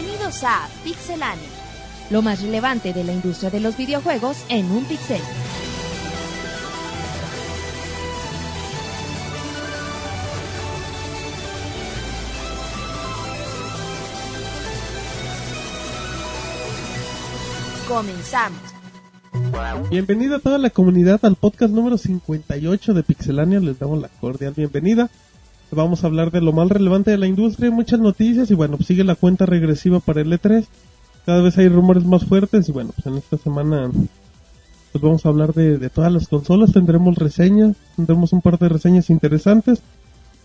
Bienvenidos a Pixelania. Lo más relevante de la industria de los videojuegos en un pixel. Comenzamos. Bienvenida a toda la comunidad al podcast número 58 de Pixelania. Les damos la cordial bienvenida. Vamos a hablar de lo más relevante de la industria, muchas noticias y bueno, pues sigue la cuenta regresiva para el E3. Cada vez hay rumores más fuertes y bueno, pues en esta semana pues vamos a hablar de, de todas las consolas. Tendremos reseñas, tendremos un par de reseñas interesantes.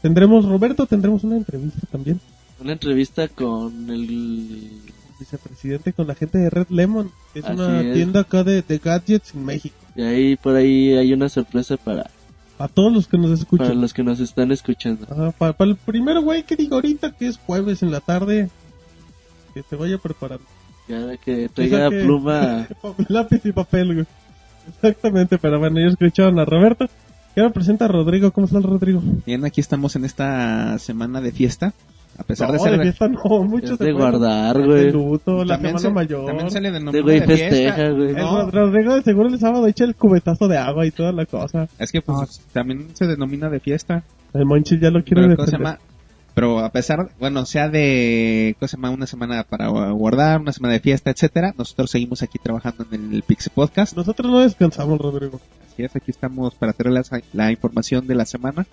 Tendremos, Roberto, tendremos una entrevista también. Una entrevista con el... Vicepresidente con la gente de Red Lemon, que es Así una es. tienda acá de, de gadgets en México. Y ahí por ahí hay una sorpresa para, A todos los que nos escuchan. para los que nos están escuchando. Ajá, para, para el primer güey que diga ahorita que es jueves en la tarde, que te vaya preparando. Ya que traiga pluma. Lápiz y papel, güey. Exactamente, pero bueno, ya escucharon a Roberto. Y ahora presenta a Rodrigo. ¿Cómo está el Rodrigo? Bien, aquí estamos en esta semana de fiesta. A pesar no, de ser... fiesta no, muchos Es se de guardar, de güey. luto, la también semana se, mayor. También se le Este denomina güey de fiesta. festeja, güey. No, Rodrigo de seguro el sábado echa el cubetazo de agua y toda la cosa. es que pues también se denomina de fiesta. El Monchis ya lo quiere Pero, ¿cómo se defender. llama? Pero a pesar, bueno, sea de, ¿cómo se llama? Una semana para guardar, una semana de fiesta, etcétera. Nosotros seguimos aquí trabajando en el Pixie Podcast. Nosotros no descansamos, Rodrigo. Así es, aquí estamos para traer la, la información de la semana.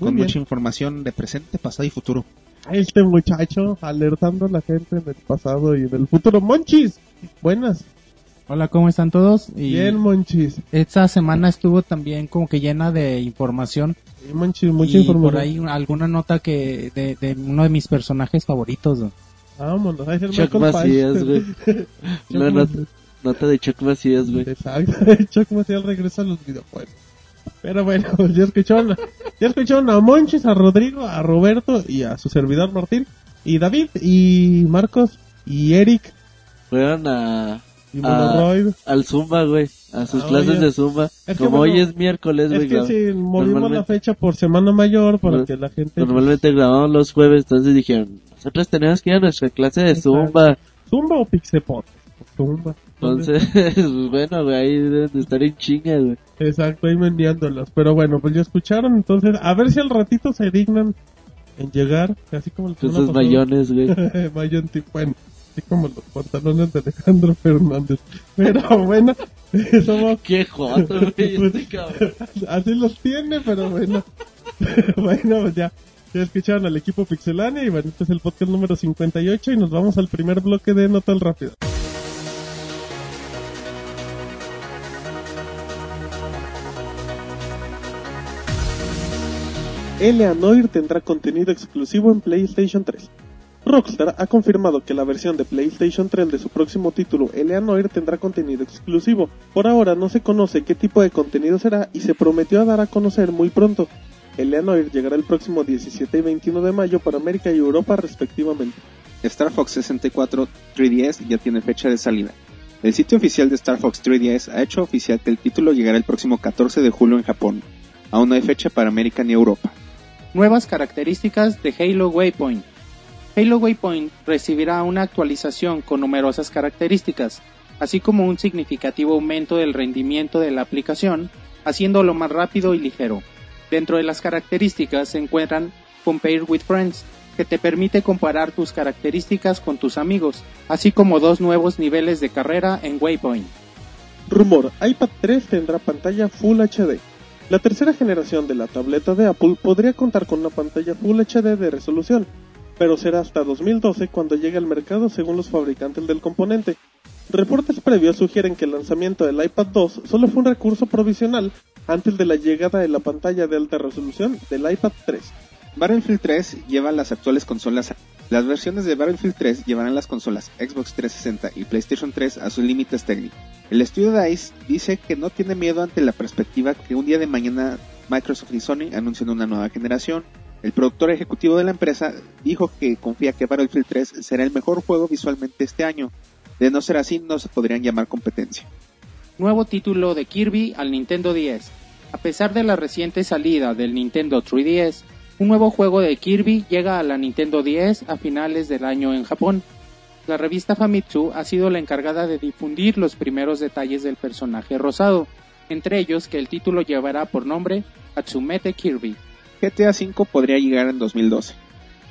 Muy con bien. mucha información de presente, pasado y futuro. Este muchacho alertando a la gente en el pasado y en el futuro. Monchis, buenas. Hola, ¿cómo están todos? Y Bien, Monchis. esta semana estuvo también como que llena de información. Sí, Monchis, mucha y información. por ahí una- alguna nota que de, de uno de mis personajes favoritos. ¿no? Vámonos, ahí es el Macías, Page. güey. Chuck Una not- Macías. nota de Chuck Macías, güey. Exacto, Chuck Macías regresa a los videojuegos. Pero bueno, ya escucharon, a- ya escucharon a Monchis, a Rodrigo, a Roberto y a su servidor Martín, y David, y Marcos, y Eric, Fueron a, y Monoroid. al Zumba, güey. A sus Ah, clases oye. de Zumba. Es que Como bueno, hoy es miércoles, Es güey. que grab- si movimos la fecha por Semana Mayor para que la gente... Normalmente grabamos los jueves, entonces dijeron, nosotros tenemos que ir a nuestra clase de. Zumba. ¿Zumba o Pixepot? Zumba. Entonces, bueno, güey, ahí deben de estar en chinga, güey. Exacto, ahí mendiándolas. Pero bueno, pues ya escucharon, entonces a ver si al ratito se dignan en llegar, así como semana esos mayones, güey. Mayón tipo, bueno, así como los pantalones de Alejandro Fernández. Pero bueno, somos, Qué joto, güey, este cabrón. así los tiene, pero bueno. bueno, pues ya, ya escucharon al equipo Pixelania y bueno, este es el podcast número 58 y nos vamos al primer bloque de No tan Eleanor tendrá contenido exclusivo en PlayStation 3. Rockstar ha confirmado que la versión de PlayStation 3 de su próximo título, Eleanor, tendrá contenido exclusivo. Por ahora no se conoce qué tipo de contenido será y se prometió a dar a conocer muy pronto. Eleanor llegará el próximo 17 y 21 de mayo para América y Europa respectivamente. Star Fox 64 3DS ya tiene fecha de salida. El sitio oficial de Star Fox 3DS ha hecho oficial que el título llegará el próximo 14 de julio en Japón. Aún no hay fecha para América ni Europa. Nuevas características de Halo Waypoint. Halo Waypoint recibirá una actualización con numerosas características, así como un significativo aumento del rendimiento de la aplicación, haciéndolo más rápido y ligero. Dentro de las características se encuentran Compare with Friends, que te permite comparar tus características con tus amigos, así como dos nuevos niveles de carrera en Waypoint. Rumor, iPad 3 tendrá pantalla Full HD. La tercera generación de la tableta de Apple podría contar con una pantalla Full HD de resolución, pero será hasta 2012 cuando llegue al mercado según los fabricantes del componente. Reportes previos sugieren que el lanzamiento del iPad 2 solo fue un recurso provisional antes de la llegada de la pantalla de alta resolución del iPad 3. Battlefield 3 lleva las actuales consolas. Las versiones de Battlefield 3 llevarán las consolas Xbox 360 y PlayStation 3 a sus límites técnicos. El estudio DICE dice que no tiene miedo ante la perspectiva que un día de mañana Microsoft y Sony anuncien una nueva generación. El productor ejecutivo de la empresa dijo que confía que Battlefield 3 será el mejor juego visualmente este año. De no ser así, no se podrían llamar competencia. Nuevo título de Kirby al Nintendo 10. A pesar de la reciente salida del Nintendo 3DS, Un nuevo juego de Kirby llega a la Nintendo 10 a finales del año en Japón. La revista Famitsu ha sido la encargada de difundir los primeros detalles del personaje rosado, entre ellos que el título llevará por nombre Atsumete Kirby. GTA V podría llegar en 2012.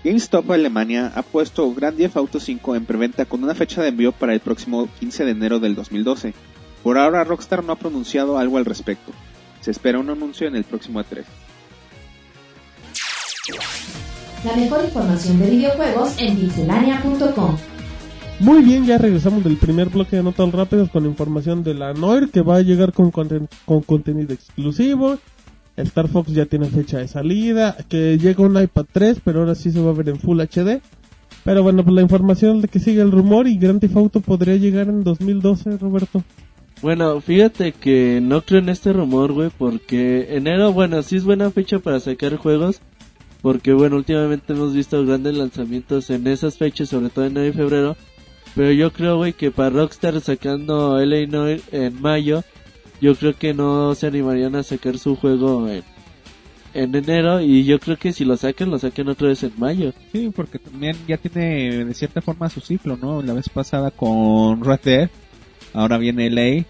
GameStop Alemania ha puesto Grand Theft Auto 5 en preventa con una fecha de envío para el próximo 15 de enero del 2012. Por ahora Rockstar no ha pronunciado algo al respecto. Se espera un anuncio en el próximo E3. La mejor información de videojuegos en pixelania.com. Muy bien, ya regresamos del primer bloque de notas rápidas con información de la Noir que va a llegar con, conten- con contenido exclusivo. Star Fox ya tiene fecha de salida, que llega un iPad 3, pero ahora sí se va a ver en Full HD. Pero bueno, pues la información de que sigue el rumor y Grand Theft Auto podría llegar en 2012, Roberto. Bueno, fíjate que no creo en este rumor, güey, porque enero, bueno, sí es buena fecha para sacar juegos, porque bueno, últimamente hemos visto grandes lanzamientos en esas fechas, sobre todo en enero y febrero, pero yo creo, güey, que para Rockstar sacando LA Noir en mayo, yo creo que no se animarían a sacar su juego en, en enero, y yo creo que si lo sacan, lo saquen otra vez en mayo. Sí, porque también ya tiene de cierta forma su ciclo, ¿no? La vez pasada con Red Dead, ahora viene LA.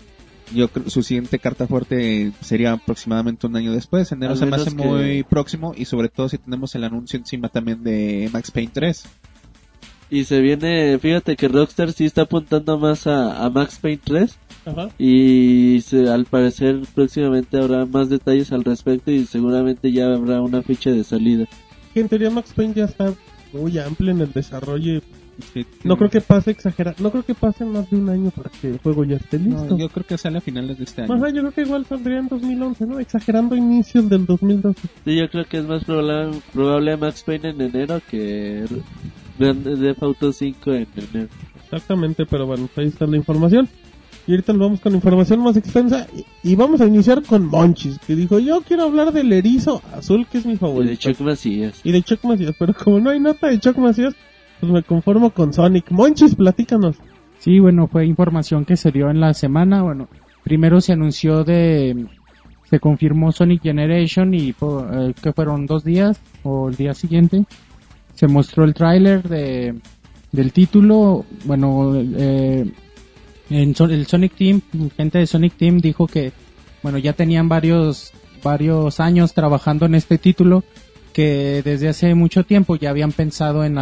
Yo creo su siguiente carta fuerte sería aproximadamente un año después. Enero Al se me hace que- muy próximo y sobre todo si tenemos el anuncio encima también de Max Payne 3. Y se viene, fíjate que Rockstar sí está apuntando más a, a Max Payne 3, Ajá. y se- al parecer próximamente habrá más detalles al respecto y seguramente ya habrá una fecha de salida. Que en teoría Max Payne ya está muy amplio en el desarrollo y Sí, no creo que pase exagerar, no creo que pase más de un año para que el juego ya esté listo. no, yo creo que sale a finales de este año. Ajá, yo creo que igual saldría en 2011, ¿no? Exagerando inicios del 2012. Sí, yo creo que es más probable, probable Max Payne en enero que Grand Theft Auto 5 en enero. Exactamente, pero bueno, pues ahí está la información. Y ahorita nos vamos con información más extensa y, y vamos a iniciar con Monchis, que dijo, yo quiero hablar del erizo azul, que es mi Y favorito. de Chuck Macías. Y de Chuck Macías, pero como no hay nota de Chuck Macías, pues me conformo con Sonic. Monchis, platícanos. Sí, bueno, fue información que se dio en la semana. Bueno, primero se anunció de. Se confirmó Sonic Generation y eh, que fueron dos días o el día siguiente. Se mostró el tráiler de, del título. Bueno, eh, en el Sonic Team, gente de Sonic Team dijo que, bueno, ya tenían varios, varios años trabajando en este título que desde hace mucho tiempo ya habían pensado en,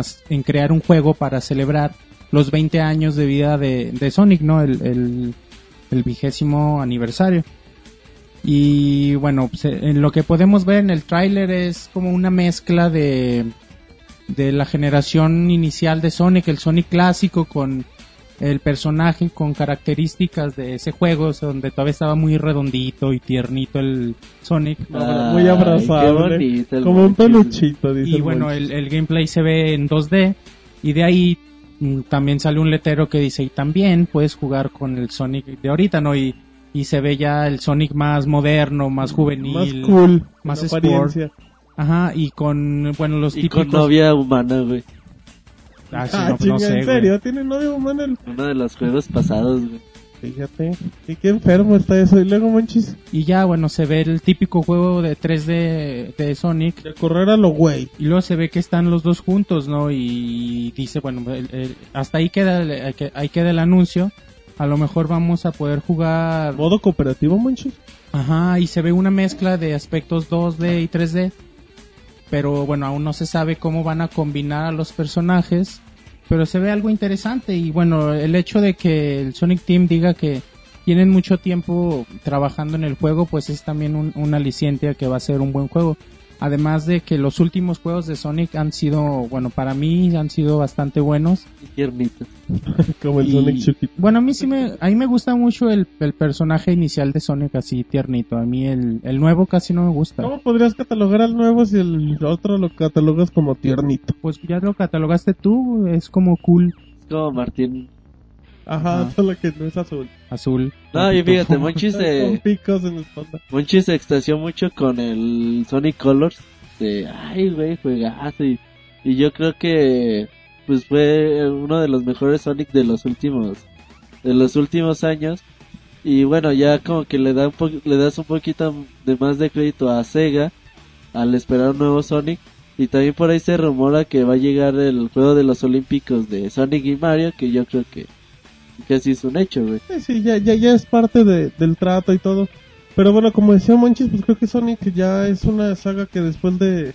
crear un juego para celebrar los 20 años de vida de, Sonic, ¿no? El vigésimo aniversario. Y bueno, pues, eh, en lo que podemos ver en el tráiler es como una mezcla de, de la generación inicial de Sonic, el Sonic clásico con el personaje con características de ese juego, o sea, donde todavía estaba muy redondito y tiernito el Sonic. Abra- muy bonito el Como un peluchito, dice Y el bueno, el, el gameplay se ve en 2D y de ahí mm, también sale un letrero que dice y también puedes jugar con el Sonic de ahorita, ¿no? Y, y se ve ya el Sonic más moderno, más juvenil. más cool, más sport. apariencia. Ajá, y con, bueno, los Y con novia humana, güey. Ah, sí, Ah, no, chinga, no sé, en güey. serio, tiene novio humano el... Uno de los juegos pasados, güey. Fíjate, y qué enfermo está eso. Y luego, Monchis, Y ya, bueno, se ve el típico juego de 3D de Sonic. de correr a lo güey. Y luego se ve que están los dos juntos, ¿no? Y dice, bueno, el- el- hasta ahí queda, el, ahí queda el anuncio. A lo mejor vamos a poder jugar... ¿Modo cooperativo, Monchis? Ajá, y se ve una mezcla de aspectos 2D y 3D. Pero bueno, aún no se sabe cómo van a combinar a los personajes. Pero se ve algo interesante. Y bueno, el hecho de que el Sonic Team diga que tienen mucho tiempo trabajando en el juego, pues es también un, un aliciente a que va a ser un buen juego. Además de que los últimos juegos de Sonic han sido, bueno, para mí han sido bastante buenos. Como el Y- Sonic chiquito. Bueno, a mí sí me, a mí me gusta mucho el, el personaje inicial de Sonic así tiernito. A mí el, el nuevo casi no me gusta. ¿Cómo podrías catalogar al nuevo si el otro lo catalogas como tiernito? Pues ya lo catalogaste tú, es como cool, Es como Martín. Ajá, Ajá. solo que no es azul. azul. No, y fíjate, Monchis Con se, picos en la espalda. Monchis se extasió mucho con el Sonic Colors. De, ay, güey, juegazo. Y, y yo creo que, pues fue uno de los mejores Sonic de los últimos, de los últimos años. Y bueno, ya como que le, da un po- le das un poquito de más de crédito a Sega al esperar un nuevo Sonic. Y también por ahí se rumora que va a llegar el juego de los Olímpicos de Sonic y Mario, que yo creo que casi es un hecho, güey. Eh, sí, ya, ya, ya es parte de- del trato y todo. Pero bueno, como decía Monchis, pues creo que Sonic ya es una saga que después de,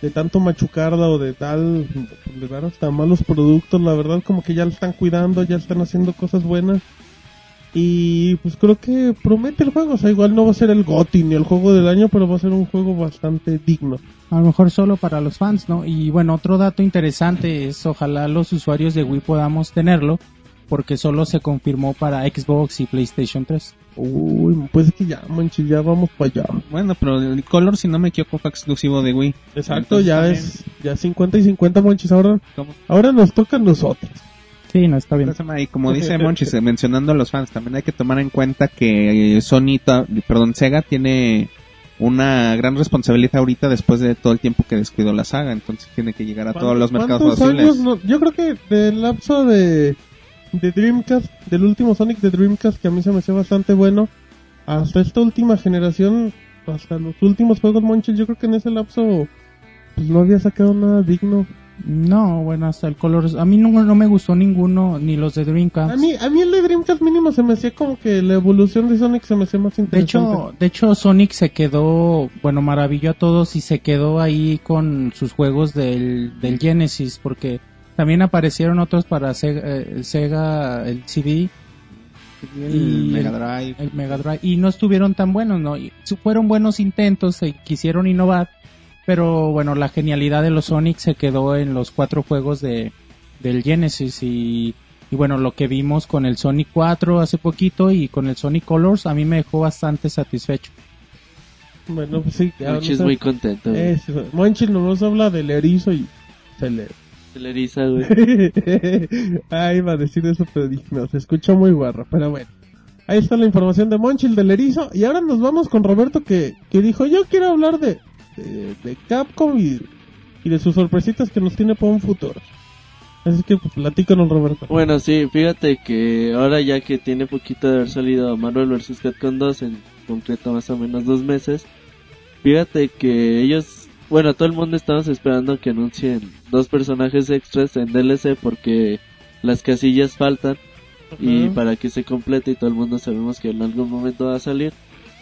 de tanto machucarla o de tal, de dar hasta malos productos, la verdad como que ya lo están cuidando, ya están haciendo cosas buenas. Y pues creo que promete el juego, o sea, igual no va a ser el GOTY ni el juego del año, pero va a ser un juego bastante digno. A lo mejor solo para los fans, ¿no? Y bueno, otro dato interesante es ojalá los usuarios de Wii podamos tenerlo, porque solo se confirmó para Xbox y PlayStation 3. Uy, pues es que ya, Monchis, ya vamos para allá. Bueno, pero el Color, si no me equivoco, fue exclusivo de Wii. Exacto, Entonces, ya también, es ya 50 y 50 Monchis, ahora, ¿cómo? ahora nos toca a nosotros. Sí, no está bien. Y como dice Monchis, mencionando a los fans, también hay que tomar en cuenta que eh, Sony, perdón, Sega tiene una gran responsabilidad ahorita después de todo el tiempo que descuidó la saga, entonces tiene que llegar a todos los mercados ¿Cuántos posibles. años no- Yo creo que del lapso de, de Dreamcast, del último Sonic de Dreamcast, que a mí se me hacía bastante bueno, hasta esta última generación, hasta los últimos juegos Monchis, yo creo que en ese lapso pues no había sacado nada digno. No, bueno, hasta el color. A mí no, no me gustó ninguno, ni los de Dreamcast. A mí, a mí el de Dreamcast mínimo se me hacía como que la evolución de Sonic se me hacía más De interesante. hecho, de hecho Sonic se quedó, bueno, maravilló a todos y se quedó ahí con sus juegos del, del Genesis, porque también aparecieron otros para Sega, eh, Sega el CD, el y Mega el- Drive. el Mega Drive, y no estuvieron tan buenos, ¿no? Y su- fueron buenos intentos, se quisieron innovar, pero bueno, la genialidad de los Sonic se quedó en los cuatro juegos de, del Genesis y, y bueno, lo que vimos con el Sonic 4 hace poquito y con el Sonic Colors a mí me dejó bastante satisfecho. Bueno, pues sí. Monchis muy contento, Monchis nomás habla del erizo y se le... Se le eriza, güey. ah, iba a decir eso, pero dije, no, se escuchó muy guarro, pero bueno. Ahí está la información de Monchil del erizo. Y ahora nos vamos con Roberto que, que dijo, yo quiero hablar de, de, de Capcom y, y de sus sorpresitas que nos tiene para un futuro. Así que pues, platícanos, Roberto. Bueno, sí, fíjate que ahora ya que tiene poquito de haber salido Marvel vs. Capcom 2, en concreto más o menos dos meses, fíjate que ellos, bueno, todo el mundo estamos esperando que anuncien dos personajes extras en DLC porque las casillas faltan y para que se complete y todo el mundo sabemos que en algún momento va a salir.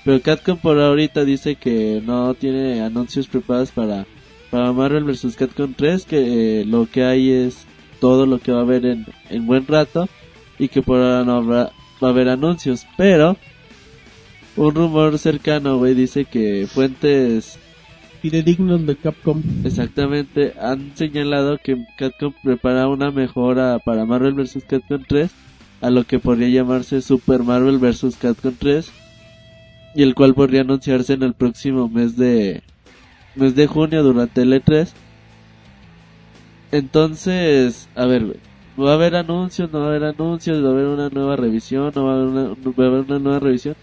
Pero Capcom por ahorita dice que no tiene anuncios preparados para, para Marvel vs. Capcom 3, que eh, lo que hay es todo lo que va a haber en, en buen rato y que por ahora no habrá, va a haber anuncios. Pero un rumor cercano, güey, dice que fuentes Fidedignos de Capcom. exactamente han señalado que Capcom prepara una mejora para Marvel vs. Capcom 3 a lo que podría llamarse Super Marvel vs. Capcom 3 y el cual podría anunciarse en el próximo mes de mes de junio durante el E3 entonces a ver va a haber anuncios no va a haber anuncios va a haber una nueva revisión no va a haber una, va a haber una nueva revisión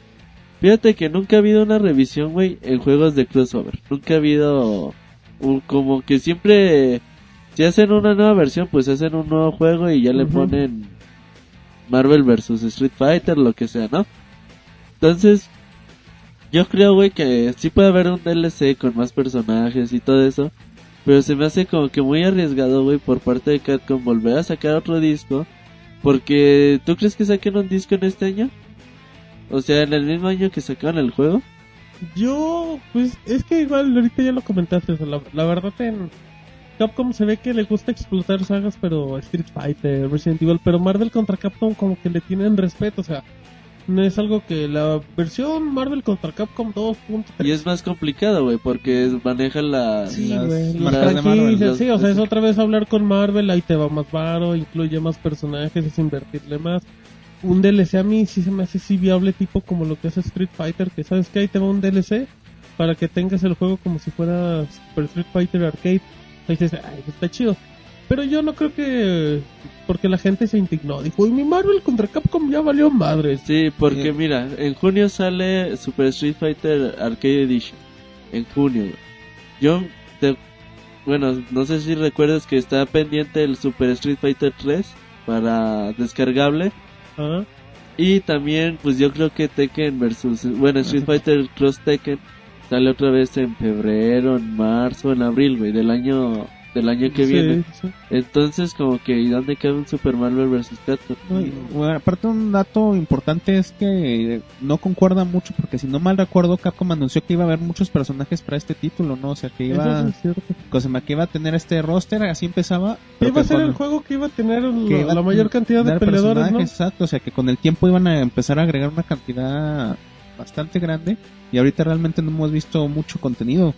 fíjate que nunca ha habido una revisión güey en juegos de crossover. Nunca ha habido un- como que siempre si hacen una nueva versión pues hacen un nuevo juego y ya le ponen Marvel vs Street Fighter lo que sea no entonces yo creo güey que sí puede haber un DLC con más personajes y todo eso pero se me hace como que muy arriesgado güey por parte de Capcom volver a sacar otro disco porque tú crees que saquen un disco en este año o sea en el mismo año que sacaron el juego. Yo, pues, es que igual ahorita ya lo comentaste, o sea, la, la verdad en Capcom se ve que le gusta explotar sagas, pero Street Fighter, Resident Evil, pero Marvel contra Capcom como que le tienen respeto, o sea, no es algo que la versión Marvel contra Capcom 2.3 y es más complicado güey porque maneja la Sí, las güey, las de Marvel, las- sí, o sea, es otra vez hablar con Marvel, ahí te va más varo, incluye más personajes, es invertirle más. Un DLC a mí sí se me hace sí viable, tipo como lo que hace Street Fighter, que sabes que ahí te va un DLC para que tengas el juego como si fuera Super Street Fighter Arcade. Ahí dices, ay, está chido. Pero yo no creo que. Porque la gente se indignó. Dijo, y mi Marvel contra Capcom ya valió madres. Sí, porque Sí. mira, en junio sale Super Street Fighter Arcade Edition. En junio, güey. Yo, te- bueno, no sé si recuerdas que está pendiente el Super Street Fighter 3 para descargable. Y también, pues yo creo que Tekken versus, bueno, Street Fighter Cross Tekken sale otra vez en febrero, en marzo, en abril, güey, del año del año que Sí, viene. sí. Entonces, como que, ¿y dónde cabe un Super Marvel vs. Capcom? Bueno, aparte un dato importante es que no concuerda mucho porque si no mal recuerdo Capcom anunció que iba a haber muchos personajes para este título, ¿no? O sea que Eso iba, sí es cierto. Cosema, que iba a tener este roster, así empezaba. Pero iba a ser con- el juego que iba a tener iba la mayor cantidad de peleadores, ¿no? Exacto, o sea que con el tiempo iban a empezar a agregar una cantidad bastante grande y ahorita realmente no hemos visto mucho contenido.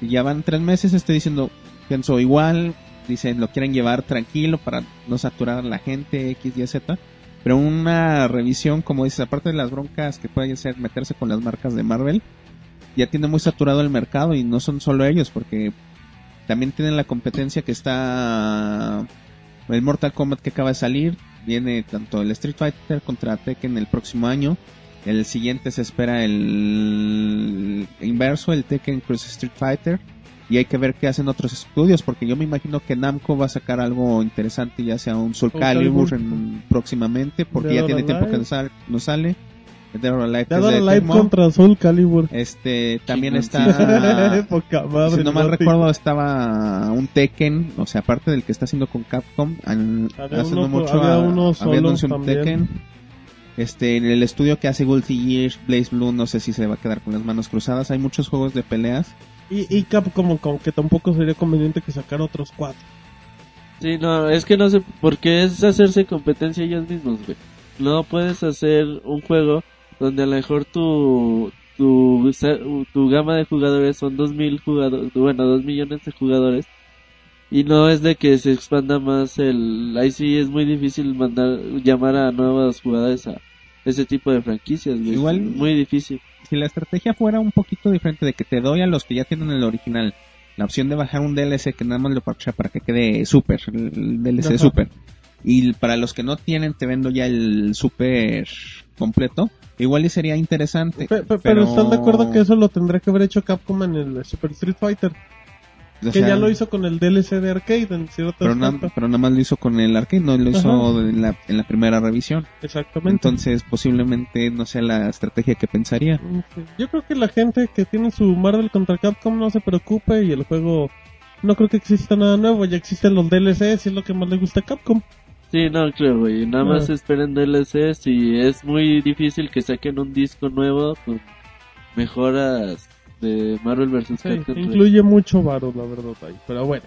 Y ya van tres meses, estoy diciendo, pienso igual, dicen lo quieren llevar tranquilo para no saturar a la gente, X, Y, Z. Pero una revisión, como dices, aparte de las broncas que puede ser meterse con las marcas de Marvel, ya tiene muy saturado el mercado y no son solo ellos, porque también tienen la competencia que está el Mortal Kombat que acaba de salir, viene tanto el Street Fighter contra Tekken el próximo año, el siguiente se espera el inverso, el Tekken Cross Street Fighter, y hay que ver qué hacen otros estudios, porque yo me imagino que Namco va a sacar algo interesante, ya sea un Soul Calibur Calibur. en- próximamente, porque Dead ya tiene tiempo que no sale. No sale. Dead or Alive, Dead de Alive contra Soul Calibur. Este, también está... Poca madre. si no mal recuerdo estaba un Tekken, o sea, aparte del que está haciendo con Capcom, an- Había hace uno no por- mucho había a- uno había solo anunciado un. Tekken. Este, en el estudio que hace Guilty Gear, Blaze Blue, no sé si se va a quedar con las manos cruzadas. Hay muchos juegos de peleas. Y, y Capcom, como que tampoco sería conveniente que sacara otros cuatro. Sí, no, es que no sé, porque es hacerse competencia ellos mismos, güey. No puedes hacer un juego donde a lo mejor tu, tu, tu gama de jugadores son 2000 jugadores, bueno, 2 millones de jugadores. Y no es de que se expanda más el, ahí sí es muy difícil mandar, llamar a nuevos jugadores a ese tipo de franquicias, güey. Igual- Muy difícil. Si la estrategia fuera un poquito diferente de que te doy a los que ya tienen el original la opción de bajar un DLC que nada más lo parchea para que quede super, el DLC Ajá. super. Y para los que no tienen te vendo ya el super completo. Igual y sería interesante. Pe- pe- pero, pero están de acuerdo que eso lo tendría que haber hecho Capcom en el Super Street Fighter. O que sea, ya lo hizo con el DLC de arcade en ciertas pero, na- pero nada más lo hizo con el arcade, no lo hizo en la, en la primera revisión. Exactamente. Entonces posiblemente no sea la estrategia que pensaría. Mm, sí. Yo creo que la gente que tiene su Marvel contra Capcom no se preocupe y el juego no creo que exista nada nuevo, ya existen los DLCs y es lo que más le gusta a Capcom. Sí, no creo, güey. Nada más Ah. esperen DLCs y es muy difícil que saquen un disco nuevo con mejoras de Marvel vs. Sí, Capcom. incluye mucho varo, la verdad, ahí. Pero bueno,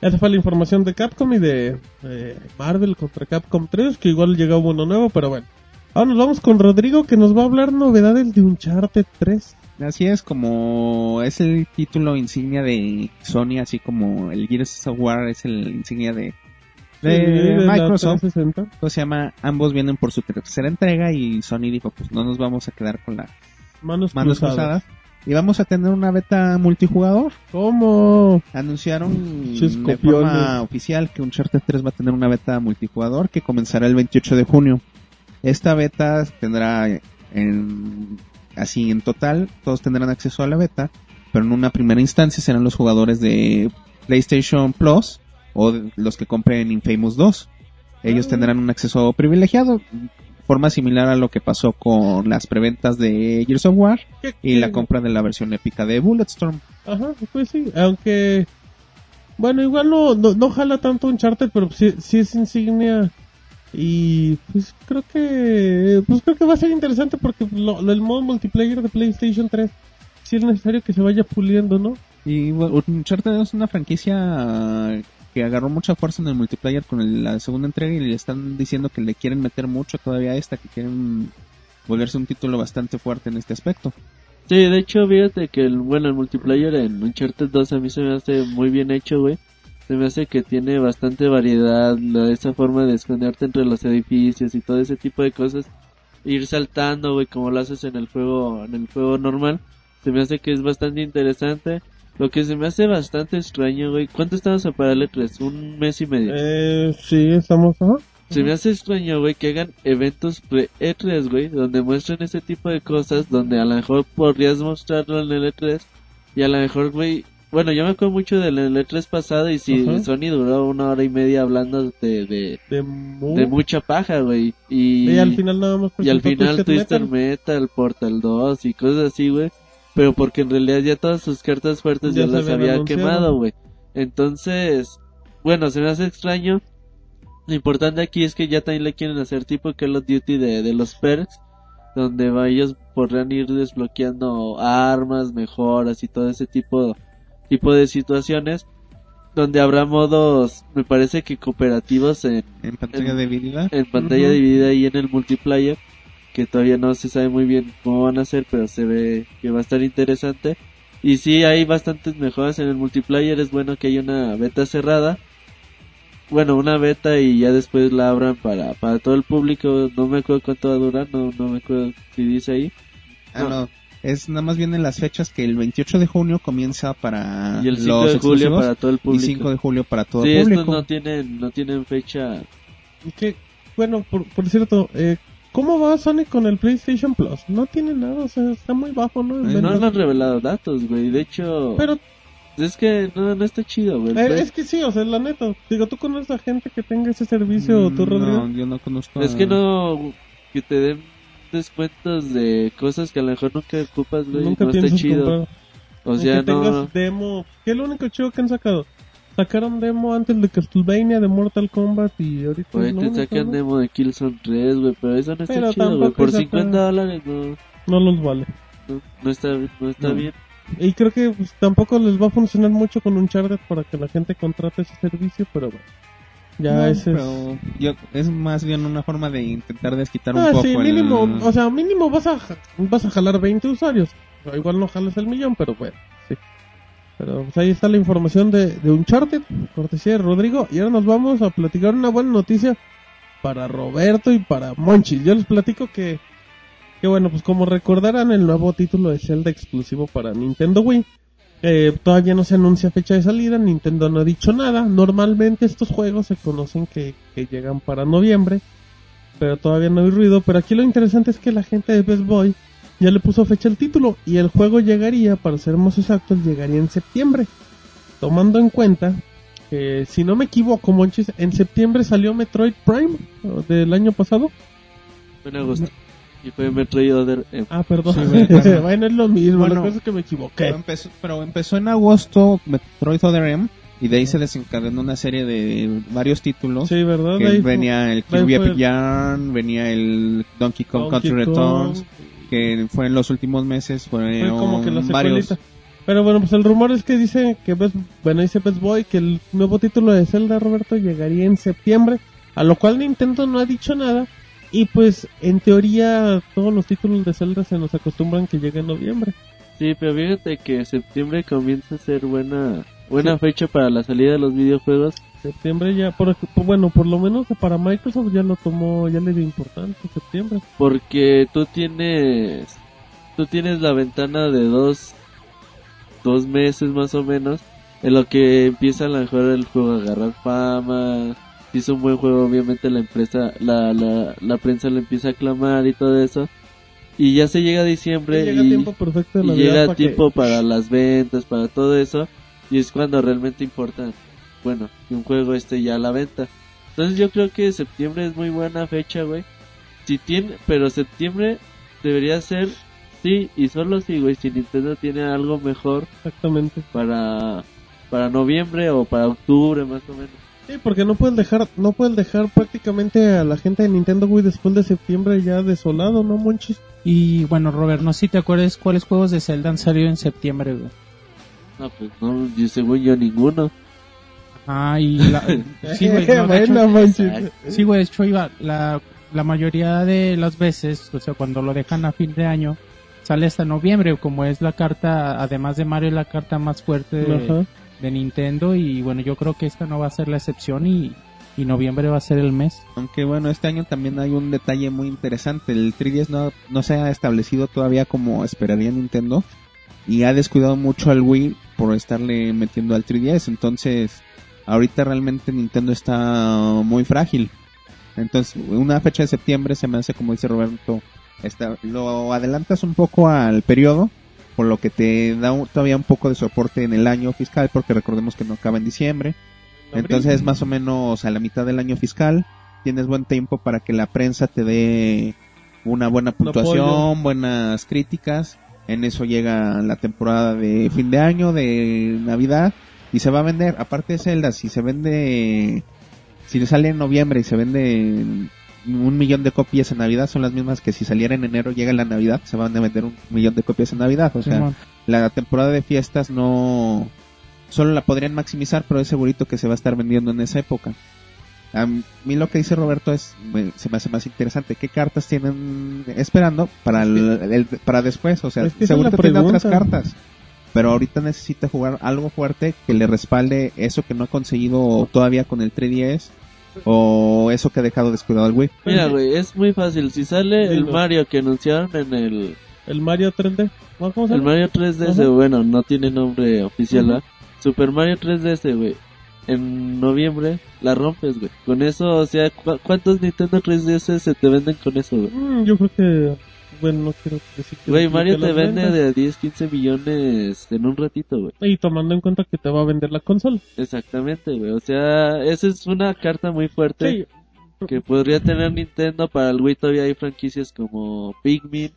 esa fue la información de Capcom y de eh, Marvel contra Capcom 3, que igual llegó uno nuevo, pero bueno. Ahora nos vamos con Rodrigo, que nos va a hablar novedades de Uncharted 3. Así es, como es el título insignia de Sony, así como el Gears of War es el insignia de, de Sí, de la Microsoft. 360. Pues se llama, ambos vienen por su tercera entrega y Sony dijo, pues no nos vamos a quedar con las Manos, manos cruzadas. cruzadas. Y vamos a tener una beta multijugador. ¿Cómo? Anunciaron de forma oficial que Uncharted 3 va a tener una beta multijugador que comenzará el 28 de junio. Esta beta tendrá en, así en total, todos tendrán acceso a la beta, pero en una primera instancia serán los jugadores de PlayStation Plus o los que compren Infamous 2. Ellos Ah. tendrán un acceso privilegiado, forma similar a lo que pasó con las preventas de Gears of War ¿Qué- y la compra de la versión épica de Bulletstorm. Ajá, pues sí, aunque... Bueno, igual no, no, no jala tanto Uncharted, pero sí, sí es insignia. Y pues creo que... Pues creo que va a ser interesante porque lo, lo- el modo multiplayer de PlayStation 3 sí es necesario que se vaya puliendo, ¿no? Y bueno, Uncharted es una franquicia que agarró mucha fuerza en el multiplayer con el- la segunda entrega y le están diciendo que le quieren meter mucho todavía a esta, que quieren volverse un título bastante fuerte en este aspecto. Sí, de hecho, fíjate que el, bueno, el multiplayer en Uncharted 2 a mí se me hace muy bien hecho, güey. Se me hace que tiene bastante variedad, la, esa forma de esconderte entre los edificios y todo ese tipo de cosas. Ir saltando, güey, como lo haces en el juego, en el juego normal. Se me hace que es bastante interesante. Lo que se me hace bastante extraño, güey. ¿Cuánto estamos a para E3? Un mes y medio. Eh, sí, estamos... Ajá. Se me hace extraño, güey, que hagan eventos pre-E3, güey, donde muestren ese tipo de cosas, donde a lo mejor podrías mostrarlo en el E3, y a lo mejor, güey, bueno, yo me acuerdo mucho del E3 pasado, y si Ajá. Sony duró una hora y media hablando de, de, De, mu- de mucha paja, güey, y, y al final nada más y al final Twister Metal. Metal, Portal 2 y cosas así, güey. Pero porque en realidad ya todas sus cartas fuertes ya, las había anunciado. quemado, güey. Entonces, bueno, se me hace extraño. Lo importante aquí es que ya también le quieren hacer tipo Call of Duty de, de los perks, donde va- ellos podrán ir desbloqueando armas, mejoras y todo ese tipo, tipo de situaciones, donde habrá modos, me parece que cooperativos en, En pantalla En- dividida. en pantalla dividida y en el multiplayer, que todavía no se sabe muy bien cómo van a hacer, pero se ve que va a estar interesante. Y sí, hay bastantes mejoras en el multiplayer, es bueno que haya una beta cerrada. Bueno, una beta y ya después la abran para, para todo el público, no me acuerdo cuánto va a durar, no, no me acuerdo si dice ahí. Ah, no. Es nada más bien en las fechas que el 28 de junio comienza para y el 5 los de julio para todo el y público. 5 de julio para todo sí, el estos público. no tienen, no tienen fecha. Que, bueno, por, por cierto, eh, ¿cómo va Sony con el PlayStation Plus? No tiene nada, o sea, está muy bajo, ¿no? Eh, No han revelado datos, güey. De hecho, Pero es que no, no está chido, güey. eh, es que sí, o sea, la neta, digo, ¿tú conoces a gente que tenga ese servicio, tú, Mm, Rodrigo? No, yo no conozco. Es a- que no, que te den descuentos de cosas que a lo mejor nunca ocupas, güey. Nunca no está chido. comprar. O sea, que no. tengas demo. ¿Qué es lo único chido que han sacado? Sacaron demo antes de Castlevania, de Mortal Kombat y ahorita Güey, es lo te sacan ¿no? demo de Killzone 3, güey, pero eso no está Pero chido, güey. tampoco Por es acá. 50 dólares no, No los vale. no, no está, no está No. bien. Y creo que pues, tampoco les va a funcionar mucho con Uncharted para que la gente contrate ese servicio, pero bueno. Ya No, ese es... pero yo- es más bien una forma de intentar desquitar un Ah, poco sí, el- mínimo, o sea, mínimo vas a, ja- vas a jalar 20 usuarios. O igual no jalas el millón, pero bueno. Pero pues ahí está la información de, de Uncharted, cortesía de Rodrigo. Y ahora nos vamos a platicar una buena noticia para Roberto y para Monchis. Yo les platico que, que bueno, pues como recordarán el nuevo título de Zelda exclusivo para Nintendo Wii. Eh, todavía no se anuncia fecha de salida, Nintendo no ha dicho nada. Normalmente estos juegos se conocen que, que llegan para noviembre pero todavía no hay ruido. Pero aquí lo interesante es que la gente de Best Boy ya le puso fecha al título y el juego llegaría, para ser más exactos, llegaría en septiembre. Tomando en cuenta que, si no me equivoco, Monchis, en septiembre salió Metroid Prime ¿o del año pasado. Fue en agosto. Y fue Metroid Other M. Ah, perdón. Sí, bueno, es lo mismo, Bueno, la cosa es que me Pero equivoqué. empezó, pero empezó en agosto Metroid Other M y de ahí se desencadenó una serie de varios títulos. Sí, ¿verdad? que Ahí fue- venía el Kirby Epic Yarn, venía el Donkey Kong Donkey Country Kong. Returns, que fue en los últimos meses, fue, Fue como que varios. secuelita. Pero bueno, pues el rumor es que dice que Best, bueno, dice Best Boy que el nuevo título de Zelda, Roberto, llegaría en septiembre, a lo cual Nintendo no ha dicho nada. Y pues, en teoría, todos los títulos de Zelda se nos acostumbran que lleguen en noviembre. Sí, pero fíjate que septiembre comienza a ser buena, buena fecha para la salida de los videojuegos. Septiembre ya, por, bueno, por lo menos para Microsoft ya lo tomó, ya le dio importancia, septiembre. Porque tú tienes, tú tienes la ventana de dos, dos meses más o menos, en lo que empieza a lo mejor el juego a agarrar fama. Si es un buen juego, obviamente la empresa, la, la, la prensa lo empieza a aclamar y todo eso. Y ya se llega a diciembre llega y, tiempo perfecto de y Navidad llega para que- para las ventas, para todo eso. Y es cuando realmente importa, bueno, que un juego esté ya a la venta. Entonces yo creo que septiembre es muy buena fecha, güey. Si tiene, pero septiembre debería ser, sí, y solo si, güey, si Nintendo tiene algo mejor Exactamente. para, para noviembre o para octubre más o menos. Sí, porque no puedes dejar, no puedes dejar prácticamente a la gente de Nintendo Wii después de septiembre ya desolado, ¿no, Monchis? Y bueno, Robert, no sé si te acuerdas cuáles juegos de Zelda han salido en septiembre, güey. No, pues no, yo según yo ninguno. Ah, y la... sí, güey, no, de hecho- Bueno, Monchis. Sí, güey, de hecho iba, la, la mayoría de las veces, o sea, cuando lo dejan a fin de año, sale hasta noviembre, como es la carta, además de Mario, es la carta más fuerte de Nintendo, y bueno, yo creo que esta no va a ser la excepción, y, y noviembre va a ser el mes. Aunque bueno, este año también hay un detalle muy interesante. El 3DS no, no se ha establecido todavía como esperaría Nintendo. Y ha descuidado mucho al Wii por estarle metiendo al 3DS. Entonces, ahorita realmente Nintendo está muy frágil. Entonces, una fecha de septiembre se me hace, como dice Roberto, está, lo adelantas un poco al periodo. Por lo que te da un- todavía un poco de soporte en el año fiscal. Porque recordemos que no acaba en diciembre. Entonces, más o menos a la mitad del año fiscal, tienes buen tiempo para que la prensa te dé una buena puntuación, buenas críticas En eso llega la temporada de fin de año, de Navidad, y se va a vender. Aparte de Zelda, si se vende, si le sale en noviembre y se vende un millón de copias en Navidad, son las mismas que si saliera en enero, llega la Navidad, se van a vender un millón de copias en Navidad. O sea, la temporada de fiestas no solo la podrían maximizar, pero es segurito que se va a estar vendiendo en esa época. A mí lo que dice Roberto es me- se me hace más interesante. ¿Qué cartas tienen esperando para el, el- para después? O sea, Es que esa es segurito la tiene otras cartas. Pero ahorita necesita jugar algo fuerte que le respalde eso que no ha conseguido todavía con el 3DS o eso que ha dejado descuidado el Wii. Mira, güey, es muy fácil. Si sale el. Mario que anunciaron en el, El Mario 3D. ¿Cómo se el llama? Mario 3DS, Ajá. bueno, no tiene nombre oficial. Super Mario 3DS, güey. En noviembre la rompes, güey. Con eso, o sea, ¿cu- ¿cuántos Nintendo 3DS se te venden con eso, güey? Mm, yo creo que... Bueno, no quiero decir que... Güey, Mario te vende vendas. de 10, 15 millones en un ratito, güey. Y tomando en cuenta que te va a vender la consola. Exactamente, güey. O sea, esa es una carta muy fuerte Sí, que podría tener Nintendo. Para el Wii todavía hay franquicias como Pikmin,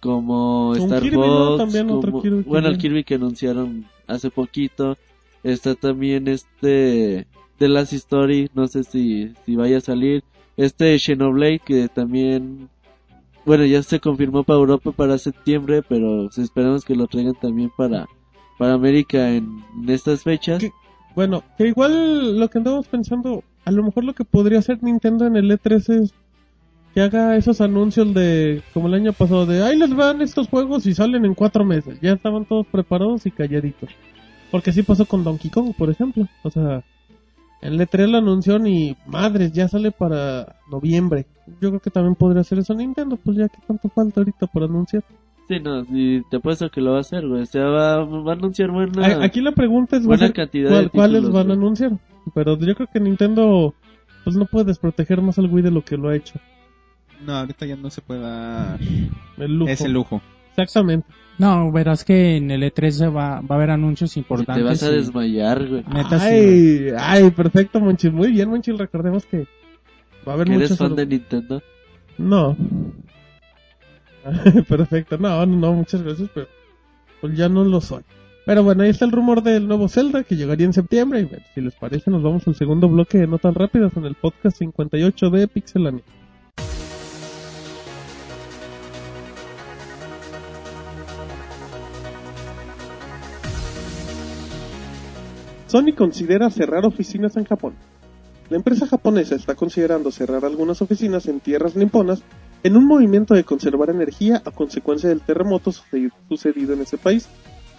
como Un Star Kirby, bueno, el. Kirby que anunciaron hace poquito. Está también este The Last Story, no sé si, si vaya a salir. Este Xenoblade que también, bueno, ya se confirmó para Europa para septiembre, pero esperamos que lo traigan también para, para América en, estas fechas. Bueno, que igual lo que andamos pensando, a lo mejor lo que podría hacer Nintendo en el E3 es que haga esos anuncios de, como el año pasado, de ahí les van estos juegos y salen en cuatro meses. Ya estaban todos preparados y calladitos. Porque así pasó con Donkey Kong, por ejemplo. O sea, el E3 lo anunciaron y madres, ya sale para noviembre. Yo creo que también podría hacer eso Nintendo, pues ya que tanto falta ahorita por anunciar. Sí, no, y te apuesto que lo va a hacer, güey. O sea, va, va a anunciar buena, Aquí la pregunta es ¿va a buena ser cantidad cuál- de cuáles van a anunciar. Pero yo creo que Nintendo pues no puede desproteger más al Wii de lo que lo ha hecho. No, ahorita ya no se puede dar El lujo. ese lujo. Exactamente. No, verás que en el E3 se va, va a haber anuncios Y importantes. te vas a y- desmayar, güey. Neta, sí, ay, ay, perfecto, Monchil. Muy bien, Monchil. Recordemos que va a haber ¿Que muchos... eres fan de Nintendo? No. perfecto. No, no, no, muchas gracias, pero pues ya no lo soy. Pero bueno, ahí está el rumor del nuevo Zelda que llegaría en septiembre. Y bueno, si les parece, nos vamos al segundo bloque de No tan rápidas en el podcast 58 de Pixelania. Sony considera cerrar oficinas en Japón. La empresa japonesa está considerando cerrar algunas oficinas en tierras niponas en un movimiento de conservar energía a consecuencia del terremoto suce- sucedido en ese país.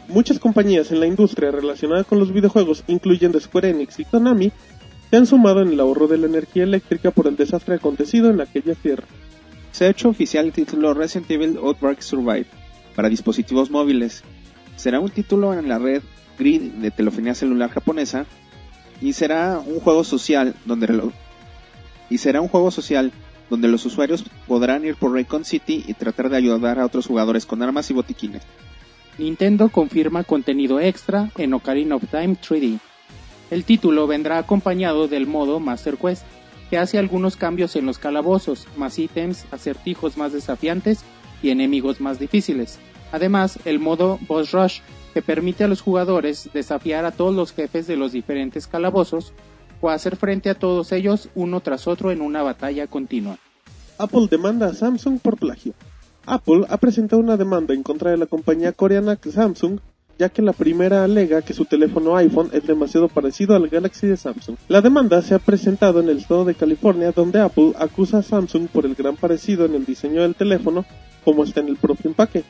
Muchas compañías en la industria relacionada con los videojuegos, incluyendo Square Enix y Konami, se han sumado en el ahorro de la energía eléctrica por el desastre acontecido en aquella tierra. Se ha hecho oficial el título Resident Evil Outbreak Survive para dispositivos móviles. Será un título en la red Grid de telefonía celular japonesa y será un juego social donde y será un juego social donde los usuarios podrán ir por Raycon City y tratar de ayudar a otros jugadores con armas y botiquines. Nintendo confirma contenido extra en Ocarina of Time 3D. El título vendrá acompañado del modo Master Quest, que hace algunos cambios en los calabozos, más ítems, acertijos más desafiantes y enemigos más difíciles. Además, el modo Boss Rush, que permite a los jugadores desafiar a todos los jefes de los diferentes calabozos o hacer frente a todos ellos uno tras otro en una batalla continua. Apple demanda a Samsung por plagio. Apple ha presentado una demanda en contra de la compañía coreana Samsung, ya que la primera alega que su teléfono iPhone es demasiado parecido al Galaxy de Samsung. La demanda se ha presentado en el estado de California, donde Apple acusa a Samsung por el gran parecido en el diseño del teléfono, como está en el propio empaque.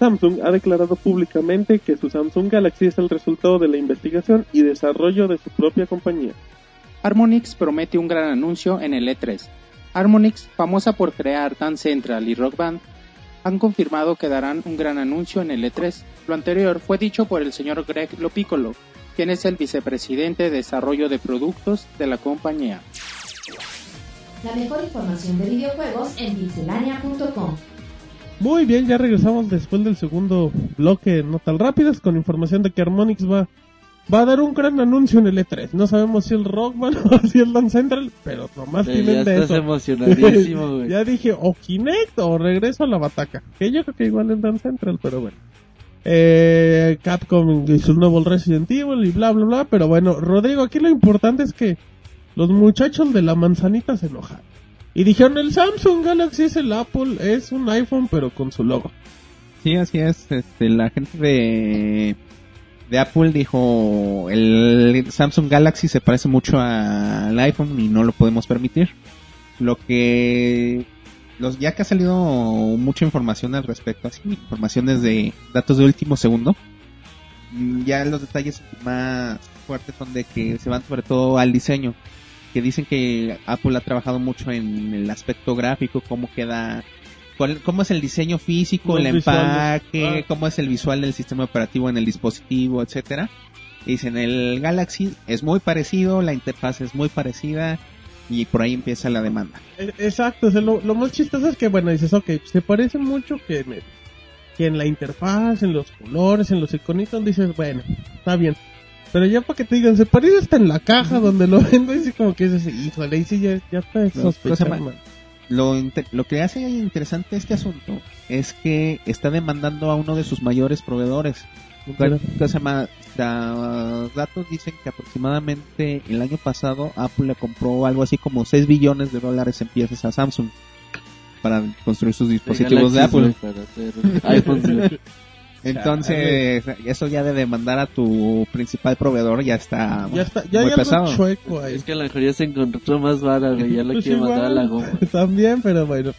Samsung ha declarado públicamente que su Samsung Galaxy es el resultado de la investigación y desarrollo de su propia compañía. Harmonix promete un gran anuncio en el E3. Harmonix, famosa por crear Dance Central y Rock Band, han confirmado que darán un gran anuncio en el E3. Lo anterior fue dicho por el señor Greg Lopicolo, quien es el vicepresidente de desarrollo de productos de la compañía. La mejor información de videojuegos en pixelania.com. Muy bien, ya regresamos después del segundo bloque no tan rápidas con información de que Harmonix va va a dar un gran anuncio en el E3. No sabemos si el Rockman o si el Dance Central, pero nomás Eh, tienen ya de estás eso. emocionadísimo, güey. ya dije, o Kinect o regreso a la bataca. Que yo creo que igual en Dance Central, pero bueno. Eh, Capcom hizo un nuevo Resident Evil y bla bla bla, pero bueno, Rodrigo, aquí lo importante es que los muchachos de la manzanita se enojaron. Y dijeron, el Samsung Galaxy es el Apple, es un iPhone pero con su logo. Sí, así es. Este, la gente de, de Apple dijo, el Samsung Galaxy se parece mucho al iPhone y no lo podemos permitir. Lo que, los, ya que ha salido mucha información al respecto, así, informaciones de datos de último segundo, mm, ya los detalles más fuertes son de que se van sobre todo al diseño. Que dicen que Apple ha trabajado mucho en el aspecto gráfico, cómo queda cuál- cómo es el diseño físico, el empaque, Ah. cómo es el visual del sistema operativo en el dispositivo, etcétera. Dicen el Galaxy es muy parecido, la interfaz es muy parecida y por ahí empieza la demanda. E- Exacto, o sea, lo, lo más chistoso es que, bueno, dices, ok, se parece mucho que en, que en la interfaz, en los colores, en los iconitos, dices, bueno, está bien. Pero ya para que te digan, se parece hasta en la caja donde lo vendo, y así como que dices, híjole, ahí sí ya, ya está ma- Lo, inter- lo que hace interesante este asunto es que está demandando a uno de sus mayores proveedores. ¿Qué se llama? Los datos dicen que aproximadamente el año pasado Apple le compró algo así como 6 billones de dólares en piezas a Samsung para construir sus dispositivos de Apple. para hacer. Entonces, eso ya de demandar a tu principal proveedor ya está, Ya está, ya hay muy algo pesado. chueco ahí. Es que a lo mejor ya se encontró más vara, güey. Ya lo Pues quiere mandar a la goma. También, pero bueno.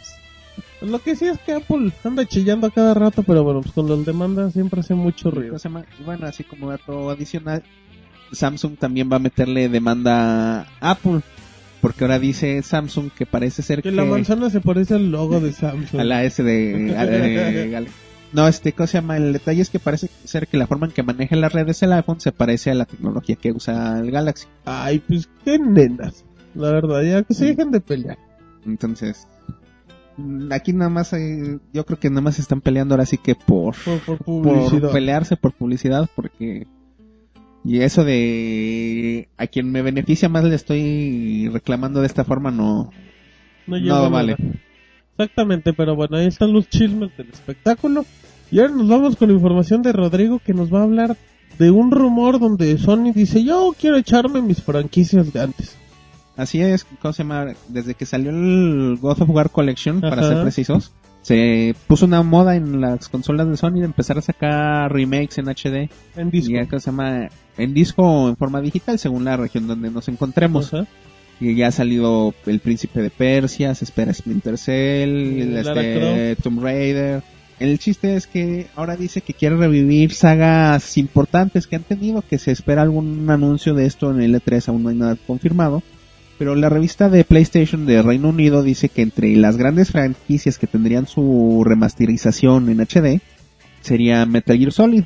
pues, lo que sí es que Apple anda chillando a cada rato, pero bueno, pues con las demandas siempre hace mucho ruido. Bueno, así como dato adicional, Samsung también va a meterle demanda a Apple. Porque ahora dice Samsung que parece ser Que que, la manzana se parece al logo de Samsung. a la S de, a- de Gal- No, este, ¿cómo se llama? El detalle es que parece ser que la forma en que maneja las redes el iPhone se parece a la tecnología que usa el Galaxy. Ay, pues qué nenas. La verdad, ya que se dejen de pelear. Entonces, mm, aquí nada más, hay- yo creo que nada más están peleando ahora sí que por, Por, por pelearse por publicidad porque y eso de a quien me beneficia más le estoy reclamando de esta forma no no, no vale. nada. Exactamente, pero bueno, ahí están los chismes del espectáculo. Y ahora nos vamos con información de Rodrigo que nos va a hablar de un rumor donde Sony dice, yo quiero echarme mis franquicias de antes. así es ¿cómo se llama? desde que salió el God of War Collection para ser precisos se puso una moda en las consolas de Sony de empezar a sacar remakes en HD En disco. se llama en disco o en forma digital según la región donde nos encontremos Ajá. Y ya ha salido El Príncipe de Persia, se espera Splinter Cell, Mm, este, Tomb Raider. El chiste es que ahora dice que quiere revivir sagas importantes que han tenido, que se espera algún anuncio de esto en el E3, aún no hay nada confirmado. Pero la revista de PlayStation de Reino Unido dice que entre las grandes franquicias que tendrían su remasterización en HD sería Metal Gear Solid.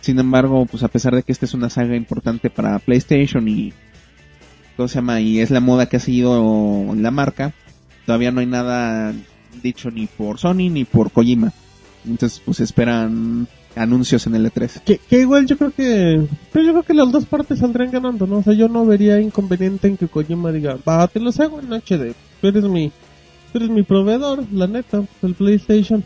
Sin embargo, pues a pesar de que esta es una saga importante para PlayStation y ¿cómo se llama? Y es la moda que ha seguido la marca. Todavía no hay nada dicho ni por Sony ni por Kojima. Entonces, pues esperan anuncios en el E E3. Que, igual yo creo que pero yo creo que las dos partes saldrían ganando, ¿no? O sea, yo no vería inconveniente en que Kojima diga, va, te los hago en HD. Tú eres mi, tú eres mi proveedor, la neta, el PlayStation.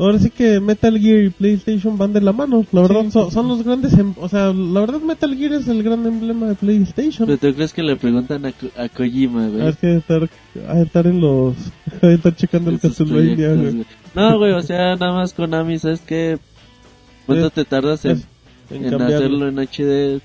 Ahora sí que Metal Gear y PlayStation van de la mano, la verdad Sí. son, son los grandes, em- o sea, la verdad Metal Gear es el gran emblema de PlayStation. Pero tú crees que le preguntan a, Ko- a Kojima, güey. ver que estar, a estar en los, a estar checando el Castlevania, güey. No, güey, o sea, nada más Konami, ¿sabes qué? ¿Cuánto Es- te tardas en, Es- en hacerlo en HD?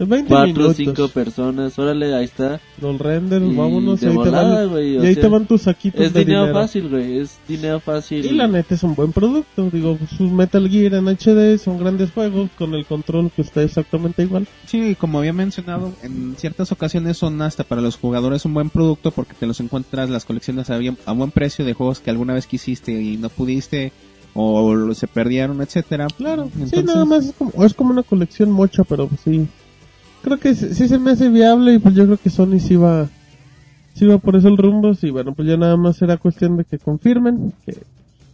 En 20 Cuatro cinco personas, órale, ahí está. Los renders, Y vámonos, y ahí, te volada, van, güey, y ahí sea, te van tus saquitos Es de dinero, dinero. fácil, güey, es dinero fácil. Y la neta es un buen producto, digo, sus Metal Gear en HD son grandes juegos con el control que está exactamente igual. Sí, como había mencionado, en ciertas ocasiones son hasta para los jugadores un buen producto porque te los encuentras las colecciones a, bien- a buen precio de juegos que alguna vez quisiste y no pudiste o se perdieron, etcétera. Claro, sí, Entonces- nada más es como, es como una colección mocha, pero pues sí. Creo que sí, sí se me hace viable y pues yo creo que Sony sí va, sí va por eso el rumbo. Sí, bueno, pues ya nada más será cuestión de que confirmen que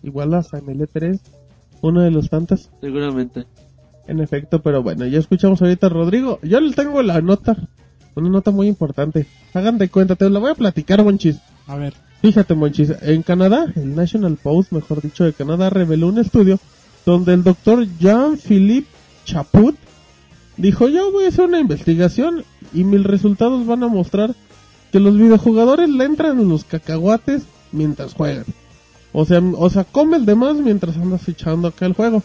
igual hasta en el E3, una de los tantas. Seguramente. En efecto, pero bueno, ya escuchamos ahorita a Rodrigo. Yo le tengo la nota, una nota muy importante. Hagan de cuenta, te la voy a platicar, Monchis. A ver. Fíjate, Monchis, en Canadá, el National Post, mejor dicho, de Canadá, reveló un estudio donde el doctor Jean-Philippe Chaput dijo, yo voy a hacer una investigación y mis resultados van a mostrar que los videojugadores le entran en los cacahuates mientras juegan. O sea, o sea, come el demás mientras andas echando acá el juego.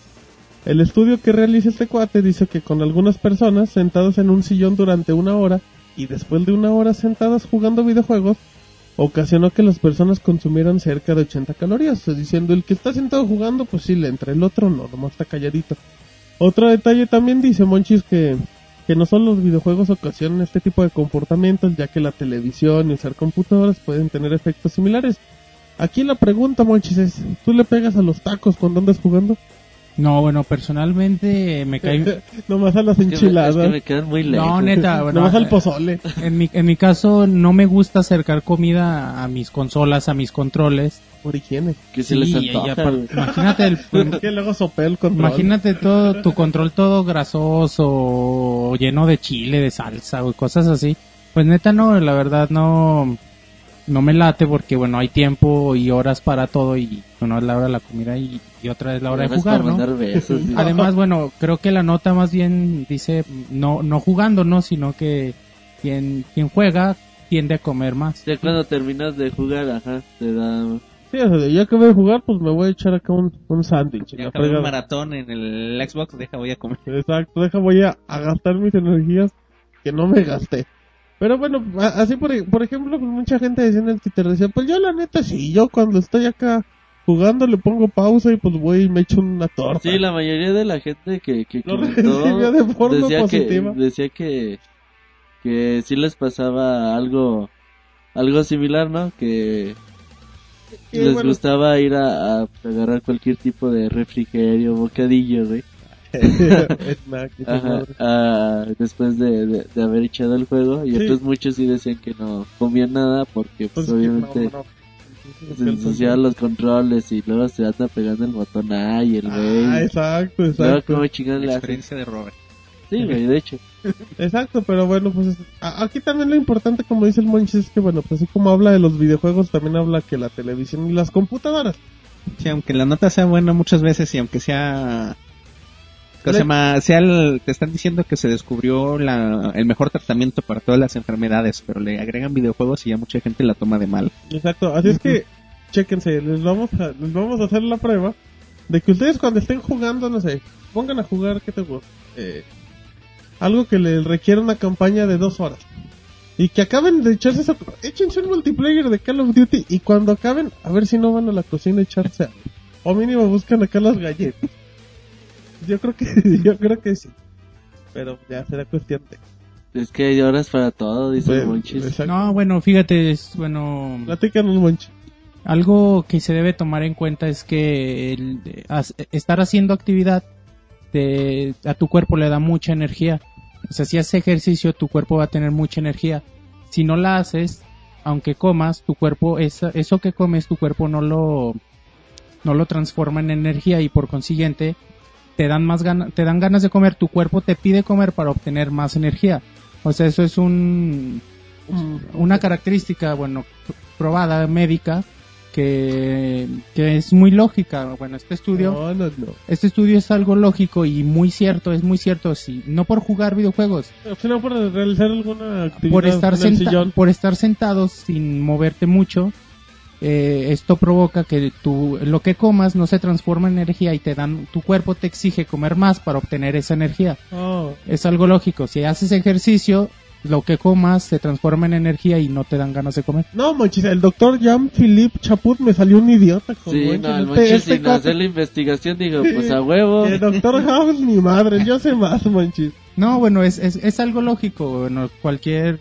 El estudio que realiza este cuate dice que con algunas personas sentadas en un sillón durante una hora y después de una hora sentadas jugando videojuegos, ocasionó que las personas consumieran cerca de 80 calorías, diciendo el que está sentado jugando pues sí le entra, el otro no, nomás está calladito. Otro detalle también dice Monchis que, que no solo los videojuegos ocasionan este tipo de comportamientos, ya que la televisión y usar computadoras pueden tener efectos similares. Aquí la pregunta, Monchis, es, ¿tú le pegas a los tacos cuando andas jugando? No, bueno, personalmente me cae... Nomás a las Es que me- enchiladas, es que me quedan muy lejos. No, neta, bueno, nomás al eh, pozole. En mi, en mi caso no me gusta acercar comida a mis consolas, a mis controles. Por higiene. Que se les antoja, imagínate el, que luego sopé el control. Imagínate todo tu control todo grasoso lleno de chile, de salsa o cosas así. Pues neta no, la verdad no no me late porque bueno, hay tiempo y horas para todo y uno es la hora de la comida y, y otra es la hora de jugar, ¿no? besos. Además, bueno, creo que la nota más bien dice no no jugando, no, sino que quien quien juega tiende a comer más. Ya cuando terminas de jugar, ajá, te da... Sí, o sea, ya que voy a jugar, pues me voy a echar acá un, un sándwich. Ya acabé un maratón en el Xbox, deja voy a comer. Exacto, deja, voy a, a gastar mis energías que no me gasté. Pero bueno, así por, por ejemplo, pues mucha gente decía en el Twitter, decía, pues yo la neta sí, yo cuando estoy acá jugando le pongo pausa y pues voy y me echo una torta. Sí, la mayoría de la gente que, que Lo comentó recibió de forma decía positiva. que decía que que sí les pasaba algo algo similar, ¿no? Que Y les bueno, gustaba ir a, a agarrar cualquier tipo de refrigerio, bocadillo, güey. Ajá, ah, después de, de, de haber echado el juego y Sí. otros muchos sí decían que no comían nada porque pues, Pues, obviamente no, no. se ensuciaban los controles y luego se anda pegando el botón A y el B. Ah, y exacto, luego exacto. La experiencia de Robert. Sí, güey, de hecho. Exacto, pero bueno, pues aquí también lo importante, como dice el Monchis, es que bueno, pues así como habla de los videojuegos, también habla que la televisión y las computadoras. Sí, aunque la nota sea buena muchas veces y aunque sea... ¿cómo se llama? Sea el- te están diciendo que se descubrió la, el mejor tratamiento para todas las enfermedades, pero le agregan videojuegos y ya mucha gente la toma de mal. Exacto, así es que, chéquense, les vamos a, les vamos a hacer la prueba de que ustedes cuando estén jugando, no sé, pongan a jugar, ¿qué te gusta? Eh, algo que les requiera una campaña de dos horas. Y que acaben de echarse eso, échense un multiplayer de Call of Duty y cuando acaben, a ver si no van a la cocina a echarse algo. O mínimo buscan acá las galletas. Yo creo que, yo creo que sí. Pero ya será cuestión de... Es que hay horas para todo, dice Monchis. exacto. No, bueno, fíjate, es bueno Platícanos, Monchi. Algo que se debe tomar en cuenta es que el de- as- estar haciendo actividad te- a tu cuerpo le da mucha energía. O sea, si haces ejercicio, tu cuerpo va a tener mucha energía. Si no la haces, aunque comas, tu cuerpo, esa- eso que comes, tu cuerpo no lo, no lo transforma en energía y por consiguiente te dan más ganas, te dan ganas de comer, tu cuerpo te pide comer para obtener más energía. O sea, eso es un, una característica, bueno, pr- probada médica que, que es muy lógica. Bueno, este estudio, No, no, no. este estudio es algo lógico y muy cierto, es muy cierto, sí, no por jugar videojuegos, Sino por realizar alguna actividad por estar, en el sillón. por estar sentados sin moverte mucho, eh, esto provoca que tu, lo que comas no se transforma en energía y te dan, tu cuerpo te exige comer más para obtener esa energía. Oh. Es algo lógico. Si haces ejercicio, lo que comas se transforma en energía y no te dan ganas de comer. No, Monchis, el doctor Jean-Philippe Chaput me salió un idiota con Sí, no, el Este- este sin hacer la investigación dijo, pues a huevo. El doctor House, mi madre, yo sé más, Monchis. No, bueno, es, es, es algo lógico. Bueno, cualquier,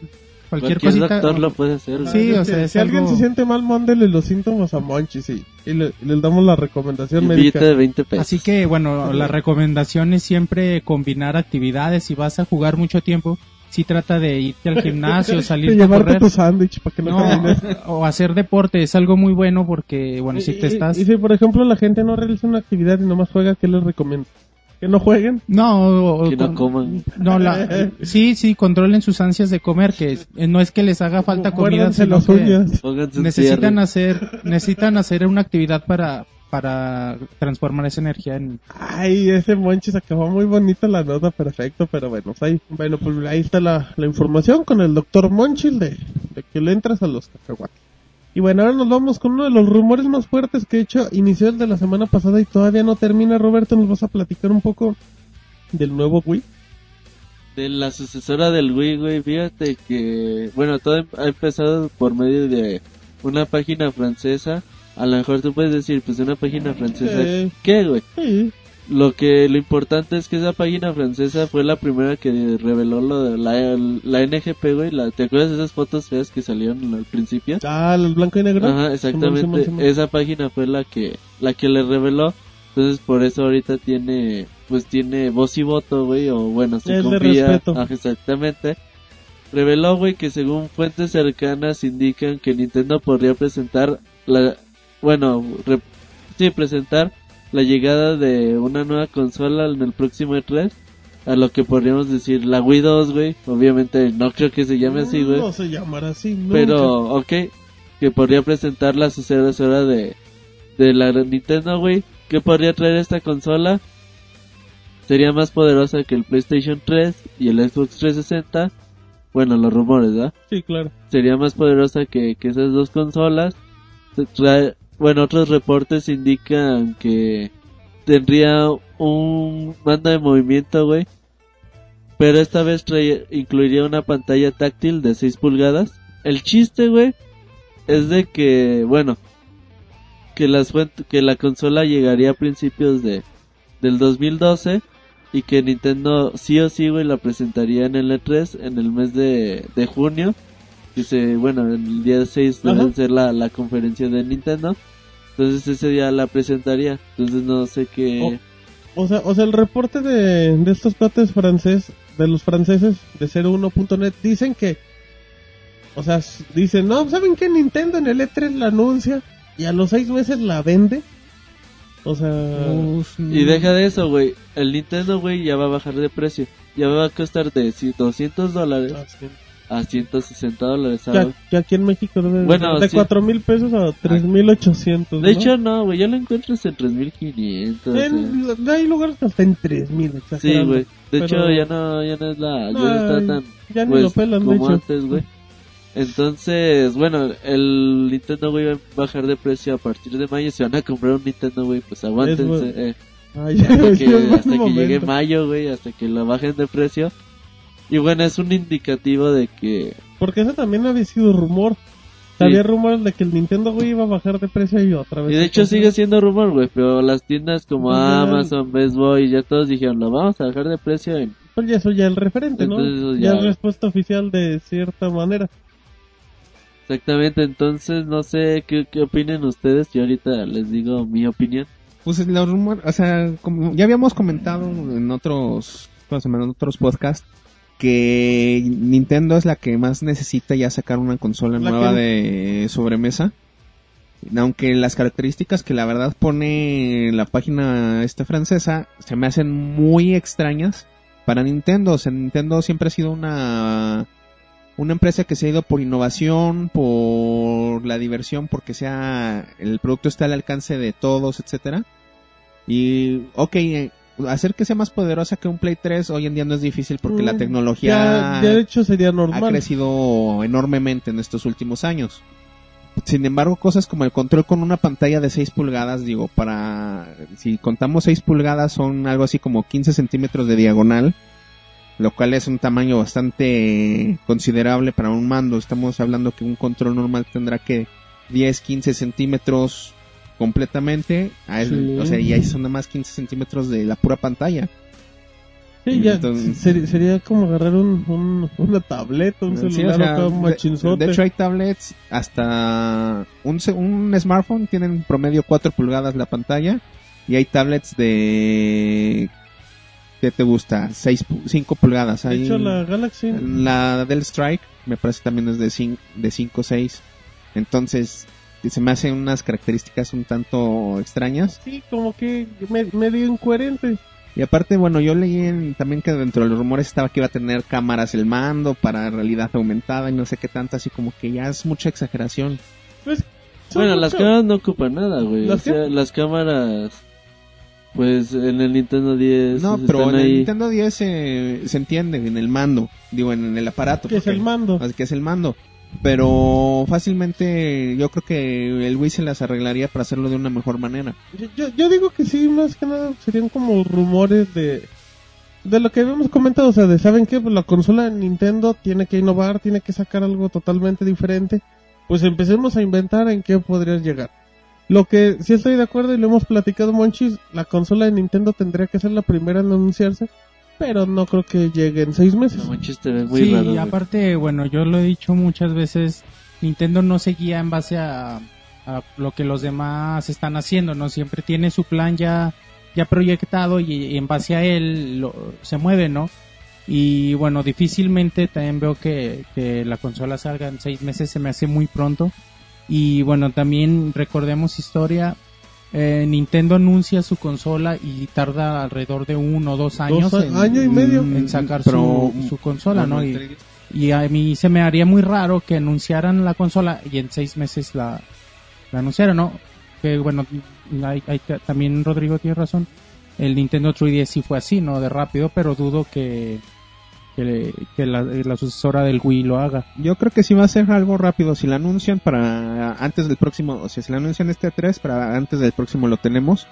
cualquier, Cualquier cosita. doctor lo puede hacer. Sí, o Si- sea, si alguien se siente mal, mándele los síntomas a Monchis y, y le, y les damos la recomendación médica. billete de 20 pesos. Así que, bueno, la recomendación es siempre combinar actividades. Si vas a jugar mucho tiempo, si trata de irte al gimnasio, De salir a llevarte correr. tu sándwich para que no, No, o hacer deporte es algo muy bueno porque, bueno, si te Y- estás... Y, si, por ejemplo, la gente no realiza una actividad y nomás juega, ¿qué les recomiendo? Que no jueguen. No, o- Que no coman. no, la, sí, sí, controlen sus ansias de comer, que eh, no es que les haga falta comida, sino las que necesitan hacer, necesitan hacer una actividad para, para transformar esa energía en, Ay, ese Monchis acabó muy bonita la nota, perfecto, pero bueno, pues ahí, bueno, pues ahí está la, la información con el doctor Monchil de, de que le entras a los cacahuates. Y bueno, ahora nos vamos con uno de los rumores más fuertes que he hecho, inició el de la semana pasada y todavía no termina, Roberto, nos vas a platicar un poco del nuevo Wii. De la sucesora del Wii, güey, fíjate que, bueno, todo em- ha empezado por medio de una página francesa. A lo mejor tú puedes decir, pues una página francesa, Sí. ¿qué, güey? Sí, Lo que, lo importante es que esa página francesa fue la primera que reveló lo de la, la NGP, güey. La, ¿Te acuerdas de esas fotos feas que salieron al principio? ah, el blanco y negro. Ajá, exactamente. Simón, Simón. Esa página fue la que, la que le reveló. Entonces por eso ahorita tiene, pues tiene voz y voto, güey, o bueno, se Es de confía. respeto. Ajá, exactamente. Reveló, güey, que según fuentes cercanas indican que Nintendo podría presentar la, bueno, re- sí, presentar la llegada de una nueva consola en el próximo E3. A lo que podríamos decir la Wii 2, güey. Obviamente no creo que se llame así, güey. No se llamará así, nunca. Pero, ok, que podría presentar la sucesora de, de la Nintendo, güey. ¿Qué podría traer esta consola? Sería más poderosa que el PlayStation 3 y el Xbox 360. Bueno, los rumores, ¿verdad? Sí, claro. Sería más poderosa que, que esas dos consolas. Se trae- bueno, otros reportes indican que tendría un mando de movimiento, güey. Pero esta vez incluiría una pantalla táctil de 6 pulgadas. El chiste, güey, es de que, bueno, que, las que la consola llegaría a principios de del 2012 y que Nintendo sí o sí, güey, la presentaría en el E3 en el mes de, de junio. Que se, bueno, el día 6 Ajá. debe ser la, la conferencia de Nintendo. Entonces ese día la presentaría. Entonces no sé qué... O sea, o sea, el reporte de, de estos cuates francés, de los franceses de 01.net, dicen que, o sea, dicen, no, ¿saben qué? Nintendo en el E3 la anuncia y a los seis meses la vende. O sea, Pues, Y deja de eso, güey. El Nintendo, güey, ya va a bajar de precio. Ya va a costar de si- 200 dólares. A 160 dólares, ya, ¿sabes? ya aquí en México debe Bueno, de sí. cuatro mil pesos a tres mil ochocientos. De hecho, no, güey, ya lo encuentras en 3500. eh. en, hay lugares que hasta en tres mil, Sí, güey. De Pero- hecho, ya no, ya no es la. Ya no Ay, está tan. ya ni pues, lo pelan, de como hecho. antes, güey. Entonces, bueno, el Nintendo, güey, va a bajar de precio a partir de mayo. Si van a comprar un Nintendo, güey, pues aguántense. bueno. eh. Ay, hasta ya que, hasta que llegue mayo, güey, hasta que lo bajen de precio. Y bueno, es un indicativo de que Porque eso también había sido rumor. Sí. Había rumores de que el Nintendo Wii iba a bajar de precio y otra vez. Y de hecho sigue siendo rumor, güey, pero las tiendas como. Amazon, Best Buy, ya todos dijeron, lo vamos a bajar de precio en... Pues ya eso ya el referente, ¿no? Entonces ya ya- es respuesta oficial de cierta manera. Exactamente, entonces no sé qué, qué opinen ustedes, yo ahorita les digo mi opinión. Pues los rumores, o sea, como ya habíamos comentado en otros, ¿cómo se llama? en otros podcasts, que Nintendo es la que más necesita ya sacar una consola La nueva que- de sobremesa. Aunque las características que la verdad pone la página esta francesa se me hacen muy extrañas para Nintendo. O sea, Nintendo siempre ha sido una una empresa que se ha ido por innovación, por la diversión, porque sea el producto está al alcance de todos, etcétera. Y ok, hacer que sea más poderosa que un Play 3 hoy en día no es difícil porque la Mm, tecnología Ya, ya de hecho sería ha crecido enormemente en estos últimos años. Sin embargo, cosas como el control con una pantalla de 6 pulgadas, digo, para, si contamos 6 pulgadas son algo así como 15 centímetros de diagonal, lo cual es un tamaño bastante considerable para un mando. Estamos hablando que un control normal tendrá que 10, 15 centímetros completamente, a eso- Sí. o sea, y ahí son nada más 15 centímetros de la pura pantalla. Sí, ya Entonces- sería, sería como agarrar un, un- una tableta, un Sí, o celular sea, un de- machinzote. De hecho, hay tablets hasta un, un smartphone tienen promedio 4 pulgadas la pantalla y hay tablets de ¿qué te gusta? 6 5 pulgadas. de Hay hecho, la Galaxy. la del Strike me parece también es de 5 de 5 6. Entonces, se me hacen unas características un tanto extrañas. Sí, como que me- medio incoherente. Y aparte, bueno, yo leí en- también que dentro de los rumores estaba que iba a tener cámaras el mando para realidad aumentada y no sé qué tanto, así como que ya es mucha exageración. Pues, Bueno, las cámaras no ocupan nada, güey. ¿Las sea, las cámaras, pues en el Nintendo 10 No, pero en el ahí. Nintendo 10 se, se entiende, en el mando, digo, en el aparato. que es el mando. Así que es el mando. Pero fácilmente yo creo que el Wii se las arreglaría para hacerlo de una mejor manera. Yo, yo, digo que sí, más que nada serían como rumores de de lo que habíamos comentado, o sea, de saben que la consola de Nintendo tiene que innovar, tiene que sacar algo totalmente diferente, pues empecemos a inventar en qué podría llegar. Lo que sí estoy de acuerdo y lo hemos platicado Monchis, la consola de Nintendo tendría que ser la primera en anunciarse, pero no creo que llegue en seis meses. No muy sí, raro. y güey. aparte, bueno, yo lo he dicho muchas veces, Nintendo no se guía en base a, a lo que los demás están haciendo, ¿no? Siempre tiene su plan ya, ya proyectado y, y en base a él lo- se mueve, ¿no? Y bueno, difícilmente también veo que, que la consola salga en seis meses, se me hace muy pronto. Y bueno, también recordemos historia, eh, Nintendo anuncia su consola y tarda alrededor de uno o dos años a- en, año y medio. en sacar Pero- su, su consola, ¿no? Y, 3DS y a mí se me haría muy raro que anunciaran la consola y en seis meses la, la anunciaran, ¿no? Que bueno, hay, hay- también Rodrigo tiene razón. El Nintendo 3DS sí fue así, ¿no? De rápido, pero dudo que, que, que la, sucesora del Wii lo haga. Yo creo que sí va a ser algo rápido. Si la anuncian para antes del próximo, o sea, si la anuncian este 3 para antes del próximo lo tenemos.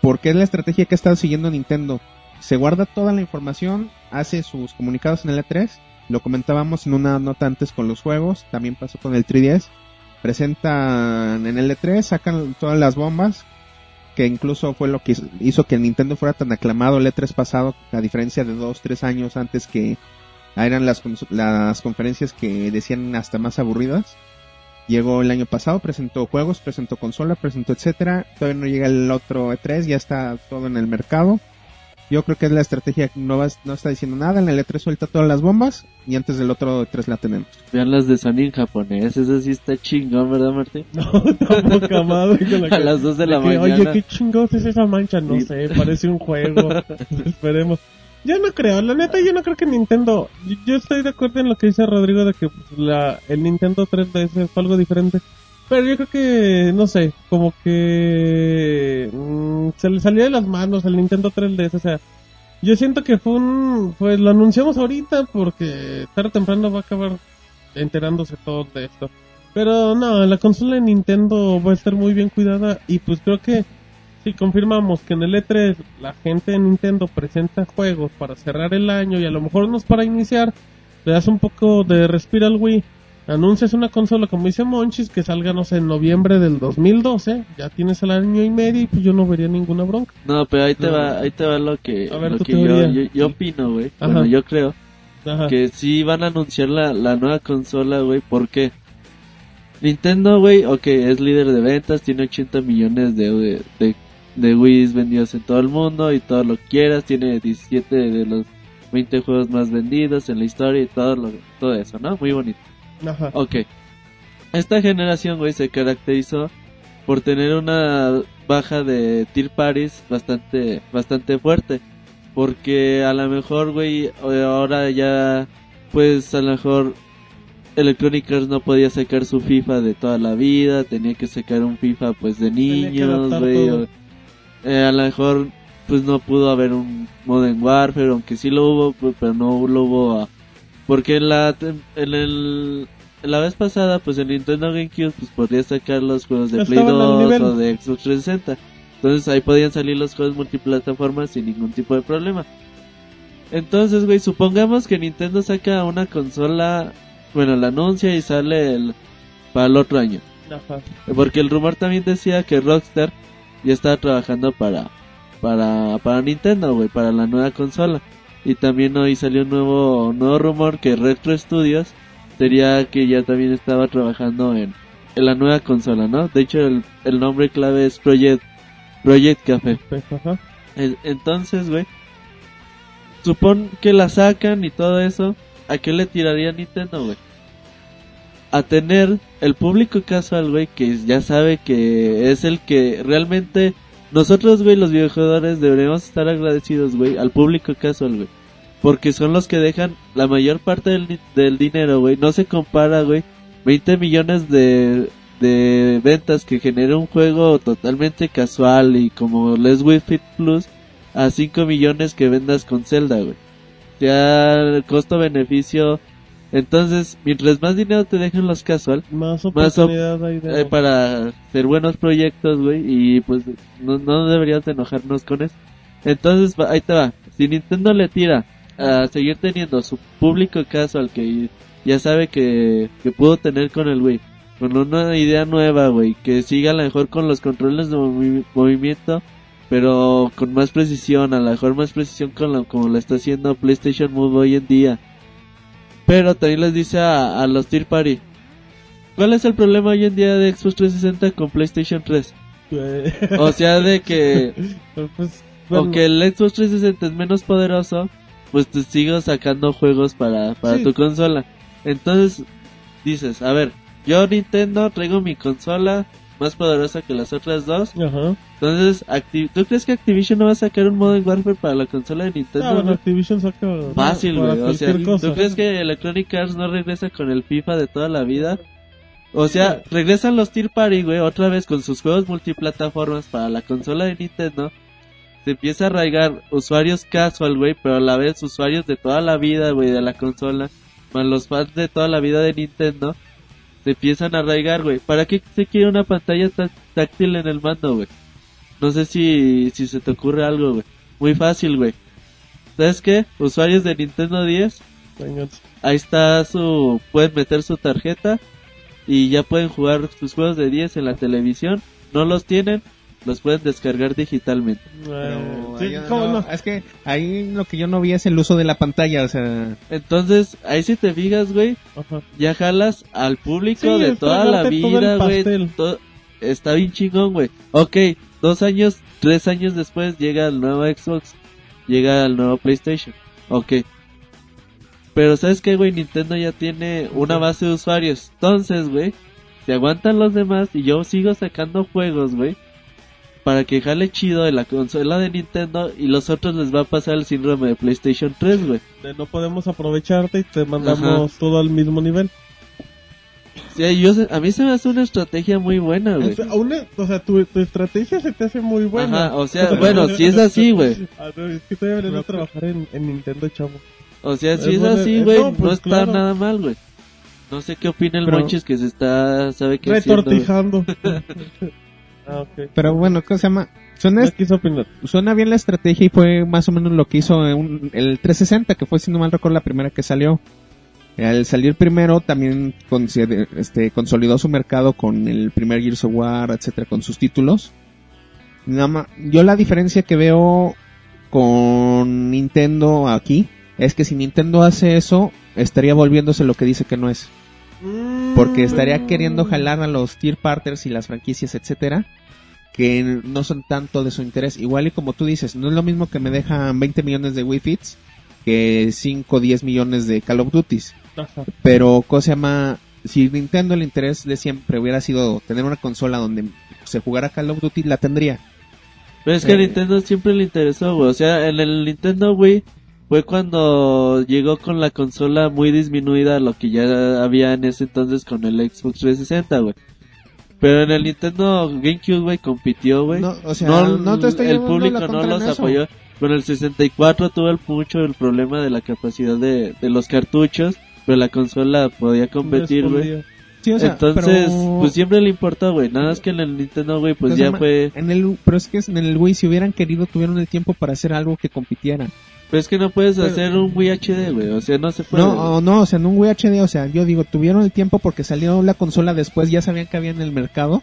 Porque es la estrategia que ha estado siguiendo Nintendo. Se guarda toda la información, hace sus comunicados en el E3. Lo comentábamos en una nota antes con los juegos, también pasó con el 3DS. Presentan en el E3, sacan todas las bombas, que incluso fue lo que hizo que Nintendo fuera tan aclamado el E3 pasado, a diferencia de dos, tres años antes que eran las, las conferencias que decían hasta más aburridas. Llegó el año pasado, presentó juegos, presentó consola, presentó etcétera. Todavía no llega el otro E3, ya está todo en el mercado. Yo creo que es la estrategia, no, va- no está diciendo nada, en el E3 suelta todas las bombas y antes del otro E3 la tenemos. Vean las de Sony en japonés, eso sí está chingón, ¿verdad, Martín? No, tampoco la A que- las dos de la que, mañana. Oye, qué chingados es esa mancha, no Sí. sé, parece un juego. Esperemos. Yo no creo, la neta, yo no creo que Nintendo. Yo, yo estoy de acuerdo en lo que dice Rodrigo de que la, el Nintendo 3DS fue algo diferente. Pero yo creo que, no sé, como que mm, se le salió de las manos el Nintendo 3DS. O sea, yo siento que fue un. Pues lo anunciamos ahorita porque tarde o temprano va a acabar enterándose todo de esto. Pero no, la consola de Nintendo va a estar muy bien cuidada y pues creo que si confirmamos que en el E3 la gente de Nintendo presenta juegos para cerrar el año y a lo mejor no es para iniciar, le das un poco de respiro al Wii, anuncias una consola como dice Monchis que salga no sé en noviembre del 2012, ya tienes el año y medio y pues yo no vería ninguna bronca. No, pero ahí te No. va, ahí te va lo que, A ver, lo tu que yo, teoría. yo, yo opino, güey. Bueno, yo creo Ajá. que sí van a anunciar la, la nueva consola, güey. ¿Por qué? Nintendo, güey, ok, es líder de ventas, tiene 80 millones de, de, de Wii's vendidos en todo el mundo y todo lo que quieras, tiene 17 de los 20 juegos más vendidos en la historia y todo, lo, todo eso, ¿no? Muy bonito. Ajá. Ok. Esta generación, güey, se caracterizó por tener una baja de tier parties bastante, bastante fuerte. Porque a lo mejor, güey, eh, ahora ya, pues a lo mejor Electronic Arts no podía sacar su FIFA de toda la vida, tenía que sacar un FIFA pues de niños, güey. eh, a lo mejor pues no pudo haber un Modern Warfare, aunque sí lo hubo, pero no lo hubo a- porque en la en el en la vez pasada pues el Nintendo GameCube pues podía sacar los juegos de Play Estaban al 2 nivel. o de Xbox 360 entonces ahí podían salir los juegos multiplataformas sin ningún tipo de problema entonces güey supongamos que Nintendo saca una consola bueno la anuncia y sale el para el otro año Ajá. porque el rumor también decía que Rockstar ya estaba trabajando para para para Nintendo, güey, para la nueva consola. Y también hoy salió un nuevo nuevo rumor que Retro Studios sería que ya también estaba trabajando en, en la nueva consola, ¿no? De hecho el, el nombre clave es Project Project Café. Entonces, güey, supón que la sacan y todo eso, ¿a qué le tiraría Nintendo, güey? A tener el público casual, güey, que ya sabe que es el que realmente nosotros, güey, los videojugadores deberíamos estar agradecidos, güey, al público casual, güey. Porque son los que dejan la mayor parte del, del dinero, güey. No se compara, güey. 20 millones de, de ventas que genera un juego totalmente casual y como les Wii Fit Plus a 5 millones que vendas con Zelda, güey. El costo-beneficio. Entonces, mientras más dinero te dejen los casual, Más Más op- hay de... eh, para hacer buenos proyectos, güey, y pues no, no deberías de enojarnos con eso. Entonces, ahí te va. Si Nintendo le tira a seguir teniendo su público casual que ya sabe que, que pudo tener con el Wii, con una idea nueva, güey, que siga a lo mejor con los controles de movi- movimiento, pero con más precisión, a lo mejor más precisión con la, como lo está haciendo PlayStation Move hoy en día. Pero también les dice a, a los Tier Party, ¿Cuál es el problema hoy en día de Xbox 360 con PlayStation 3? Eh, O sea, de que pues, bueno, aunque el Xbox 360 es menos poderoso, pues te sigo sacando juegos para, para Sí. tu consola. Entonces, dices, a ver, yo Nintendo traigo mi consola más poderosa que las otras dos. Ajá. Entonces, Acti- ¿tú crees que Activision no va a sacar un Modern Warfare para la consola de Nintendo? Ah, bueno? Activision saca... Fácil, güey. O sea, cosa. ¿tú crees que Electronic Arts no regresa con el FIFA de toda la vida? O sea, regresan los Tier Party, güey, otra vez con sus juegos multiplataformas para la consola de Nintendo. Se empieza a arraigar usuarios casual, güey, pero a la vez usuarios de toda la vida, güey, de la consola. Más los fans de toda la vida de Nintendo. Se empiezan a arraigar, güey. ¿Para qué se quiere una pantalla tá- táctil en el mando, güey? No sé si, si se te ocurre algo, güey. Muy fácil, güey. ¿Sabes qué? Usuarios de Nintendo 10 Venga, ahí está su pueden meter su tarjeta y ya pueden jugar sus juegos de 10 en la televisión no los tienen los pueden descargar digitalmente. Pero sí, ¿cómo no- no? Es que ahí lo que yo no vi es el uso de la pantalla, o sea, entonces ahí si te fijas güey Ajá. ya jalas al público Sí, de toda la vida güey. To- está bien chingón güey. Ok dos años tres años después llega el nuevo Xbox llega el nuevo PlayStation. Ok. Pero sabes qué güey Nintendo ya tiene una base de usuarios. Entonces güey se aguantan los demás y yo sigo sacando juegos güey para que jale chido de la consola de Nintendo y los otros les va a pasar el síndrome de PlayStation 3 güey De no podemos aprovecharte y te mandamos todo al mismo nivel. Sí, yo sé- a mí se me hace una estrategia muy buena, güey. O sea, una- o sea, tu, tu estrategia se te hace muy buena. Ajá, o sea, bueno, si es así, güey. Ah, es que todavía deberías de trabajar en, en Nintendo, chavo. O sea, si Es así, eh, güey, no, no, pues, está claro. nada mal, güey. No sé qué opina el Monchis que se está, sabe qué haciendo, güey. Ah, pero bueno, ¿qué se llama? Suena, No bien la estrategia y fue más o menos lo que hizo un- el 360, que fue, si no mal recuerdo, la primera que salió. Al salir primero, también este, consolidó su mercado con el primer Gears of War, etcétera, con sus títulos. Nada más, yo la diferencia que veo con Nintendo aquí es que si Nintendo hace eso, estaría volviéndose lo que dice que no es. Porque estaría queriendo jalar a los tier partners y las franquicias, etcétera, que no son tanto de su interés. Igual y como tú dices, no es lo mismo que me dejan 20 millones de Wii Fits que 5 o 10 millones de Call of Duties. Ajá. Pero, ¿cómo se llama? Si Nintendo el interés de siempre hubiera sido tener una consola donde se jugara Call of Duty, la tendría. Pero es que a Eh. Nintendo siempre le interesó, güey. O sea, en el Nintendo Wii fue cuando llegó con la consola muy disminuida a lo que ya había en ese entonces con el Xbox 360, güey. Pero en el Nintendo GameCube, güey, compitió, güey. No, o sea, no te estoy el público no los eso. apoyó. Con el 64 tuvo el, mucho el problema de la capacidad de, de los cartuchos, pero la consola podía competir, güey. Respondía. Sí, o sea, Entonces, pero- pues siempre le importó, güey. Nada más que en el Nintendo, güey, pues ¿cómo se ya fue... En el, pero es que en el Wii, si hubieran querido, tuvieron el tiempo para hacer algo que compitiera. Pero es que no puedes Pero- hacer un Wii HD, güey. O sea, no se puede. No, no, o sea, en un Wii HD, o sea, yo digo, tuvieron el tiempo porque salió la consola después, ya sabían que había en el mercado.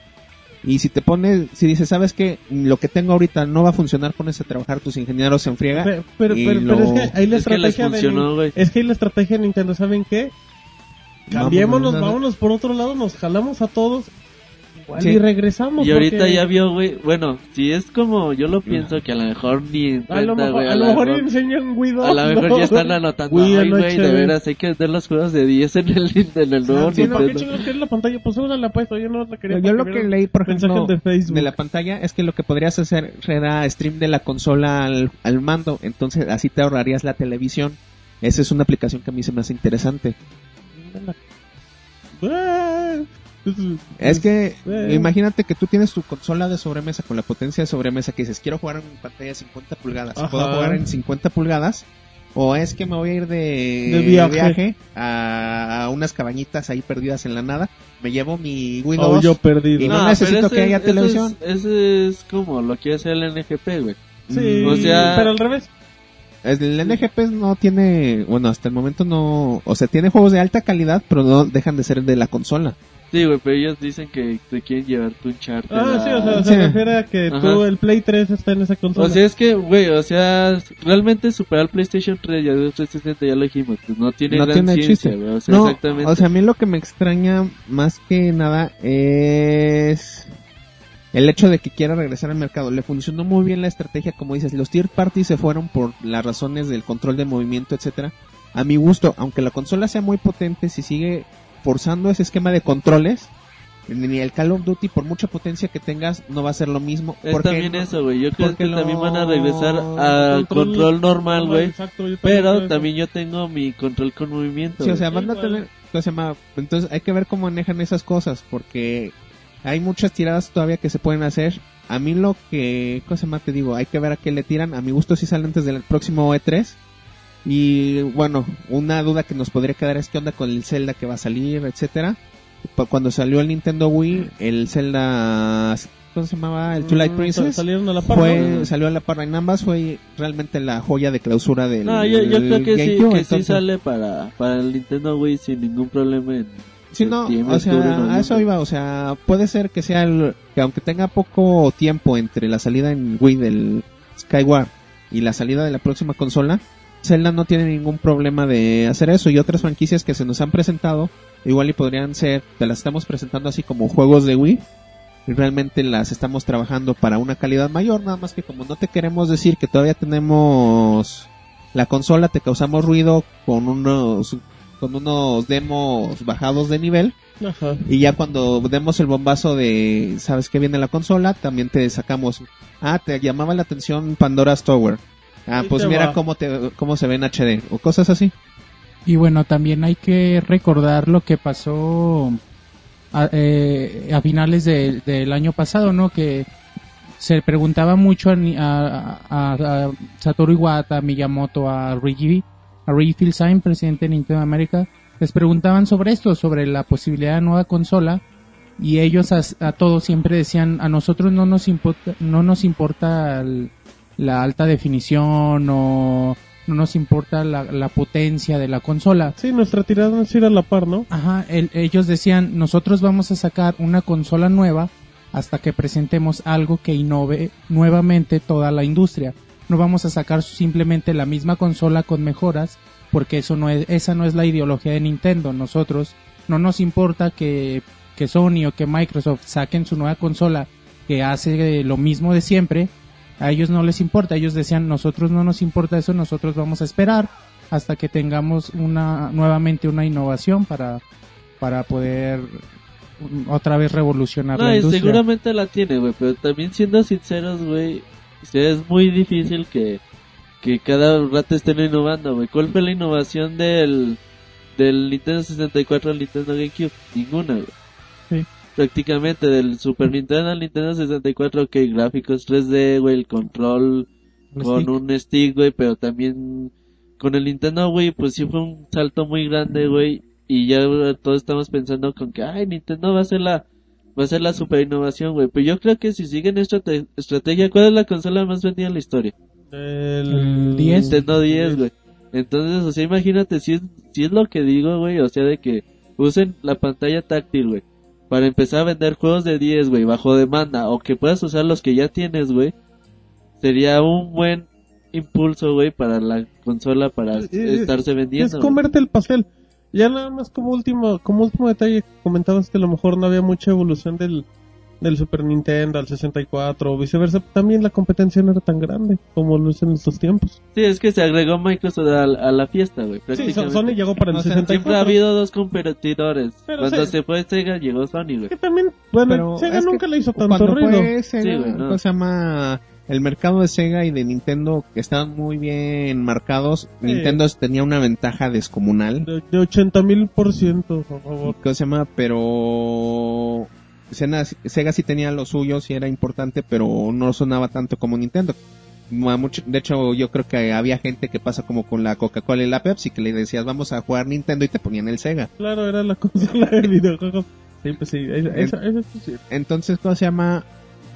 Y si te pones, si dices, sabes que lo que tengo ahorita no va a funcionar, pones a trabajar, tus ingenieros se enfriega. Pero, pero, y pero- lo- pero es que ahí la Es que les estrategia funcionó, es que ahí la estrategia de Nintendo, ¿saben qué? Cambiémonos, Vámonos, vámonos por otro lado, nos jalamos a todos. Igual Sí. y regresamos. Y ahorita porque ya vio, güey, bueno, si es como yo lo pienso, que a lo mejor ni A lo intenta, mejor, güey, a lo mejor enseñan Wii 2, a lo mejor ¿no? ya están anotando, ay, güey, de veras, hay que vender los juegos de 10 en el, en el nuevo Sí, no, ¿qué chingos quieres la pantalla? Pues una la puesto, yo no la quería. Yo lo que leí, por ejemplo, de Facebook. de la pantalla es que lo que podrías hacer era stream de la consola al, al mando, entonces así te ahorrarías la televisión. Esa es una aplicación que a mí se me hace interesante. Es que Eh. imagínate que tú tienes tu consola de sobremesa con la potencia de sobremesa que dices, quiero jugar en pantalla de 50 pulgadas, Ajá. ¿puedo jugar en 50 pulgadas? O es que me voy a ir de, De viaje. a, a unas cabañitas ahí perdidas en la nada, me llevo mi Wii Oh, 2 yo perdido. Y no necesito ese que haya televisión. Es, ese es como lo que hace el NGP, güey. Sí, O sea- pero al revés. El NGP no tiene, bueno, hasta el momento no, o sea, tiene juegos de alta calidad, pero no dejan de ser de la consola. Sí, güey, pero ellos dicen que te quieren llevar tu Uncharted. Ah, sí, o sea, a- se Sí. refiere a que Ajá. tú, el Play 3 está en esa consola. O sea, es que, güey, o sea, realmente superar el PlayStation 3 y el 360 ya lo dijimos, pues no tiene no gran tiene ciencia, chiste. güey, o sea, no, exactamente. o sea, a mí lo que me extraña más que nada es el hecho de que quiera regresar al mercado. Le funcionó muy bien la estrategia, como dices, los tier parties se fueron por las razones del control de movimiento, etcétera. A mi gusto, aunque la consola sea muy potente, si sigue forzando ese esquema de controles, ni el Call of Duty, por mucha potencia que tengas, no va a ser lo mismo. es porque también no- eso, güey, yo creo que también van a regresar a control, normal, güey. Pero también yo tengo mi control con movimiento. Sí, o sea, van a tener. Entonces hay que ver cómo manejan esas cosas, porque hay muchas tiradas todavía que se pueden hacer. A mí lo que, ¿cómo se llama? Te digo, hay que ver a qué le tiran. A mi gusto sí sale antes del próximo E3. Y bueno, una duda que nos podría quedar es qué onda con el Zelda que va a salir, etcétera. Cuando salió el Nintendo Wii, el Zelda, ¿cómo se llamaba? El Twilight Mm, Princess. Salieron a la par, Fue, ¿no? salió a la par en ambas, fue realmente la joya de clausura del No, yo, yo creo que sí, que sale para, para el Nintendo Wii sin ningún problema en Sí, no, o sea, a eso iba, o sea, puede ser que sea el, que aunque tenga poco tiempo entre la salida en Wii del Skyward y la salida de la próxima consola, Zelda no tiene ningún problema de hacer eso y otras franquicias que se nos han presentado, igual y podrían ser, te las estamos presentando así como juegos de Wii, y realmente las estamos trabajando para una calidad mayor, nada más que como no te queremos decir que todavía tenemos la consola, te causamos ruido con unos con unos demos bajados de nivel Ajá. y ya cuando demos el bombazo de sabes que viene la consola también te sacamos ah te llamaba la atención Pandora's Tower ah pues mira va. cómo te cómo se ve en HD o cosas así Y bueno, también hay que recordar lo que pasó a, eh, a finales de- del año pasado, ¿no? Que se preguntaba mucho a, a- a- Satoru Iwata, a Miyamoto, a Reggie, a Reggie Fils-Aime, presidente de Nintendo América, les preguntaban sobre esto, sobre la posibilidad de nueva consola y ellos a, a todos siempre decían a nosotros no nos importa no nos importa el- la alta definición o no nos importa la, la potencia de la consola Sí, nuestra tirada es ir a la par, ¿no? Ajá, el- ellos decían, nosotros vamos a sacar una consola nueva hasta que presentemos algo que innove nuevamente toda la industria. No vamos a sacar simplemente la misma consola con mejoras, porque eso no es, esa no es la ideología de Nintendo. Nosotros no nos importa que, que Sony o que Microsoft saquen su nueva consola que hace lo mismo de siempre. A ellos no les importa, ellos decían, nosotros no nos importa eso, nosotros vamos a esperar hasta que tengamos una nuevamente una innovación para para poder otra vez revolucionar No, la industria. seguramente la tiene, güey, pero también siendo sinceros, güey, es muy difícil que, que cada rato estén innovando, güey. ¿Cuál fue la innovación del, del Nintendo 64 al Nintendo GameCube? Ninguna, güey. Sí. Prácticamente del Super Nintendo al Nintendo 64, ok, gráficos 3D, güey, el control con stick. un stick, güey, pero también con el Nintendo, güey, pues sí fue un salto muy grande, güey, y ya todos estamos pensando con que, ay, Nintendo va a ser la, va a ser la super innovación, güey, pero yo creo que si siguen esta te- estrategia, ¿cuál es la consola más vendida en la historia? El El 10. Nintendo 10, güey. Entonces, o sea, imagínate si es, si es lo que digo, güey, o sea, de que usen la pantalla táctil, güey, para empezar a vender juegos de 10, güey, bajo demanda, o que puedas usar los que ya tienes, güey, sería un buen impulso, güey, para la consola para estarse vendiendo. Es comerte el pastel. Ya nada más como último, como último detalle comentabas que a lo mejor no había mucha evolución del, del Super Nintendo al 64 o viceversa, también la competencia no era tan grande como lo es en estos tiempos. Sí, es que se agregó Microsoft a, a la fiesta, güey. Sí. Sony llegó para el O sea, 64. Siempre ha habido dos competidores. Pero Cuando sí. se fue Sega, llegó Sony, güey. Que también, bueno, Pero Sega nunca le hizo tanto ruido. fue Sega, Sí, güey, no. ¿cómo se llama? El mercado de Sega y de Nintendo que estaban muy bien marcados. Nintendo tenía una ventaja descomunal. De, de 80 mil por ciento, por favor. ¿Cómo se llama? Pero Sega, Sega sí tenía lo suyo, sí era importante, pero no sonaba tanto como Nintendo. Mucho- De hecho, yo creo que había gente que pasa como con la Coca-Cola y la Pepsi, que le decías vamos a jugar Nintendo y te ponían el Sega. Claro, era la consola de videojuegos. Sí, pues sí, eso, eso, eso sí es cierto. Entonces, ¿cómo se llama?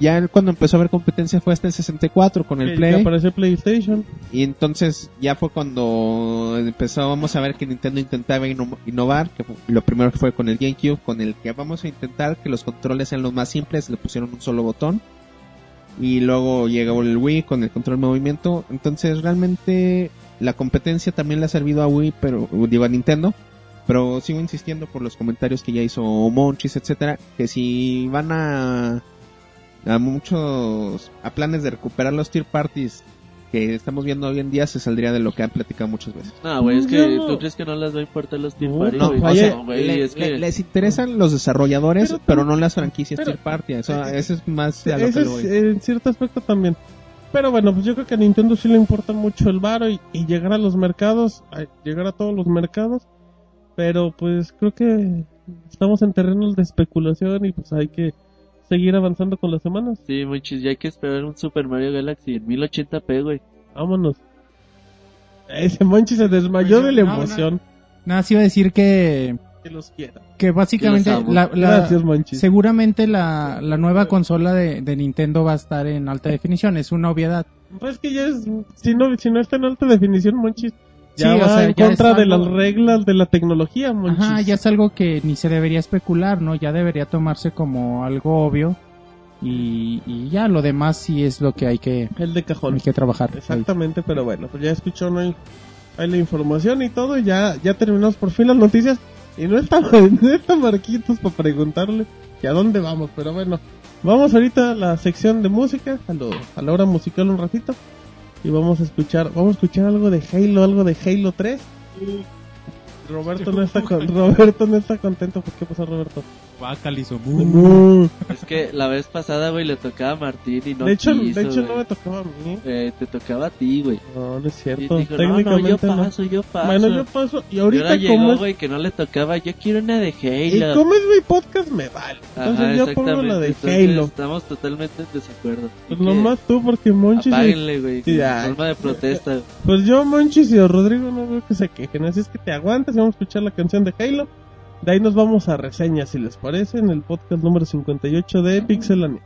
Ya él cuando empezó a haber competencia fue hasta el 64 con el Play. que apareció PlayStation. Y entonces ya fue cuando empezábamos a ver que Nintendo intentaba inno- innovar, que fue- lo primero que fue con el GameCube, con el que vamos a intentar que los controles sean los más simples, le pusieron un solo botón. Y luego llegó el Wii con el control de movimiento. Entonces realmente la competencia también le ha servido a Wii, pero digo a Nintendo. Pero sigo insistiendo por los comentarios que ya hizo Monchis, etcétera, que si van a a muchos a planes de recuperar los tier parties que estamos viendo hoy en día se saldría de lo que han platicado muchas veces. No, güey, es que no. tú crees que no les va a importar los No, Party, no, No, Le- es que... le- les interesan los desarrolladores, Pero no las franquicias pero- tier party. Eso, eh, eso es más a lo que es voy. en cierto aspecto también. Pero bueno, pues yo creo que a Nintendo sí le importa mucho el varo y, y llegar a los mercados, a llegar a todos los mercados. Pero pues creo que estamos en terrenos de especulación y pues hay que seguir avanzando con las semanas. Sí, muchis, ya hay que esperar un Super Mario Galaxy en 1080p, güey. Vámonos. Ese Monchi se desmayó Pues, de la no, no. emoción. Nada, sí iba a decir que, Que los quiera. que básicamente los la, la- Gracias, Monchi. seguramente la, la nueva consola de, de Nintendo va a estar en alta definición, es una obviedad. Pues que ya es, si no, si no está en alta definición, Monchis, ya Sí, o va sea, en ya contra de algo- las reglas de la tecnología, Monchis. Ajá, ya es algo que ni se debería especular, ¿no? Ya debería tomarse como algo obvio y, y ya lo demás sí es lo que hay que, El de cajón. hay que trabajar. Exactamente, pero bueno, pues ya escuchó ¿no? hay, hay la información y todo, y ya, ya terminamos por fin las noticias. Y no está, no está Marquitos para preguntarle que a dónde vamos, pero bueno, vamos ahorita a la sección de música, a, lo, a la hora musical un ratito, y vamos a escuchar, vamos a escuchar algo de Halo, algo de Halo 3. Roberto no está con, Roberto no está contento, ¿por qué pasó Roberto? No. Es que la vez pasada, güey, le tocaba a Martín y no de hecho, quiso, de hecho no me tocaba a mí. Eh, te tocaba a ti, güey. No, no es Y cierto. dijo, no, no, Técnicamente yo no. paso, yo paso. Bueno, yo paso y Y ahorita ahora como güey, que no le tocaba, yo quiero una de y Halo. como es mi podcast me vale. Entonces Ajá, yo pongo la de. Entonces, Halo. Estamos totalmente en desacuerdo. Pues nomás tú porque Monchis y, Apáguenle, güey. Ya. Forma de protesta. pues yo Monchis y Rodrigo no veo que se quejen, así es que te aguantas y vamos a escuchar la canción de Halo. De ahí nos vamos a reseñas si les parece en el podcast número 58 de Pixelania.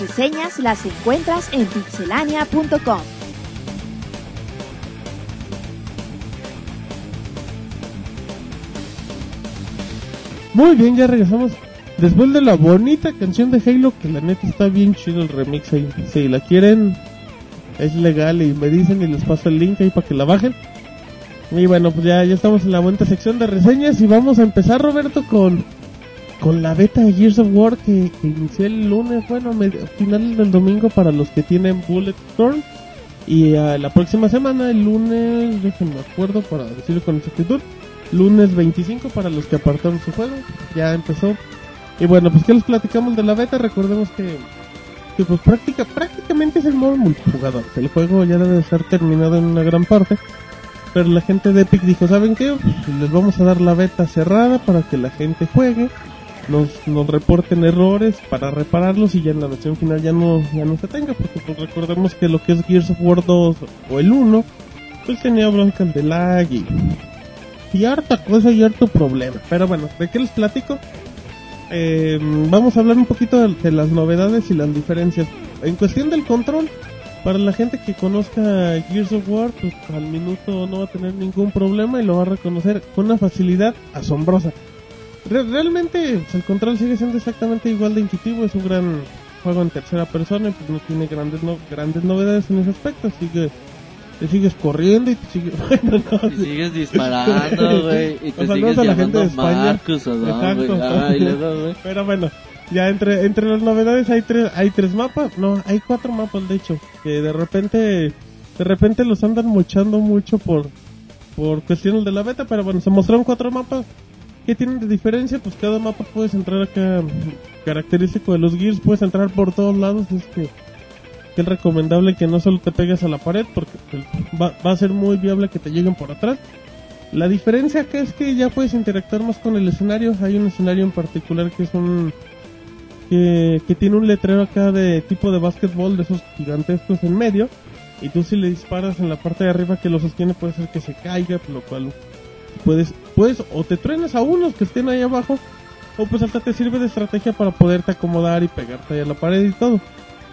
Reseñas las encuentras en pixelania.com. Muy bien, ya regresamos. Después de la bonita canción de Halo, que la neta está bien chido el remix ahí. Si la quieren, es legal y me dicen y les paso el link ahí para que la bajen. Y bueno, pues ya, ya estamos en la bonita sección de reseñas y vamos a empezar, Roberto, con, con la beta de Gears of War que, que inició el lunes, bueno, final del domingo para los que tienen Bulletstorm. Y uh, la próxima semana, el lunes, déjenme acuerdo para decirlo con exactitud, lunes 25 para los que apartaron su juego, ya empezó. Y bueno, pues que les platicamos de la beta, recordemos que, que pues práctica, prácticamente es el modo multijugador. El juego ya debe estar terminado en una gran parte. Pero la gente de Epic dijo, ¿saben qué? Pues les vamos a dar la beta cerrada para que la gente juegue, nos, nos reporten errores para repararlos y ya en la versión final ya no, ya no se tenga, porque pues recordemos que lo que es Gears of War 2 o el 1, pues tenía broncas de lag y, y harta cosa y harto problema. Pero bueno, ¿de qué les platico? Eh, vamos a hablar un poquito de, de, las novedades y las diferencias. En cuestión del control, para la gente que conozca Gears of War, pues al minuto no va a tener ningún problema y lo va a reconocer con una facilidad asombrosa. Re realmente el control sigue siendo exactamente igual de intuitivo, es un gran juego en tercera persona y pues no tiene grandes no grandes novedades en ese aspecto, sigue te sigues corriendo y te sigues, bueno, no, y sigues disparando, güey, y te o sea, sigues no a la gente de España. Marcus o no, Exacto. luego. Pero bueno, ya entre entre las novedades hay tres hay tres mapas, no, hay cuatro mapas de hecho, que de repente de repente los andan mochando mucho por por cuestiones de la beta, pero bueno, se mostraron cuatro mapas que tienen de diferencia, pues cada mapa puedes entrar acá característico de los gears, puedes entrar por todos lados, es que es recomendable que no solo te pegues a la pared porque va, a ser muy viable que te lleguen por atrás. La diferencia acá es que ya puedes interactuar más con el escenario. Hay un escenario en particular que es un que, tiene un letrero acá de tipo de básquetbol de esos gigantescos en medio y tú si le disparas en la parte de arriba que lo sostiene puede ser que se caiga, lo cual puedes puedes o te truenas a unos que estén ahí abajo o pues hasta te sirve de estrategia para poderte acomodar y pegarte ahí a la pared y todo.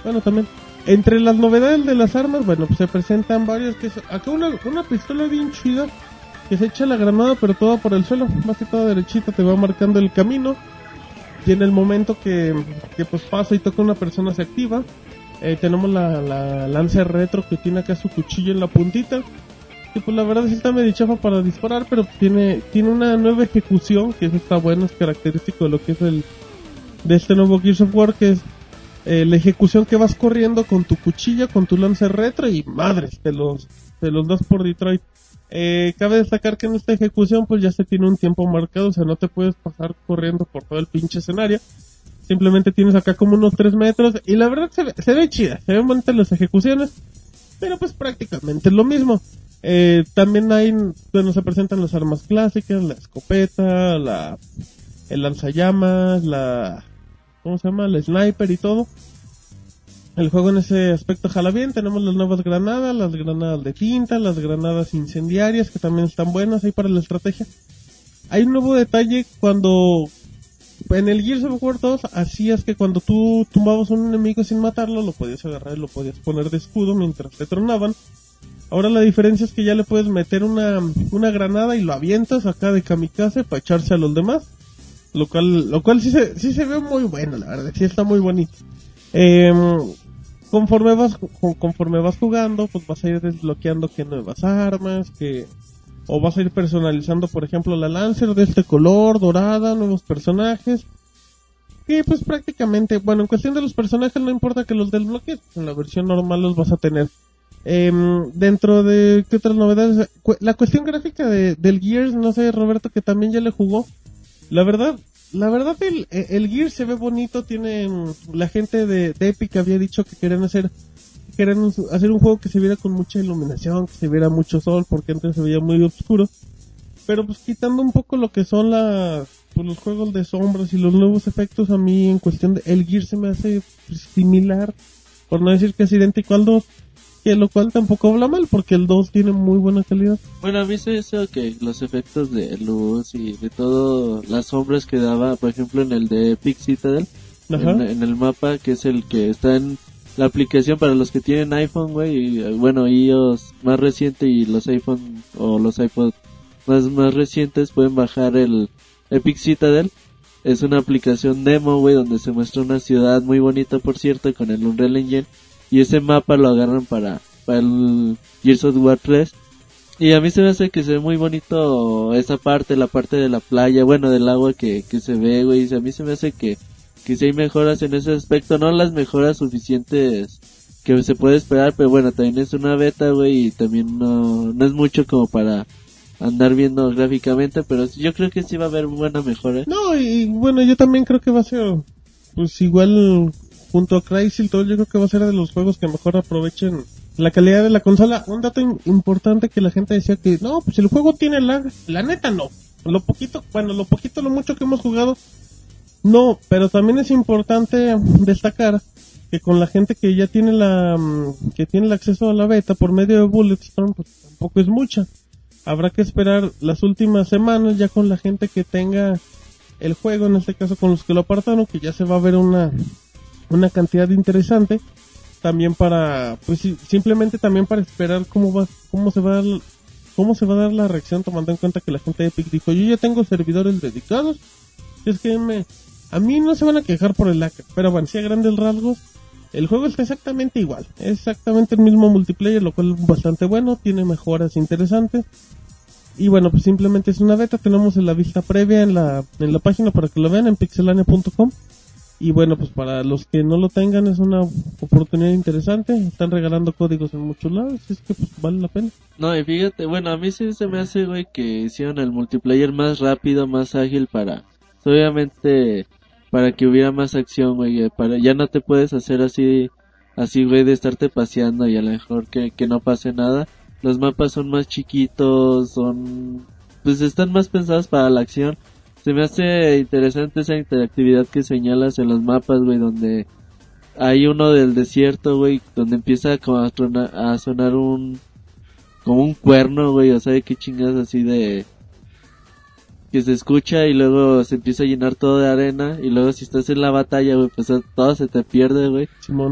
Bueno, también entre las novedades de las armas, bueno, pues se presentan varias que es, acá una, una pistola bien chida que se echa la granada pero toda por el suelo, más que toda derechita te va marcando el camino y en el momento que, que pues pasa y toca una persona se activa. Eh, tenemos la, la lanza retro que tiene acá su cuchillo en la puntita. Pues la verdad sí está medio chafa para disparar, pero tiene, tiene una nueva ejecución, que eso está bueno, es característico de lo que es el, de este nuevo Gears of War, que es eh, la ejecución que vas corriendo con tu cuchilla, con tu lanza retro y madres, te los, te los das por Detroit. Eh, cabe destacar que en esta ejecución pues ya se tiene un tiempo marcado, o sea, no te puedes pasar corriendo por todo el pinche escenario. Simplemente tienes acá como unos 3 metros y la verdad se ve, se ve chida, se ven bonitas las ejecuciones, pero pues prácticamente es lo mismo. Eh, también hay, bueno, se presentan las armas clásicas, la escopeta, la, el lanzallamas, la, ¿cómo se llama? El sniper y todo. El juego en ese aspecto jala bien, tenemos las nuevas granadas, las granadas de tinta, las granadas incendiarias que también están buenas ahí para la estrategia. Hay un nuevo detalle cuando en el Gears of War 2 hacías que cuando tú tumbabas un enemigo sin matarlo, lo podías agarrar y lo podías poner de escudo mientras te tronaban. Ahora la diferencia es que ya le puedes meter una, una granada y lo avientas acá de kamikaze para echarse a los demás. Lo cual, lo cual sí se, sí se ve muy bueno, la verdad, sí está muy bonito. Eh, conforme vas, conforme vas jugando, pues vas a ir desbloqueando que nuevas armas, que, o vas a ir personalizando, por ejemplo, la Lancer de este color, dorada, nuevos personajes. Y pues prácticamente, bueno, en cuestión de los personajes no importa que los desbloquees, en la versión normal los vas a tener. Eh, dentro de, ¿qué otras novedades? La cuestión gráfica de, del Gears, no sé, Roberto, que también ya le jugó. La verdad, la verdad el, el Gear se ve bonito, tiene la gente de, Epic había dicho que querían hacer querían hacer un juego que se viera con mucha iluminación, que se viera mucho sol, porque antes se veía muy oscuro. Pero pues quitando un poco lo que son las pues, los juegos de sombras y los nuevos efectos, a mí en cuestión de el Gear se me hace pues, similar, por no decir que es idéntico al 2 que lo cual tampoco habla mal porque el 2 tiene muy buena calidad. Bueno, a mí se eso que los efectos de luz y de todo las sombras que daba, por ejemplo en el de Epic Citadel, en, en el mapa, que es el que está en la aplicación para los que tienen iPhone, güey, y bueno, iOS más reciente y los iPhone o los iPod más, más recientes pueden bajar el Epic Citadel. Es una aplicación demo, güey, donde se muestra una ciudad muy bonita, por cierto, con el Unreal Engine. Y ese mapa lo agarran para, para el Gears of War 3. Y a mí se me hace que se ve muy bonito esa parte, la parte de la playa, bueno, del agua que, que se ve, güey. A mí se me hace que, que si hay mejoras en ese aspecto, no las mejoras suficientes que se puede esperar, pero bueno, también es una beta, güey, y también no, no es mucho como para andar viendo gráficamente, pero yo creo que sí va a haber buena mejora. No, y bueno, yo también creo que va a ser, pues igual, junto a todo, yo creo que va a ser de los juegos que mejor aprovechen la calidad de la consola. Un dato importante que la gente decía que, no, pues el juego tiene lag. La neta no. Lo poquito, bueno, lo poquito, lo mucho que hemos jugado, no, pero también es importante destacar que con la gente que ya tiene la, mm, que tiene el acceso a la beta por medio de Bulletstorm, pues tampoco es mucha. Habrá que esperar las últimas semanas ya con la gente que tenga el juego, en este caso con los que lo apartaron, que ya se va a ver una, una cantidad interesante. También para, pues simplemente también para esperar cómo va, cómo se va a dar, cómo se va a dar la reacción tomando en cuenta que la gente de Epic dijo, yo ya tengo servidores dedicados, es que me, a mí no se van a quejar por el lag, pero bueno, si a grandes rasgos, el juego está exactamente igual, es exactamente el mismo multiplayer, lo cual es bastante bueno, tiene mejoras interesantes. Y bueno, pues simplemente es una beta, tenemos en la vista previa en la, en la página para que lo vean en pixelania.com. Y bueno, pues para los que no lo tengan es una oportunidad interesante, están regalando códigos en muchos lados, es que pues vale la pena. No, y fíjate, bueno, a mí sí se me hace, güey, que hicieron el multiplayer más rápido, más ágil para, obviamente, para que hubiera más acción, güey, eh, para, ya no te puedes hacer así, así, güey, de estarte paseando y a lo mejor que, que no pase nada. Los mapas son más chiquitos, son, pues están más pensados para la acción. Se me hace interesante esa interactividad que señalas en los mapas, güey, donde hay uno del desierto, güey, donde empieza como a, tronar- a sonar un, como un cuerno, güey, o sea, de qué chingas así de que se escucha y luego se empieza a llenar todo de arena y luego si estás en la batalla, güey, pues todo se te pierde, güey,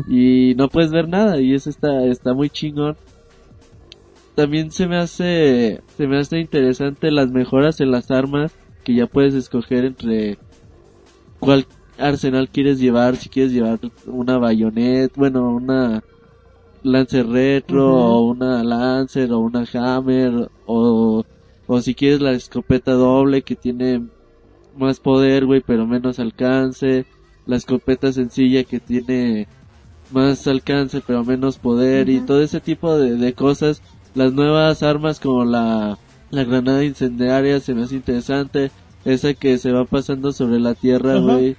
y no puedes ver nada y eso está está muy chingón. También se me hace se me hace interesante las mejoras en las armas que ya puedes escoger entre cuál arsenal quieres llevar, si quieres llevar una bayonet, bueno, una Lancer Retro o una Lancer o una Hammer o o si quieres la escopeta doble que tiene más poder, güey, pero menos alcance, la escopeta sencilla que tiene más alcance pero menos poder y todo ese tipo de, de cosas, las nuevas armas como la la granada incendiaria se me hace interesante, esa que se va pasando sobre la tierra, güey.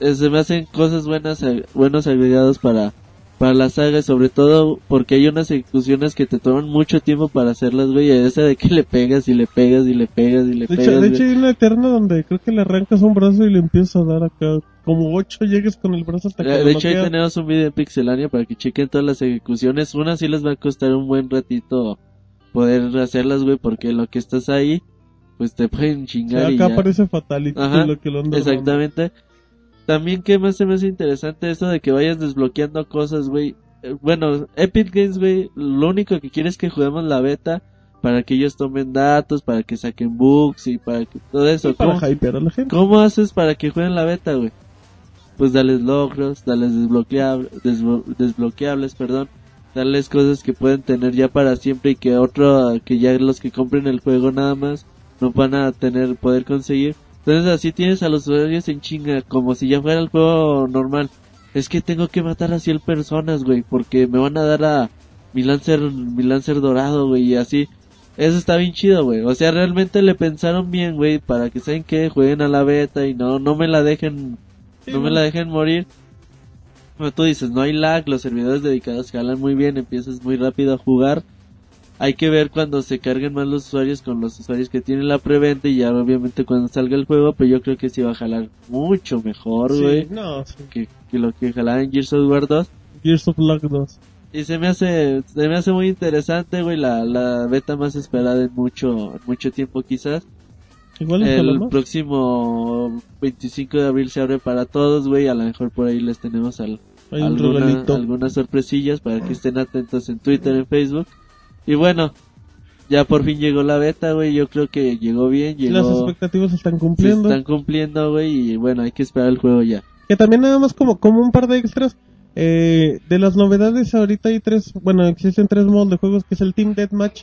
Eh, Se me hacen cosas buenas, eh, buenos agregados para para la saga, sobre todo porque hay unas ejecuciones que te toman mucho tiempo para hacerlas, güey, esa de que le pegas y le pegas y le pegas y le De hecho, pegas. de hecho hay una eterna donde creo que le arrancas un brazo y le empiezas a dar acá como ocho llegues con el brazo hasta que Eh, lo De hecho, ahí tenemos un video en Pixelania para que chequen todas las ejecuciones. Una sí les va a costar un buen ratito poder hacerlas, güey, porque lo que estás ahí, pues te pueden chingar y acá ya. parece Fatality Ajá, lo que lo armando. Exactamente. También que más se me hace interesante esto de que vayas desbloqueando cosas, güey. Eh, Bueno, Epic Games, güey, lo único que quiere es que juguemos la beta para que ellos tomen datos, para que saquen bugs y para que todo eso. Para ¿Cómo- a la gente. ¿Cómo haces para que jueguen la beta, güey? Pues darles logros, darles desbloqueables, desbloqueables, perdón, darles cosas que pueden tener ya para siempre y que otro, que ya los que compren el juego nada más no van a tener, poder conseguir. Entonces así tienes a los usuarios en chinga, como si ya fuera el juego normal. Es que tengo que matar a 100 personas, güey, porque me van a dar a mi Lancer, mi Lancer dorado, güey, y así. Eso está bien chido, güey. O sea, realmente le pensaron bien, güey, para que saben que jueguen a la beta y no, no me la dejen, no me la dejen morir. Como tú dices, no hay lag, los servidores dedicados jalan muy bien, empiezas muy rápido a jugar. Hay que ver cuando se carguen más los usuarios con los usuarios que tienen la preventa y ya obviamente cuando salga el juego, pero yo creo que sí va a jalar mucho mejor, Sí, güey, no, sí. que, que lo que jalaba en Gears of War 2. Gears of Lag 2. Y se me hace, se me hace muy interesante, güey, la, la beta más esperada en mucho, en mucho tiempo quizás. Igual El próximo 25 de abril se abre para todos, güey. A lo mejor por ahí les tenemos al, alguna- algunas sorpresillas para que estén atentos en Twitter, en Facebook. Y bueno, ya por fin llegó la beta, güey. Yo creo que llegó bien, Las llegó. expectativas se están Se cumpliendo. están cumpliendo, güey. Y bueno, hay que esperar el juego ya. Que también nada más como, como un par de extras. Eh, de las novedades ahorita hay tres, bueno, existen tres modos de juegos que es el Team Deathmatch,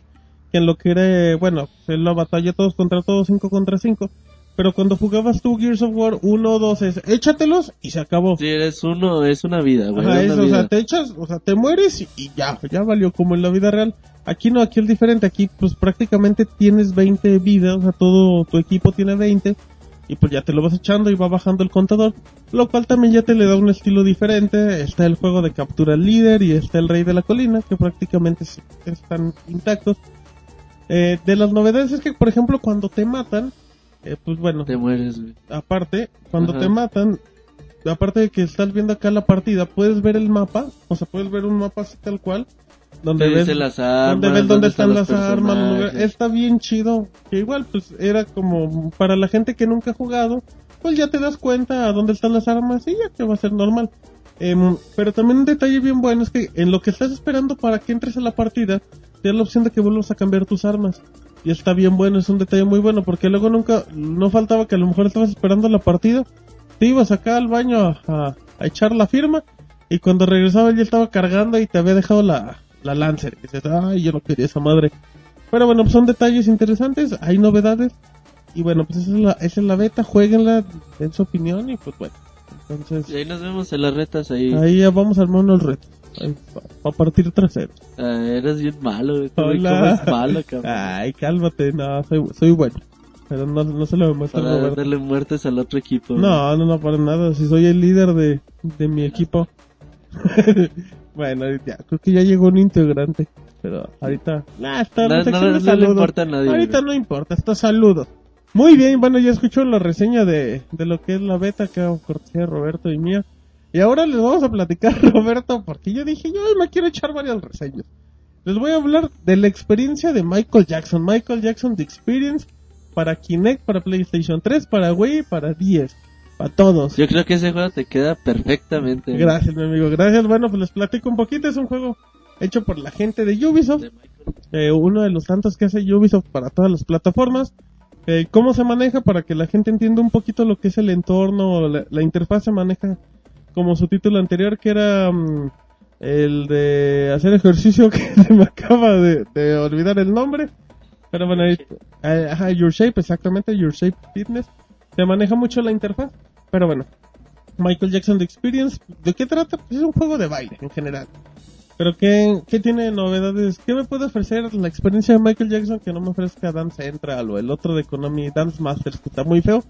que en lo que era, eh, bueno, es la batalla todos contra todos, 5 contra 5. Pero cuando jugabas tú Gears of War 1 o 2 es échatelos y se acabó. Si eres uno, es una vida, güey. Ajá, es es, una o sea, vida. te echas, o sea, te mueres y, y ya, ya valió como en la vida real. Aquí no, aquí es diferente, aquí pues prácticamente tienes 20 vidas, o sea, todo tu equipo tiene 20 y pues ya te lo vas echando y va bajando el contador, lo cual también ya te le da un estilo diferente. Está el juego de captura al líder y está el rey de la colina, que prácticamente sí están intactos. Eh, de las novedades es que, por ejemplo, cuando te matan, eh, pues bueno, Te mueres, güey. aparte, cuando Ajá. te matan, aparte de que estás viendo acá la partida, puedes ver el mapa, o sea, puedes ver un mapa así tal cual, donde ves, las armas. donde ves dónde están las armas, está bien chido, que igual pues era como para la gente que nunca ha jugado, pues ya te das cuenta a dónde están las armas y ya te va a ser normal. Em, pero también un detalle bien bueno es que en lo que estás esperando para que entres a la partida, da la opción de que vuelvas a cambiar tus armas. Y está bien bueno, es un detalle muy bueno, porque luego nunca, no faltaba que a lo mejor estabas esperando la partida, te ibas acá al baño a, a- a echar la firma, y cuando regresaba él ya estaba cargando y te había dejado la, la Lancer. Y dices, ay, yo no quería esa madre. Pero bueno, pues son detalles interesantes, hay novedades, y bueno, pues esa es la, esa es la beta, jueguenla, den su opinión, y pues bueno. Entonces, Y ahí nos vemos en las retas ahí. ahí ya vamos a armar unos retos. Para partir trasero. Ah, eres bien malo, güey. Hola. ¿Cómo es malo, cabrón? Ay, cálmate, no, soy, soy bueno. Pero no, no se lo demuestra Para Roberto. darle muertes al otro equipo. güey. No, no, no, para nada. Si soy el líder de, de mi equipo. bueno, ya, creo que ya llegó un integrante. Pero ahorita. Nah, está No, la sección no, de no le saludos. importa a nadie, Ahorita güey. no importa, está saludo. Muy bien, bueno, ya escuchó la reseña de, de lo que es la beta que hago cortesía de Roberto y mía. Y ahora les vamos a platicar, Roberto, porque yo dije, yo me quiero echar varias reseñas. Les voy a hablar de la experiencia de Michael Jackson. Michael Jackson The Experience para Kinect, para PlayStation 3, para Wii, para 10. Para todos. Yo creo que ese juego te queda perfectamente. Gracias, mi amigo. Gracias. Bueno, pues les platico un poquito. Es un juego hecho por la gente de Ubisoft. Eh, uno de los tantos que hace Ubisoft para todas las plataformas. Eh, ¿Cómo se maneja? Para que la gente entienda un poquito lo que es el entorno, la, la interfaz se maneja como su título anterior, que era mm, el de hacer ejercicio, que se me acaba de, olvidar el nombre. Pero bueno, ahí- eh, Your Shape, exactamente, Your Shape Fitness. Se maneja mucho la interfaz, pero bueno. Michael Jackson The Experience, ¿de qué trata? Pues es un juego de baile en general. Pero ¿qué, qué tiene de novedades? ¿Qué me puede ofrecer la experiencia de Michael Jackson que no me ofrezca Dance Central o el otro de Konami Dance Masters que está muy feo?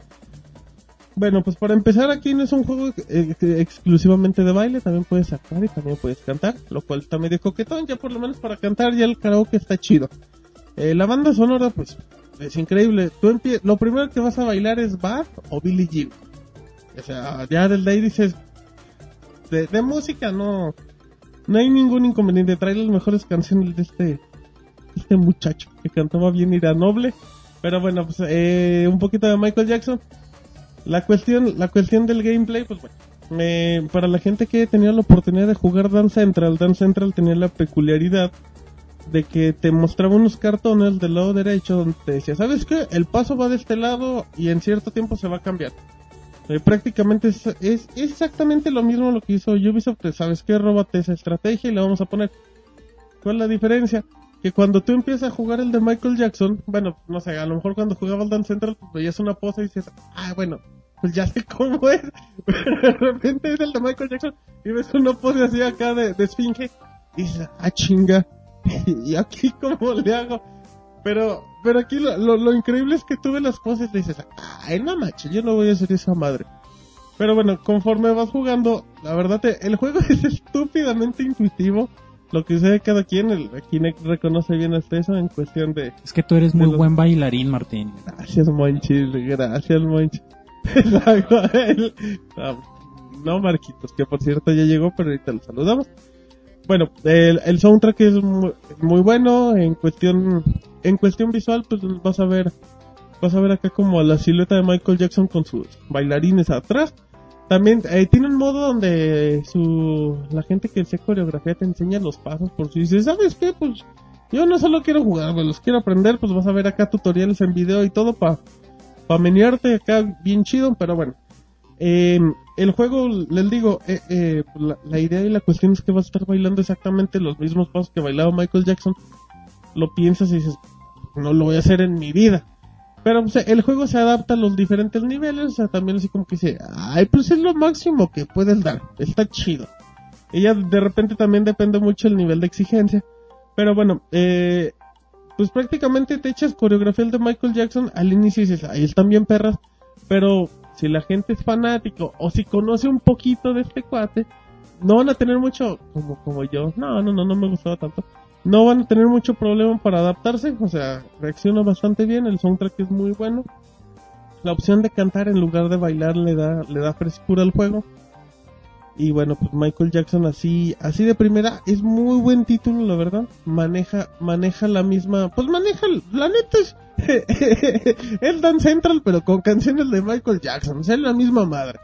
Bueno, pues para empezar aquí no es un juego eh, exclusivamente de baile, también puedes actuar y también puedes cantar, lo cual está medio coquetón, ya por lo menos para cantar ya el karaoke está chido. Eh, la banda sonora pues es increíble, tú lo primero que vas a bailar es Bad o Billie Jean. O sea, ya del day dices, de, de música no, no hay ningún inconveniente, trae las mejores canciones de este, este muchacho que cantaba bien Ira Noble. Pero bueno, pues eh, un poquito de Michael Jackson. La cuestión, la cuestión del gameplay, pues bueno, eh, para la gente que tenía la oportunidad de jugar Dance Central, Dance Central tenía la peculiaridad de que te mostraba unos cartones del lado derecho donde te decía, ¿sabes qué? El paso va de este lado y en cierto tiempo se va a cambiar. Eh, prácticamente es, es, exactamente lo mismo lo que hizo Ubisoft, ¿sabes qué? Róbate esa estrategia y la vamos a poner. ¿Cuál es la diferencia? Que cuando tú empiezas a jugar el de Michael Jackson, bueno, no sé, a lo mejor cuando jugabas Dance Central pues, veías una pose y dices, ah, bueno, pues ya sé cómo es. De repente es el de Michael Jackson y ves una pose así acá de, esfinge y dices, ah, chinga, ¿y aquí cómo le hago? Pero, pero aquí lo, lo, increíble es que tú ves las poses y dices, ay, no manches, yo no voy a hacer esa madre. Pero bueno, conforme vas jugando, la verdad, el juego es estúpidamente intuitivo. Lo que sea cada quien, el Kinect reconoce bien hasta eso en cuestión de... Es que tú eres muy De los- buen bailarín, Martín. Gracias, Monchis, gracias, Monchis. El- no, no, Marquitos, que por cierto ya llegó, pero ahorita lo saludamos. Bueno, el, el soundtrack es muy, muy bueno en cuestión en cuestión visual, pues vas a ver Vas a ver acá como la silueta de Michael Jackson con sus bailarines atrás. También eh, tiene un modo donde su la gente que hace coreografía te enseña los pasos por si dices, ¿sabes qué? Pues yo no solo quiero jugar, pues los quiero aprender, pues vas a ver acá tutoriales en video y todo para pa menearte acá bien chido, pero bueno. Eh, el juego, les digo, eh, eh, la, la idea y la cuestión es que vas a estar bailando exactamente los mismos pasos que bailaba Michael Jackson. Lo piensas y dices, no lo voy a hacer en mi vida. Pero el juego se adapta a los diferentes niveles, o sea, también así como que dice, ay, pues es lo máximo que puedes dar, está chido. Ella de repente también depende mucho el nivel de exigencia. Pero bueno, eh, pues prácticamente te echas coreografía de Michael Jackson al inicio y dices, ahí están bien perras, pero si la gente es fanático o si conoce un poquito de este cuate, no van a tener mucho, como, como yo, no, no, no, no me gustaba tanto, no van a tener mucho problema para adaptarse, o sea, reacciona bastante bien, el soundtrack es muy bueno, la opción de cantar en lugar de bailar le da, le da frescura al juego, y bueno, pues Michael Jackson así, así de primera, es muy buen título, la verdad. Maneja, maneja la misma, pues maneja, la neta es, el Dance Central, pero con canciones de Michael Jackson, es la misma madre.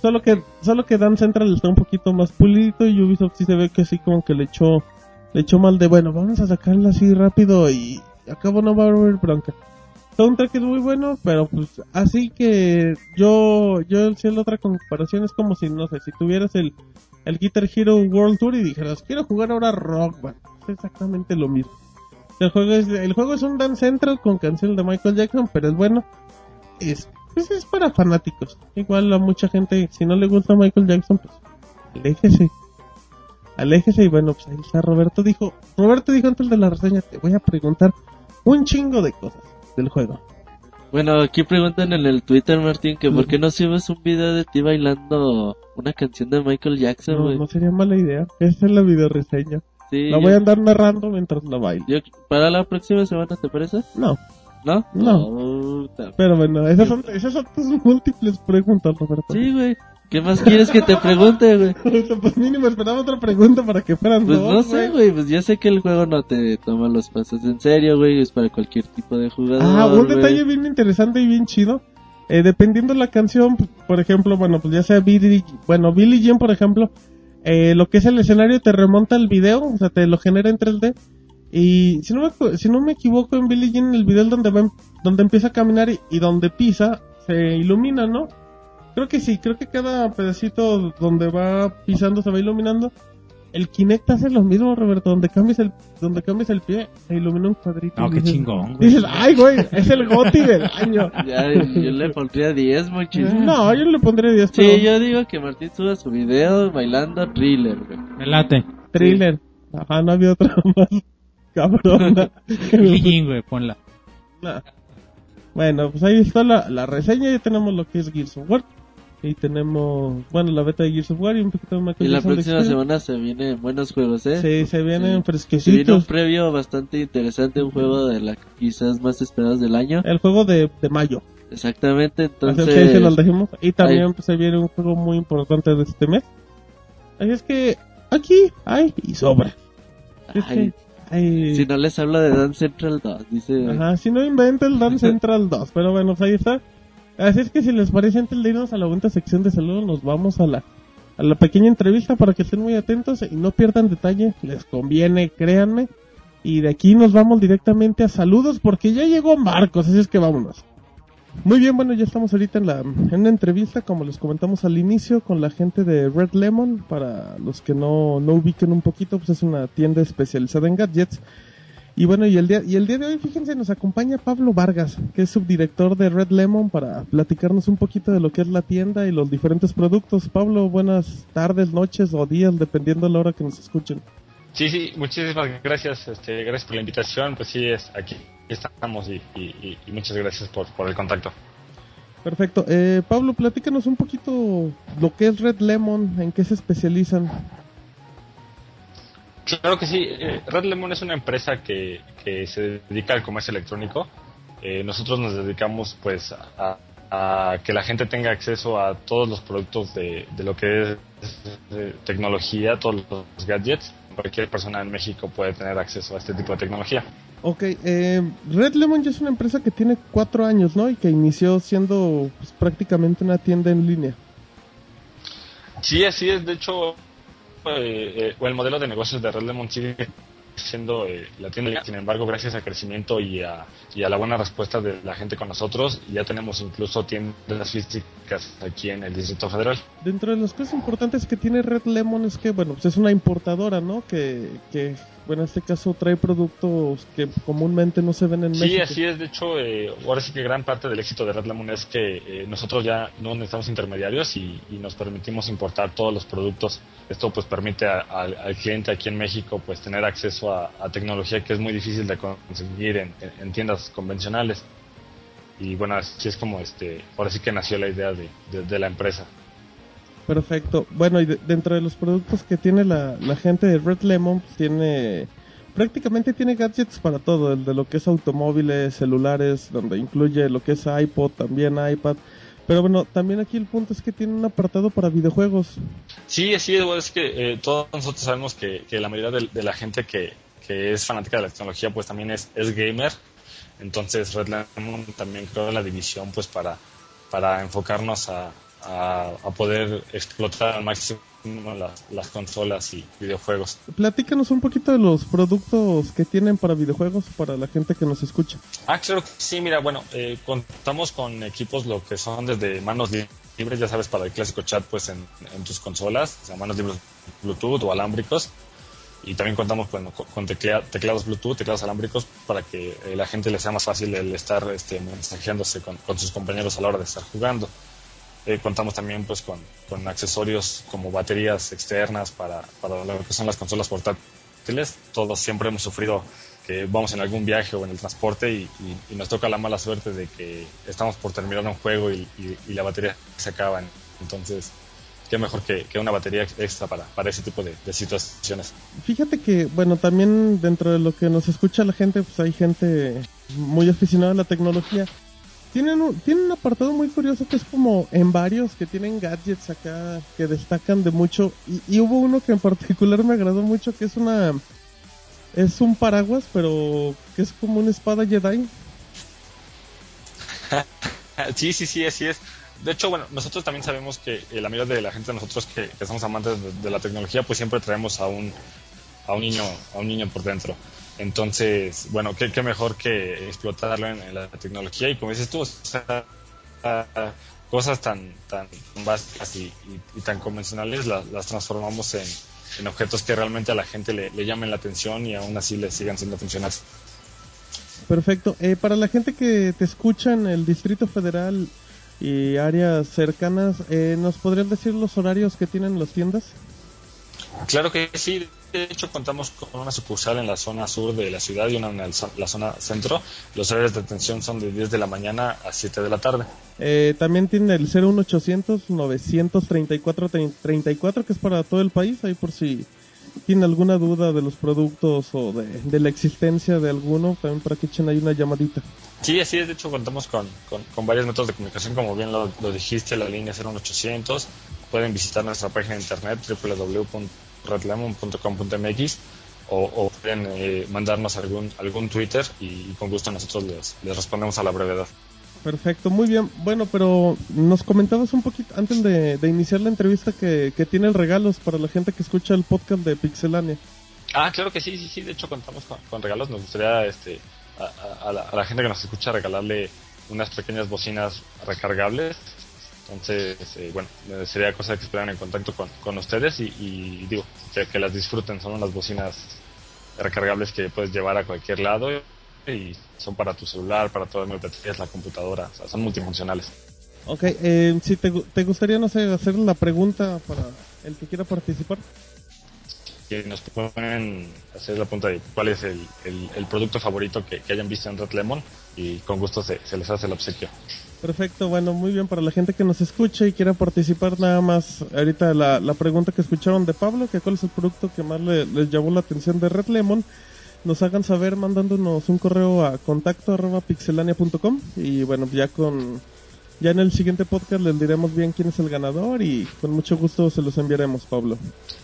Solo que, solo que Dance Central está un poquito más pulido y Ubisoft sí se ve que así como que le echó, le echó mal de bueno, vamos a sacarla así rápido y acabo no va a haber bronca soundtrack es muy bueno, pero pues así que yo, yo la otra comparación es como si, no sé, si tuvieras el, el Guitar Hero World Tour y dijeras, quiero jugar ahora Rock Band. Es exactamente lo mismo. El juego es, el juego es un dance central con canciones de Michael Jackson, pero es bueno. Es, pues es para fanáticos. Igual a mucha gente, si no le gusta Michael Jackson, pues aléjese. Aléjese y bueno, pues ahí está Roberto dijo, Roberto dijo antes de la reseña, te voy a preguntar un chingo de cosas del juego. Bueno, aquí preguntan en el Twitter, Martín, que por qué no subes un video de ti bailando una canción de Michael Jackson, No, güey. no sería mala idea. Esa es la video reseña. Sí, La yo- voy a andar narrando mientras la bailo. yo- para la próxima semana, ¿te parece? No, ¿No? No. Pero bueno, esas son, esas son tus múltiples preguntas, Roberto. Sí, güey. ¿Qué más quieres que te pregunte, güey? Sea, pues mínimo esperaba otra pregunta para que fueran Pues dos, no sé, güey. Pues ya sé que el juego no te toma los pasos en serio, güey. Es para cualquier tipo de jugador. Ah, un güey. detalle bien interesante y bien chido. Eh, dependiendo la canción, p- por ejemplo, bueno, pues ya sea Billy, bueno, Billy Jean, por ejemplo, eh, lo que es el escenario te remonta al video, o sea, te lo genera en 3D. Y si no me, si no me equivoco, en Billy Jean, el video es donde, va, donde empieza a caminar y, y donde pisa, se ilumina, ¿no? Creo que sí, creo que cada pedacito donde va pisando se va iluminando. El Kinect hace lo mismo, Roberto, donde cambias el, donde cambias el pie, se ilumina un cuadrito. No, qué dices- chingón, güey. Dices, ay, güey, es el goti del año. Ya, yo le pondría 10, muchísimo. No, yo le pondré 10, Sí, pero yo digo que Martín suba su video bailando thriller, güey. Me late. thriller. Ajá, no había otra más cabrona. Jean, güey, ponla. Nah. Bueno, pues ahí está la, la reseña. Ya tenemos lo que es Gears of War. Y tenemos, bueno, la beta de Gears of War y un poquito de Y la próxima semana se vienen buenos juegos, ¿eh? Sí, se vienen Sí. Se viene un fresquecitos. previo bastante interesante, un juego de la quizás más esperados del año. El juego de, de mayo. Exactamente, Así entonces... Y también pues, se viene un juego muy importante de este mes. Así es que aquí hay y sobra. Ay, hay- si no les hablo de Dance Central 2, dice... Ajá, si no inventa el Dance Central 2, pero bueno, pues ahí está. Así es que si les parece, antes de irnos a la cuenta sección de saludos, nos vamos a la, a la pequeña entrevista para que estén muy atentos y no pierdan detalle, les conviene, créanme. Y de aquí nos vamos directamente a saludos porque ya llegó Marcos, así es que vámonos. Muy bien, bueno, ya estamos ahorita en la en una entrevista, como les comentamos al inicio, con la gente de Red Lemon. Para los que no, no ubiquen un poquito, pues es una tienda especializada en gadgets. Y bueno, y el día, y el día de hoy, fíjense, nos acompaña Pablo Vargas, que es subdirector de Red Lemon, para platicarnos un poquito de lo que es la tienda y los diferentes productos. Pablo, buenas tardes, noches o días, dependiendo de la hora que nos escuchen. Sí, sí, muchísimas gracias, este, gracias por la invitación, pues sí, es, aquí estamos y, y- y- muchas gracias por, por el contacto. Perfecto. Eh, Pablo, platícanos un poquito lo que es Red Lemon, en qué se especializan. Claro que sí, eh, Red Lemon es una empresa que, que se dedica al comercio electrónico. Eh, nosotros nos dedicamos pues a, a que la gente tenga acceso a todos los productos de, de lo que es eh, tecnología, todos los gadgets. cualquier persona en México puede tener acceso a este tipo de tecnología. Ok, eh, Red Lemon ya es una empresa que tiene cuatro años, ¿no? Y que inició siendo pues, prácticamente una tienda en línea. Sí, así es. De hecho, eh, eh, el modelo de negocios de Red Lemon sigue siendo eh, la tienda. Sin embargo, gracias al crecimiento y a, y a la buena respuesta de la gente con nosotros, ya tenemos incluso tiendas físicas aquí en el Distrito Federal. Dentro de las cosas importantes que tiene Red Lemon es que, bueno, pues es una importadora, ¿no? Que, que bueno, en este caso trae productos que comúnmente no se ven en Sí, México. así es. De hecho, eh, ahora sí que gran parte del éxito de Red Lemon es que eh, nosotros ya no necesitamos intermediarios y, y nos permitimos importar todos los productos. Esto pues permite a- al- al cliente aquí en México pues tener acceso a, a tecnología que es muy difícil de conseguir en, en- en tiendas convencionales. Y bueno, así es como este, ahora sí que nació la idea de, de- de la empresa. Perfecto. Bueno, y de- dentro de los productos que tiene la, la gente de Red Lemon, pues, tiene prácticamente tiene gadgets para todo, el de lo que es automóviles, celulares, donde incluye lo que es iPod, también iPad. Pero bueno, también aquí el punto es que tiene un apartado para videojuegos. Sí, así es, es que eh, todos nosotros sabemos que, que la mayoría de, de la gente que, que es fanática de la tecnología pues también es, es gamer. Entonces Red Lemon también creó la división pues para, para enfocarnos a, a, a poder explotar al máximo las, las consolas y videojuegos. Platícanos un poquito de los productos que tienen para videojuegos para la gente que nos escucha. Ah, claro que sí, mira, bueno, eh, contamos con equipos lo que son desde manos li- libres, ya sabes, para el clásico chat pues en, en tus consolas, o sea, manos libres Bluetooth o alámbricos. Y también contamos con, con teclea- teclados Bluetooth, teclados alámbricos, para que eh, la gente le sea más fácil el estar este, mensajeándose con, con sus compañeros a la hora de estar jugando. Eh, contamos también pues con, con accesorios como baterías externas para, para lo que son las consolas portátiles. Todos siempre hemos sufrido que vamos en algún viaje o en el transporte y, nos toca la mala suerte de que estamos por terminar un juego y, y- y la batería se acaba. Entonces, qué mejor que, que una batería extra para, para ese tipo de, de situaciones. Fíjate que, bueno, también dentro de lo que nos escucha la gente, pues hay gente muy aficionada a la tecnología. Tienen un, tienen un apartado muy curioso que es como en varios que tienen gadgets acá que destacan de mucho. Y, hubo uno que en particular me agradó mucho que es una. Es un paraguas, pero que es como una espada Jedi. Sí, sí, sí, así es. De hecho, bueno, nosotros también sabemos que eh, la mayoría de la gente, nosotros que, que somos amantes de, de la tecnología, pues siempre traemos a un, a un niño, a un niño por dentro. Entonces, bueno, qué, qué mejor que explotarlo en, en la tecnología y como dices tú, o sea, cosas tan, tan básicas y, y- y tan convencionales la- las transformamos en, en objetos que realmente a la gente le, le llamen la atención y aún así le sigan siendo funcionales. Perfecto. Eh, para la gente que te escucha en el Distrito Federal y áreas cercanas, eh, ¿nos podrían decir los horarios que tienen las tiendas? Claro que sí, de hecho contamos con una sucursal en la zona sur de la ciudad y una en el la zona centro. Los horarios de atención son de 10 de la mañana a 7 de la tarde. Eh, también tiene el 01800 934 34 que es para todo el país, ahí por si tiene alguna duda de los productos o de, de la existencia de alguno, también para que echen ahí una llamadita. Sí, así es, de hecho contamos con, con, con varios métodos de comunicación, como bien lo, lo dijiste, la línea 01800. Pueden visitar nuestra página de internet www.redlemon.com.mx o, o pueden eh, mandarnos algún, algún Twitter y, y con gusto nosotros les, les respondemos a la brevedad. Perfecto, muy bien. Bueno, pero nos comentabas un poquito antes de, de iniciar la entrevista que, que tiene regalos para la gente que escucha el podcast de Pixelania. Ah, claro que sí, sí, sí. De hecho, contamos con, con regalos. Nos gustaría este, a, a- a la, a la gente que nos escucha regalarle unas pequeñas bocinas recargables. Entonces, eh, bueno, eh, sería cosa que estuvieran en contacto con, con ustedes y, y digo, que, que las disfruten. Son unas bocinas recargables que puedes llevar a cualquier lado y son para tu celular, para todo el baterías, la computadora. O sea, son multifuncionales. Ok, eh, si te, te gustaría, no sé, hacer la pregunta para el que quiera participar. que nos pueden hacer la punta de cuál es el, el- el producto favorito que, que hayan visto en Red Lemon y con gusto se, se les hace el obsequio. Perfecto, bueno, muy bien para la gente que nos escucha y quiera participar nada más. Ahorita la, la pregunta que escucharon de Pablo, que cuál es el producto que más le- les llamó la atención de Red Lemon, nos hagan saber mandándonos un correo a contacto arroba pixelania.com y bueno, ya con, Ya en el siguiente podcast les diremos bien quién es el ganador y con mucho gusto se los enviaremos, Pablo.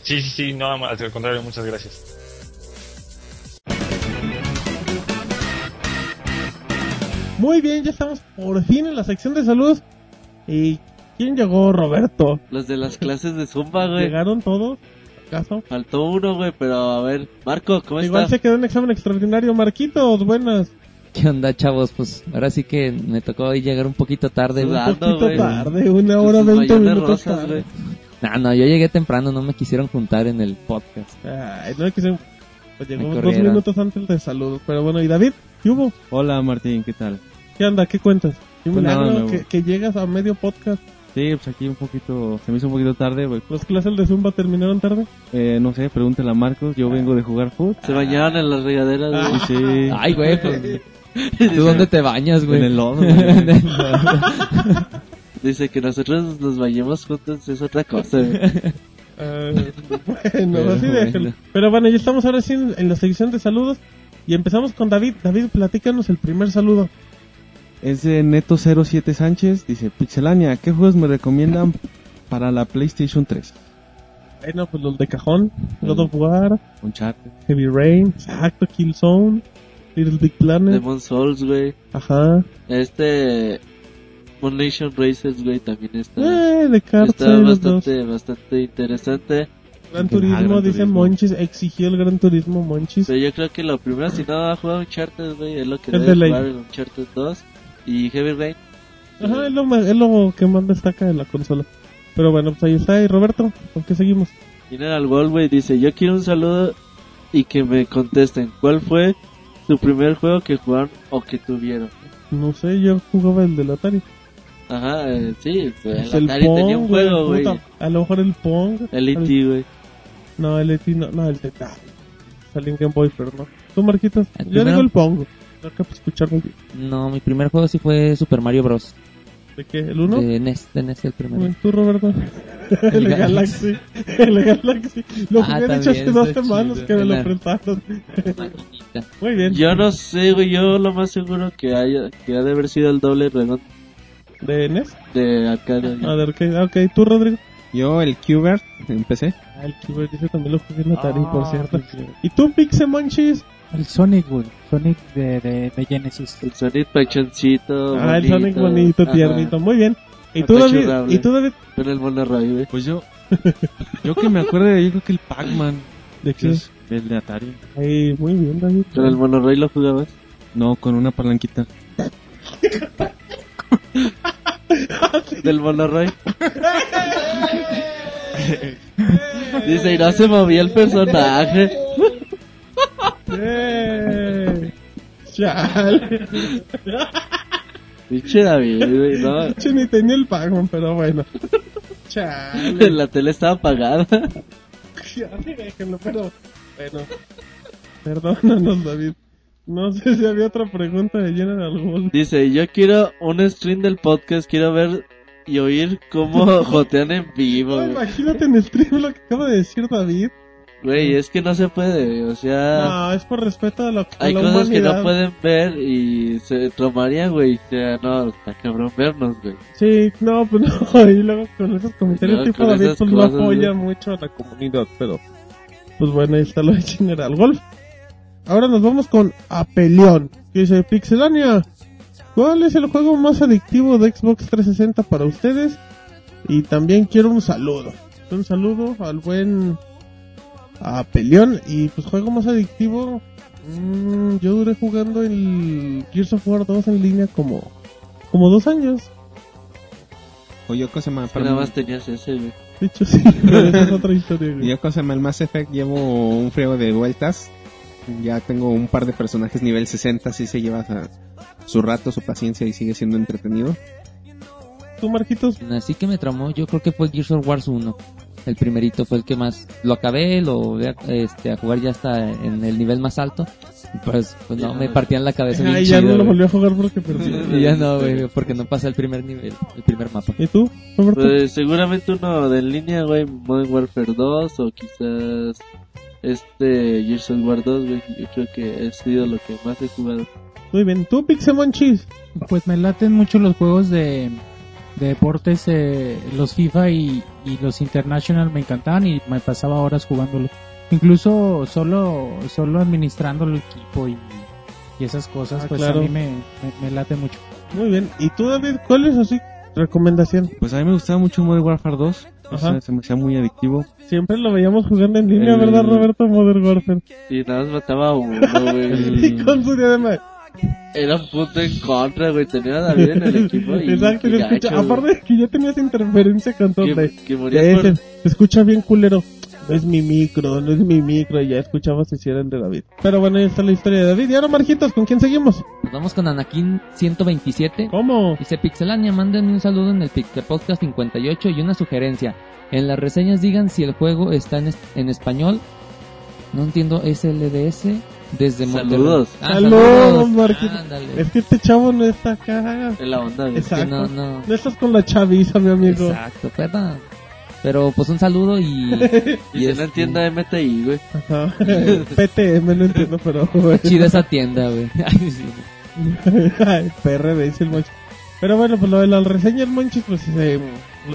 Sí, sí, sí, no, al contrario, muchas gracias. Muy bien, ya estamos por fin en la sección de saludos. ¿Y quién llegó, Roberto? Los de las clases de Zumba, güey. ¿Llegaron todos? ¿Acaso? Faltó uno, güey, pero a ver. Marco, ¿cómo Igual estás? se quedó en examen extraordinario. Marquitos, buenas. ¿Qué onda, chavos? Pues ahora sí que me tocó hoy llegar un poquito tarde, güey. Un Sudando, poquito güey. tarde, una hora veinte minutos rosas, tarde. No, no, yo llegué temprano, no me quisieron juntar en el podcast. Ay, no que se... Pues llegó Me dos minutos antes de saludos. Pero bueno, ¿y David? ¿Qué hubo? Hola Martín, ¿qué tal? ¿Qué anda? ¿Qué cuentas? ¿Qué Pues nada, milagro me- que, que llegas a medio podcast? Sí, pues aquí un poquito, se me hizo un poquito tarde, güey. ¿Las clases de Zumba terminaron tarde? Eh, no sé, pregúntale a Marcos, yo vengo de jugar fútbol. Se bañaban en las regaderas, güey. Sí, Ay, güey, pues, ¿tú dónde te bañas, güey? en el lodo, güey. En el lodo. Dice que nosotros nos bañemos juntos es otra cosa, güey. Ah, bueno, Pero así bueno. Pero bueno, ya estamos ahora sí en, en la sección de saludos. Y empezamos con David. David, platícanos el primer saludo. Es de Neto07 Sánchez, dice, Pixelania, ¿qué juegos me recomiendan para la PlayStation 3? Bueno, pues los de cajón. God of War, Uncharted. Heavy Rain, exacto, Killzone, Little Big Planet. Demon Souls, güey. Ajá. Este... Moon Nation Racers, güey, también está... Eh, de Está los dos. bastante, bastante interesante. Gran Ah, Turismo, Gran dice Turismo. Monchis, exigió el Gran Turismo Monchis. Pero yo creo que lo primero, si no ha jugado Uncharted, güey, es lo que Es debe de jugar en Uncharted 2. Y Heavy Rain. Ajá, es lo, es lo que más destaca de la consola. Pero bueno, pues ahí está. Y Roberto, ¿con qué seguimos? General Wall, güey, dice, yo quiero un saludo y que me contesten. ¿Cuál fue su primer juego que jugaron o que tuvieron? No sé, yo jugaba el del Atari. Ajá, eh, sí, pues, Es el Atari tenía un juego, güey. A lo mejor el Pong. El E.T., güey. No, el E.T. no, no, el ah, Salió en Game Boy, pero no. ¿Tú, Marquitos? Yo digo el Pong. No escucharlo. No, mi primer juego sí fue Super Mario Bros. ¿De qué? ¿El 1? De NES, de NES el primero. ¿Tú, Roberto? el Galaxy. el Galaxy. Lo Ah, jugué de hecho hace dos semanas que me lo prestaron. Maquinita. Muy bien. Yo no sé, güey, yo lo más seguro que haya, que ha de haber sido el doble redondo ¿De NES? de arcade. güey. A ver, ¿qué? Ah, Ok, ¿tú, Rodrigo? Yo, el Qbert, empecé. Ah, el Keyboard dice también lo jugué en Atari, Ah, por cierto. sí. ¿Y tú, Pixemonchis? El Sonic, güey. Sonic de, de, de Genesis. El Sonic pachoncito. Ah, el Sonic bonito, Ajá. tiernito. Muy bien. ¿Y tú, David? ¿Y tú, David? Con el monorroy, güey. Pues yo, yo que me acuerdo, yo creo que el Pac-Man. ¿De que qué? es El de Atari. Ay, muy bien, David. Con el monorroy lo jugabas. No, con una palanquita. Del monorroy. Dice, y no se movía el personaje. ¡Eh! ¡Chale! Pinche David, güey, no. Che, ni tenía el Pac-Man, pero bueno. ¡Chale! La tele estaba apagada. Ya, déjenlo, pero... Bueno. Perdónanos, David. No sé si había otra pregunta de General Wolf. Dice, yo quiero un stream del podcast, quiero ver y oír cómo jotean en vivo, No, imagínate en stream lo que acaba de decir David. Güey, es que no se puede, o sea... No, es por respeto a, lo, a Hay la cosas que no pueden ver y se tomarían, güey. O sea, no, está cabrón vernos, güey. Sí, no, pues no, y luego con esos comentarios No, tipo David pues no apoya mucho a la comunidad, pero pues bueno, ahí está lo de General Wolf. Ahora nos vamos con Apelión, que dice Pixelania. ¿Cuál es el juego más adictivo de Xbox 360 para ustedes? Y también quiero un saludo. Un saludo al buen Apelión y pues juego más adictivo. mm, yo duré jugando el Gears of War 2 en línea como como dos años. O yo cosa más, Nada más tenías ese, güey. De hecho, sí, pero esa es otra historia, güey. Yo cosa el Mass Effect llevo un friego de vueltas. Ya tengo un par de personajes nivel 60, así se lleva a- su rato, su paciencia y sigue siendo entretenido. ¿Tú, Marquitos? Así que me tramó, yo creo que fue Gears of War 1. El primerito fue el que más lo acabé, lo voy a, este, a jugar ya hasta en el nivel más alto. Y pues, pues no, me partían la cabeza bien Ay, ya chido, no lo volvió a jugar porque perdí. Y ya no, güey, porque no pasa el primer nivel, el primer mapa. ¿Y tú, Roberto? Pues seguramente uno de en línea, güey. Modern Warfare 2 o quizás este Gears of War 2, güey. Yo creo que ha sido lo que más he jugado. Muy bien. ¿Tú, Pixemonchis? Pues me laten mucho los juegos de, de deportes, eh, los FIFA y, y los International me encantaban y me pasaba horas jugándolo. Incluso solo, solo administrando el equipo y, y esas cosas, Ah, pues claro. a mí me, me, me late mucho. Muy bien. ¿Y tú, David, cuál es así recomendación? Pues a mí me gustaba mucho Modern Warfare 2. O Ajá. sea, se me hacía muy adictivo. Siempre lo veíamos jugando en línea, ¿verdad, Roberto? Modern Warfare. Y nada más mataba a uno, Y güey. con su diadema. Era un punto en contra, güey. Tenía a David en el equipo y... Exacto, y se escucha. gacho, Aparte de que ya tenías interferencia con todo. Que- de- que por- Se escucha bien culero. No es mi micro, no es mi micro. Y ya escuchabas si eran de David. Pero bueno, ahí está la historia de David. Y ahora, Marquitos, ¿con quién seguimos? Nos vamos con Anakin 127. ¿Cómo? Dice Pixelania, manden un saludo en el Pixel Podcast 58 y una sugerencia. En las reseñas digan si el juego está en, es- en español. No entiendo SLDS desde. Saludos. Ah, Saludos, Marquitos. Ándale. Es que este chavo no está acá. En la onda, güey. Exacto. no, no. No estás con la chaviza, mi amigo. Exacto, perdón. Pero pues un saludo y... Y se este, no entienda MTI, güey. Ajá. PTM, no entiendo, pero... bueno. Chida esa tienda, güey. Ay, sí. Ay, PRD, dice el Monchis. Pero bueno, pues lo de las reseñas, Monchis, pues eh,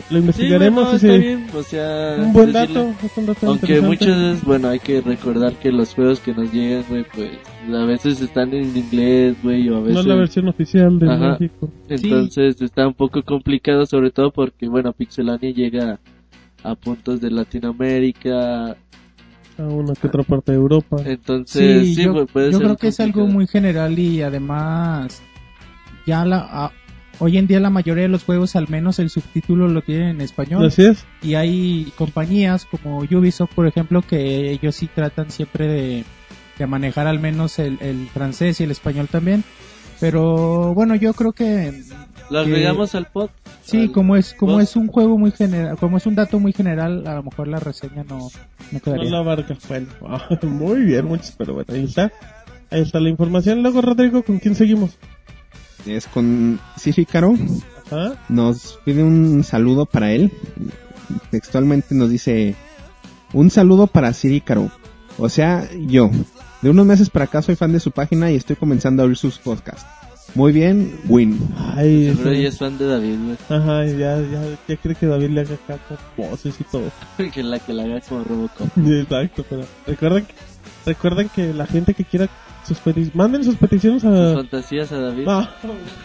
lo, investigaremos. Sí, no, y está sí. bien. O sea, Un buen decirle- dato, es un dato Aunque muchas veces, bueno, hay que recordar que los juegos que nos llegan, güey, pues a veces están en inglés, güey, o a No veces... es la versión oficial de Ajá. México. Entonces está un poco complicado, sobre todo porque, bueno, Pixelania llega a puntos de Latinoamérica. A una que otra parte de Europa. Entonces, sí, yo, güey, puede yo ser creo que es algo complicado. muy general y además ya la a- hoy en día la mayoría de los juegos al menos el subtítulo lo tienen en español Así es. y hay compañías como Ubisoft por ejemplo que ellos sí tratan siempre de, de manejar al menos el, el francés y el español también pero bueno yo creo que Lo agregamos al pod. sí al- como es como pod. es un juego muy general como es un dato muy general a lo mejor la reseña no no No quedaría la barca. Bueno, muy bien, muchos, pero bueno, ahí está. Ahí está la información. Luego, Rodrigo, ¿con quién seguimos? Es con Siri Caro. Ajá. Nos pide un saludo para él. Textualmente nos dice, un saludo para Siri Caro. O sea, yo. De unos meses para acá soy fan de su página y estoy comenzando a oír sus podcasts. Muy bien, win. Ay, Seguro ese- ella es fan de David, güey. Ajá, ya, ya, ya cree que David le haga con voces y todo. que la que la haga como Robocop. Exacto, pero recuerden que, recuerden que la gente que quiera sus peticiones, manden sus peticiones Sus a... fantasías a David. No,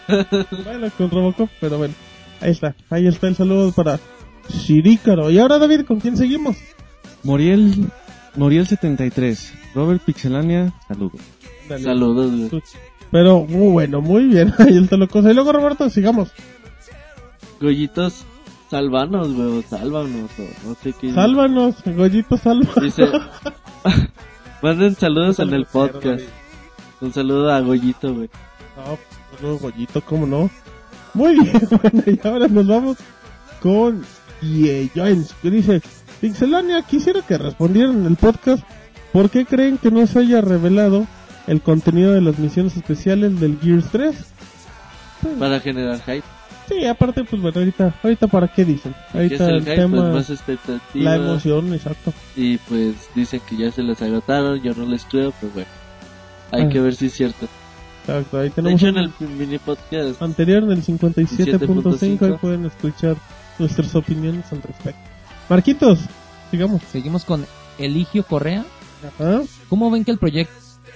bueno, con Robocop, pero bueno, ahí está, ahí está el saludo para Shirikaro. Y ahora David, ¿con quién seguimos? Moriel, Moriel73. Robert Pixelania, saludos. Dale. Saludos, güey. Pero muy bueno, muy bien, ahí está la cosa. Y luego Roberto, sigamos. Gollitos, sálvanos, güey, sálvanos, o no sé qué. Sálvanos, Goyito, sálvanos. Dice, manden saludos en el podcast. Un saludo a Goyito, güey. No, saludo Goyito, ¿cómo no? Muy bien, bueno, y ahora nos vamos con Jones, que dice, Pixelania, quisiera que respondieran en el podcast por qué creen que no se haya revelado el contenido de las misiones especiales del Gears 3. Para generar hype. Sí, aparte, pues bueno, ahorita, ahorita para qué dicen. ¿Qué es Ahorita el el hype? tema, Pues más expectativa. la emoción, exacto. Y pues dicen que ya se las agotaron, yo no les creo, pero bueno. Hay Ah. que ver si es cierto. Exacto, ahí De tenemos hecho, en el mini podcast anterior en el 57.5 ahí 57.5. pueden escuchar nuestras opiniones al respecto. Marquitos, sigamos. Seguimos con Eligio Correa. Ajá. ¿Cómo ven que el Project,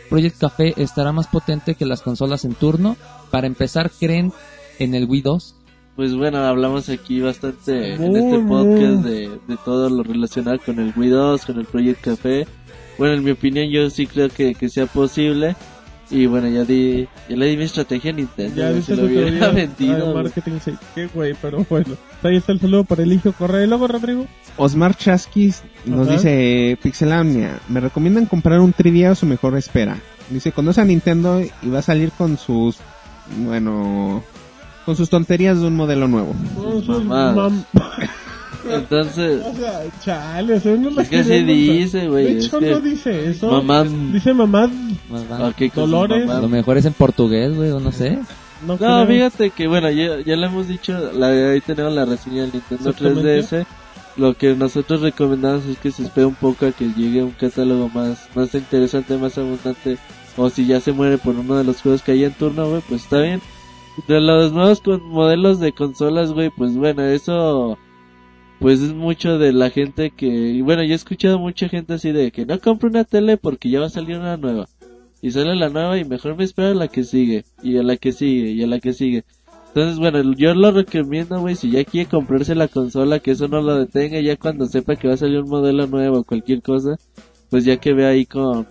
Project Café estará más potente que las consolas en turno? Para empezar, ¿creen en el Wii 2? Pues bueno, hablamos aquí bastante en este podcast de, de todo lo relacionado con el Wii 2, con el Project Café. Bueno, en mi opinión yo sí creo que, que sea posible. Y bueno, ya di, ya le di mi estrategia a Nintendo. Ya viste lo hubiera vendido. güey. marketing, sí, qué güey, pero bueno. Ahí está el saludo para Eligio Correa. Y luego, Rodrigo. Osmar Chaskis nos Ajá. dice, Pixelania, me recomiendan comprar un 3DS o mejor espera. Dice, conoce a Nintendo y va a salir con sus, bueno, con sus tonterías de un modelo nuevo. Mamadas. Entonces, O sea, chale, o sea, no que se dice, güey, De es hecho, que- no dice eso. Mamá- Dice mamá. Ok, con sus Dolores. mamás. Lo mejor es en portugués, güey, o no sé. No, fíjate que bueno, ya, ya le hemos dicho, la, ahí tenemos la reseña del Nintendo Exactamente. 3DS. Lo que nosotros recomendamos es que se espere un poco a que llegue un catálogo más, más interesante, más abundante. O si ya se muere por uno de los juegos que hay en turno, güey, pues está bien. de los nuevos con- modelos de consolas, güey, pues bueno, eso pues es mucho de la gente que, bueno, yo he escuchado mucha gente así de que no compro una tele porque ya va a salir una nueva. Y sale la nueva y mejor me espero a la que sigue, y a la que sigue, y a la que sigue. Entonces, bueno, yo lo recomiendo, güey, si ya quiere comprarse la consola, que eso no lo detenga, ya cuando sepa que va a salir un modelo nuevo o cualquier cosa, pues ya que vea ahí con,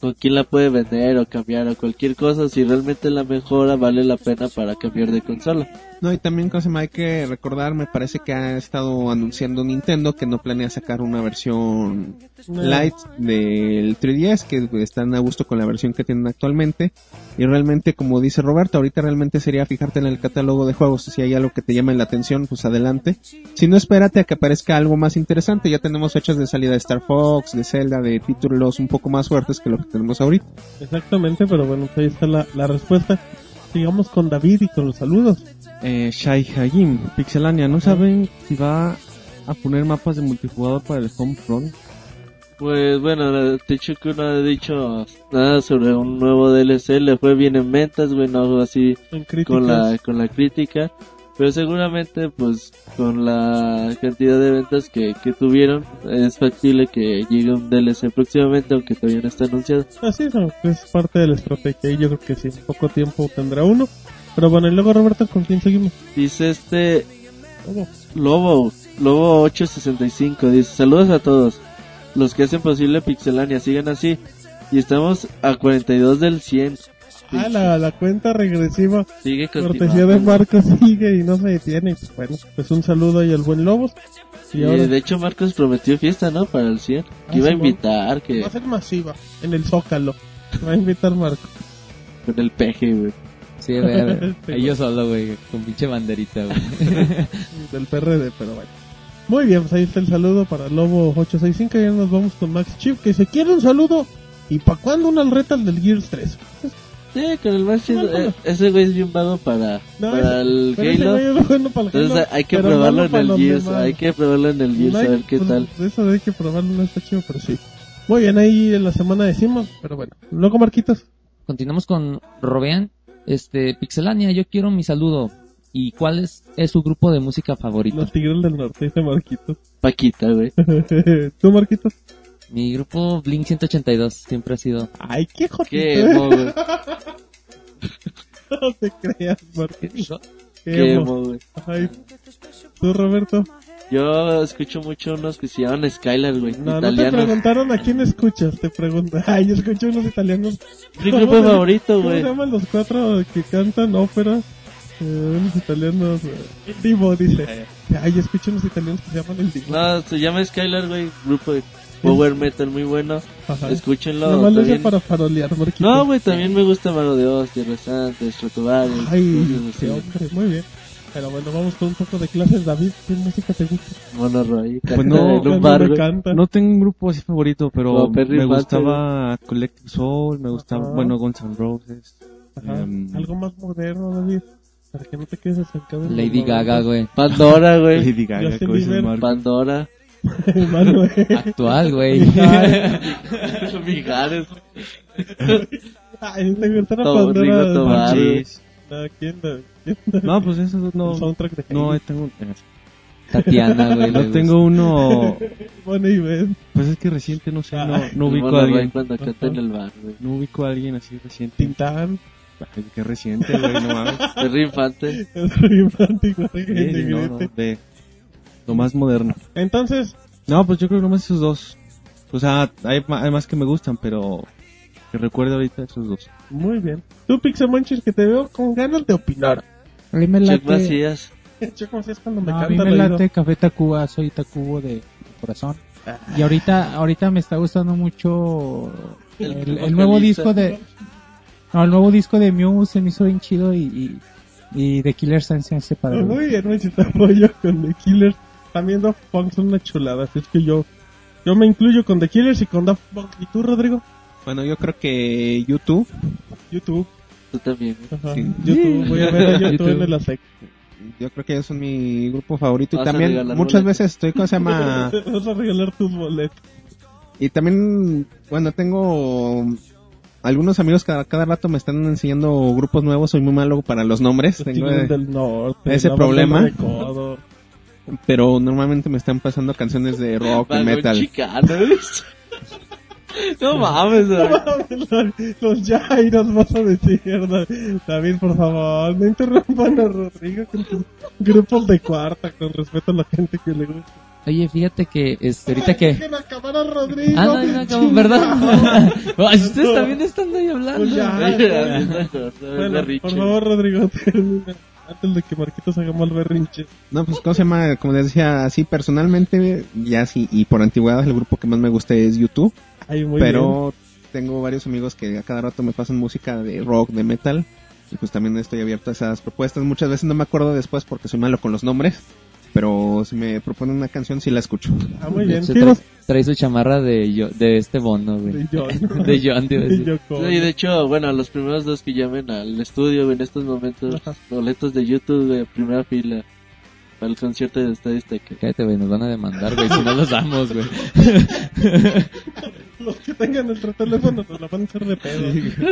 con quién la puede vender o cambiar o cualquier cosa, si realmente la mejora, vale la pena para cambiar de consola. No, y también cosa hay que recordar, me parece que ha estado anunciando Nintendo que no planea sacar una versión light del 3DS, que están a gusto con la versión que tienen actualmente. Y realmente, como dice Roberto, ahorita realmente sería fijarte en el catálogo de juegos, si hay algo que te llame la atención, pues adelante. Si no, espérate a que aparezca algo más interesante. Ya tenemos fechas de salida de Star Fox, de Zelda, de títulos un poco más fuertes que lo que tenemos ahorita. Exactamente, pero bueno, pues ahí está la, la respuesta. Sigamos con David y con los saludos. Eh, Shai Hajim, Pixelania, ¿no saben si va a poner mapas de multijugador para el Homefront? Pues bueno, Techuku no ha dicho nada sobre un nuevo DLC, le fue bien en ventas, güey, no así con la, con la crítica, pero seguramente pues con la cantidad de ventas que, que tuvieron es factible que llegue un DLC próximamente, aunque todavía no está anunciado. Así es, es parte de la estrategia y yo creo que sí, en poco tiempo tendrá uno. Pero bueno, y luego Roberto, ¿con quién seguimos? Dice este ¿Cómo? Lobo, Lobo 865, dice saludos a todos los que hacen posible Pixelania, sigan así. Y estamos a 42 del 100. Ah, la, la cuenta regresiva. Sigue Cortesía de Marcos sigue y no se detiene. Pues Bueno, pues un saludo ahí al buen Lobos. Y Y ahora de hecho Marcos prometió fiesta, ¿no? Para el 100. Ah, Que iba a invitar, que va a ser masiva en el Zócalo. Va a invitar Marco. con el peje, güey. Sí, a ver, ellos solo, güey, con pinche banderita, güey. del PRD, pero bueno. Muy bien, pues ahí está el saludo para Lobo 865 y ya nos vamos con Max Chip que se quiere un saludo. ¿Y para cuándo una retas del Gears 3? Sí, con el más chido. Bueno. eh, ese güey es bien vago para, No, para el Halo. bueno para el Entonces Halo, hay que probarlo en el los Gears. Hay que probarlo en el Gears, No a ver qué pues, tal. Eso hay que probarlo, no está chido, pero sí. Muy bien, ahí en la semana decimos, pero bueno. Luego, Marquitos. Continuamos con Robean. Este, Pixelania, yo quiero mi saludo. ¿Y cuál es, es su grupo de música favorito? Los Tigres del Norte, dice Marquitos. Paquita, güey. ¿Tú, Marquitos? Mi grupo Blink 182 siempre ha sido. Ay, qué jotito. Qué emo, güey. no te creas, Marquitos. Qué Qué emo. emo, güey. Ay. ¿Tú, Roberto? Yo escucho mucho unos que se llaman Skylar, güey. No, no te italianos. preguntaron a quién escuchas, te preguntan. Ay, yo escucho unos italianos. Mi ¿Cómo grupo se- favorito, ¿Cómo güey. se llaman los cuatro que cantan ópera? Eh, unos italianos. eh, Divo, dice. Ay, yo escucho unos italianos que se llaman el Divo. No, se llama Skylar, güey. Grupo de power metal muy bueno. Ajá. Escúchenlo. Nomás lo también. para farolear, Marquito. No, güey, también me gusta Mago de Oz, Tierra Santa, Stratovarius. Ay, qué hombre, muy bien. Pero bueno, vamos con un poco de clases, David. ¿Qué música te gusta? Mono Roy. Pues no, me canta. No tengo un grupo así favorito, pero me gustaba Collective Soul, me gustaba, Ajá. bueno, Guns N' Roses. Ajá. em, Algo más moderno, David. Para que no te quedes estancado. Lady Gaga, güey. Pandora, güey. Lady Gaga. Pandora. Actual, güey. Mijares. Ay, te gusta Pandora. Parchís. No, ¿quién no? ¿Quién no? No, pues eso no, El soundtrack de no Heidi. tengo, Tatiana, güey. no tengo uno, Bueno, y ves. pues es que reciente, no sé, no, Ay, no ubico a alguien, cuando canta en el bar, güey. no ubico a alguien así reciente. Tintán. Ay, qué reciente, güey, no mames. Perry Infante. Es romántico. Sí, sí, no, no, de lo más moderno. Entonces, No, pues yo creo que nomás esos dos. O sea, hay, hay más que me gustan, pero que recuerdo ahorita esos dos. muy bien. Tú, Pixemonchis, que te veo con ganas de opinar. A mí me late, Macías. Yo como si es cuando me no, a canta mí me al oído. late Café Tacuba, soy Tacubo de, de corazón. Y ahorita, ahorita me está gustando mucho El el, el nuevo disco de, no, el nuevo disco de Muse se me hizo bien chido y, y, y The Killer Sense se para Muy bien, me apoyo con The Killers. También Daft Punk son una chulada, así es que yo yo me incluyo con The Killers y con Daft Punk. ¿Y tú, Rodrigo? Bueno, yo creo que YouTube, YouTube. Tú también. Ajá. Sí. YouTube. Voy a ver a YouTube, YouTube. en el ASEC. yo creo que ellos son mi grupo favorito y Vas también muchas veces estoy, ¿cómo se llama? Vas a regalar tus boletos. Y también, bueno, tengo algunos amigos cada, cada rato me están enseñando grupos nuevos, soy muy malo para los nombres. Los Tengo eh, del Norte, ese la problema. Pero normalmente me están pasando canciones de rock, Vagón metal. No mames, güey. Los Jairos vas a decir, ¿no? David, por favor, no interrumpan a Rodrigo con tus grupos de cuarta, con respeto a la gente que le gusta. Oye, fíjate que este, ahorita que... Dejen acabar a Rodrigo. Ah, no, no, acabo, ¿verdad? Ustedes también están ahí hablando. Pues ya, ya. Bueno, berrinche. por favor, Rodrigo, termina. Antes de que Marquitos haga mal berrinche. No, pues, ¿cómo se llama? Como les decía, así personalmente, ya sí, y por antigüedad, el grupo que más me gusta es YouTube. Ay, muy pero tengo varios amigos que a cada rato me pasan música de rock, de metal. Y pues también estoy abierto a esas propuestas. Muchas veces no me acuerdo después porque soy malo con los nombres. Pero si me proponen una canción, sí la escucho. Ah, muy bien. hecho, ¿Qué trae, su chamarra de, yo, de este bono, güey. De John. De John, te decir. Sí, de hecho, bueno, los primeros dos que llamen al estudio en estos momentos, boletos de YouTube de primera fila para el concierto de Estadística. Cállate, güey, nos van a demandar, güey, si no los damos, güey. Los que tengan nuestro teléfono nos la van a hacer de pedo.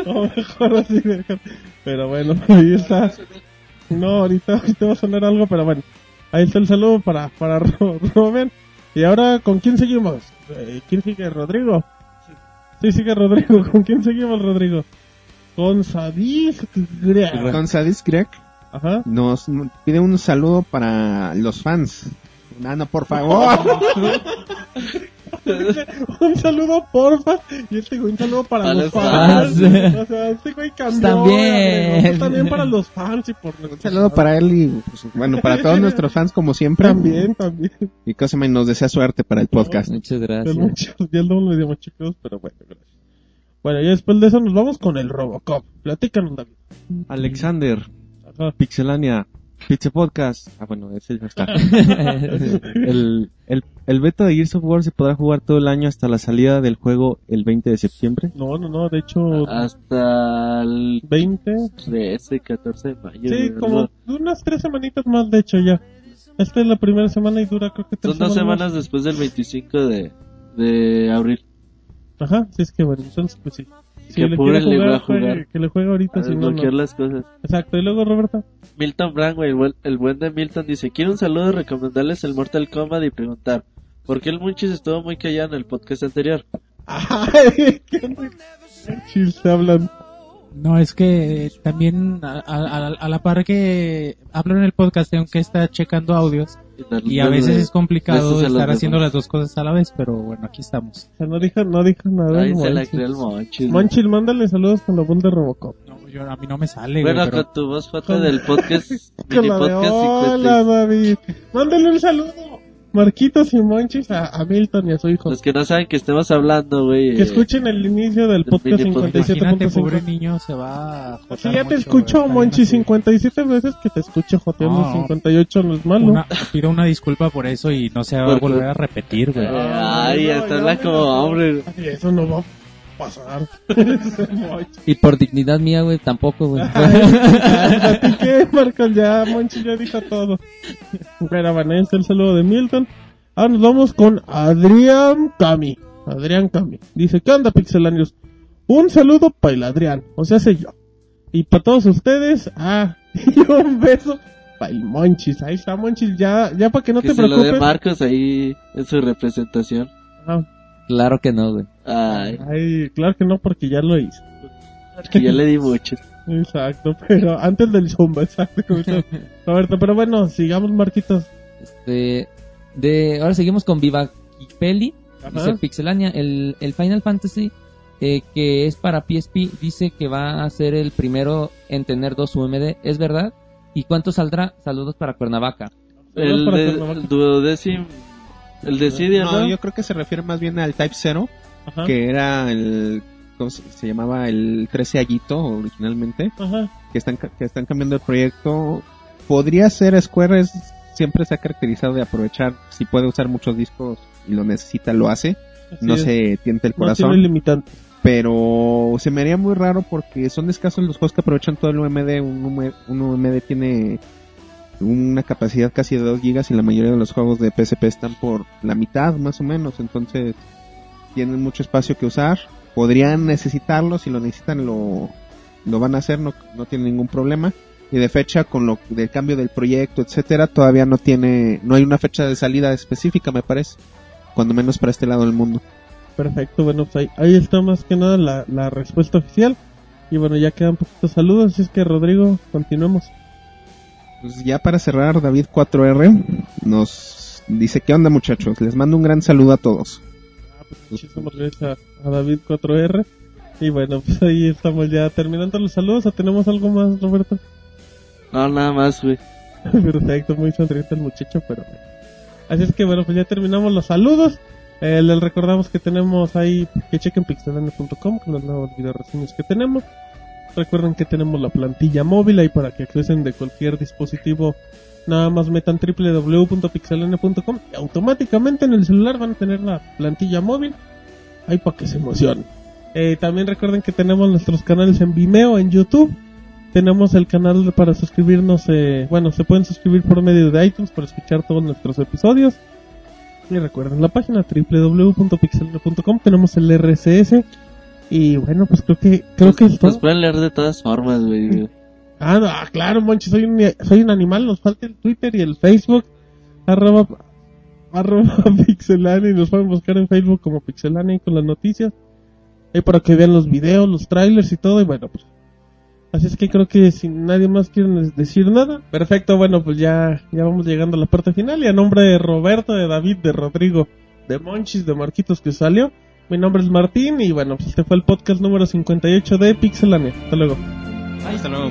O mejor así dejar. Pero bueno, ahí está. No, ahorita, ahorita va a sonar algo, pero bueno. Ahí está el saludo para, para Ro- Robin. Y ahora, ¿con quién seguimos? Eh, ¿Quién sigue? ¿Rodrigo? Sí, sigue Rodrigo. ¿Con quién seguimos, Rodrigo? Con Sadis Grea. Con Sadis Greg Ajá. nos pide un saludo para los fans. Nano, por favor. un saludo, porfa. Y este güey, un saludo para, Para los los fans. fans. O sea, este güey cambió. También. También para los fans y por un saludo para él y, pues, bueno, para todos nuestros fans como siempre. También, también. Y me nos desea suerte para el podcast. Muchas gracias. ya el doble medio chicos, pero bueno, gracias. Bueno, y después de eso nos vamos con el Robocop. Platícanos, David. Alexander, Ajá. Pixelania, Pizza Podcast. Ah, bueno, ese ya está. el, el, el beta de Gears of War se podrá jugar todo el año hasta la salida del juego el 20 de septiembre. No, no, no, de hecho, Hasta el 20. 13, 14 de mayo. Sí, como unas tres semanitas más, de hecho, ya. Esta es la primera semana y dura, creo que tres Son dos semanas más. después del 25 de, de abril. Ajá, sí, es que bueno, entonces, pues sí. Si Que le quiere le jugar, va a jugar. juegue, que le juegue ahorita, si no, no. las cosas. Exacto, y luego, Roberto. Milton Brand, güey, el, buen- el buen de Milton dice, quiero un saludo, recomendarles el Mortal Kombat y preguntar, ¿por qué el Munchis estuvo muy callado en el podcast anterior? Ay, qué chiste hablan. No, es que también a, a- a la par que hablo en el podcast tengo que estar checando audios y a veces es complicado estar haciendo las dos cosas a la vez, pero bueno, aquí estamos. O sea, no dijo, no dijo nada. El se la creó el Monchis. güey. Monchil, mándale saludos con la voz de Robocop. No, yo, a mí no me sale, güey, Bueno, pero- con tu voz foto del podcast, Con la de podcast hola, 50. David. Mándale un saludo. Marquitos y Monchis a, a Milton y a su hijo. Los que no saben que estemos hablando, güey. Que eh, escuchen el inicio del podcast mini podcast. Imagínate, pobre 57.5. niño, se va a Si jotear ya te mucho, escucho, Monchi, está bien así. 57 veces que te escucho joteando No. 58 no es malo. Una, pido una disculpa por eso y no se va a volver a repetir, güey. Ay, no, hasta ya como hombre. Ay, eso no va a pasar. Y por dignidad mía, güey, tampoco, güey. ¿A ti qué, Marcos? Ya, Monchi ya dijo todo. Bueno, está el saludo de Milton. Ahora nos vamos con Adrián Cami. Adrián Cami. Dice, ¿qué onda, pixelanios? Un saludo para el Adrián, o sea, sé yo. Y para todos ustedes, ah, y un beso para el Monchis. Ahí está, Monchis, ya, ya para que no que te se lo dé preocupes. Marcos ahí en su representación. Ah, Claro que no, güey. Ay, ay, claro que no, porque ya lo hice. que ya le di mucho. Exacto, pero antes del Zumba, exacto. Roberto, pero bueno, sigamos, Marquitos. Este, de, ahora seguimos con Viva Peli. Dice Pixelania, el, el Final Fantasy eh, que es para PSP dice que va a ser el primero en tener dos UMD, ¿es verdad? ¿Y cuánto saldrá? Saludos para Cuernavaca. El, Cuernavaca. el duodécimo, el Decidia, ¿no? No, yo creo que se refiere más bien al Type 0, Ajá. que era el... ¿cómo se, se llamaba? El 13 Allito originalmente, Ajá. que están, que están cambiando el proyecto. Podría ser Square, es- siempre se ha caracterizado de aprovechar, si puede usar muchos discos y lo necesita, lo hace. Así no es. se tiente el No corazón. limitante. pero se me haría muy raro porque son escasos los juegos que aprovechan todo el UMD. Un, UM un UMD tiene una capacidad casi de 2 gigas y la mayoría de los juegos de PSP están por la mitad más o menos, entonces tienen mucho espacio que usar podrían necesitarlo, si lo necesitan lo, lo van a hacer, no, no tiene ningún problema. Y de fecha, con lo del cambio del proyecto, etcétera, todavía no tiene, no hay una fecha de salida específica, me parece. Cuando menos para este lado del mundo. Perfecto, bueno, pues ahí, ahí está más que nada la, la respuesta oficial. Y bueno, ya quedan poquitos saludos, así es que Rodrigo, continuemos. Pues ya para cerrar, David 4R nos dice, ¿qué onda muchachos? Les mando un gran saludo a todos. Muchísimas gracias a, a David 4R. Y bueno, pues ahí estamos ya terminando los saludos. ¿O tenemos algo más, Roberto? No, nada más, güey. Perfecto, muy sonriente el muchacho, pero. Así es que bueno, pues ya terminamos los saludos. Eh, les recordamos que tenemos ahí, que chequen pixelania.com con los nuevos video reseñas que tenemos. Recuerden que tenemos la plantilla móvil ahí para que accesen de cualquier dispositivo. Nada más metan www.pixelania.com y automáticamente en el celular van a tener la plantilla móvil. Ahí para que se emocionen. Eh, también recuerden que tenemos nuestros canales en Vimeo, en YouTube. Tenemos el canal para suscribirnos. Eh, bueno, se pueden suscribir por medio de iTunes para escuchar todos nuestros episodios. Y recuerden la página www.pixelania.com. Tenemos el RSS. Y bueno, pues creo que creo que es. Nos pueden leer de todas formas, güey. Ah, no, ah, claro, Monchi, soy un, soy un animal, nos falta el Twitter y el Facebook, arroba, arroba pixelania, y nos pueden buscar en Facebook como pixelania y con las noticias, ahí para que vean los videos, los trailers y todo, y bueno, pues, así es que creo que si nadie más quiere decir nada, perfecto, bueno, pues ya, ya vamos llegando a la parte final, y a nombre de Roberto, de David, de Rodrigo, de Monchis, de Marquitos que salió, mi nombre es Martín, y bueno, pues este fue el podcast número 58 de Pixelania, hasta luego. Hasta luego.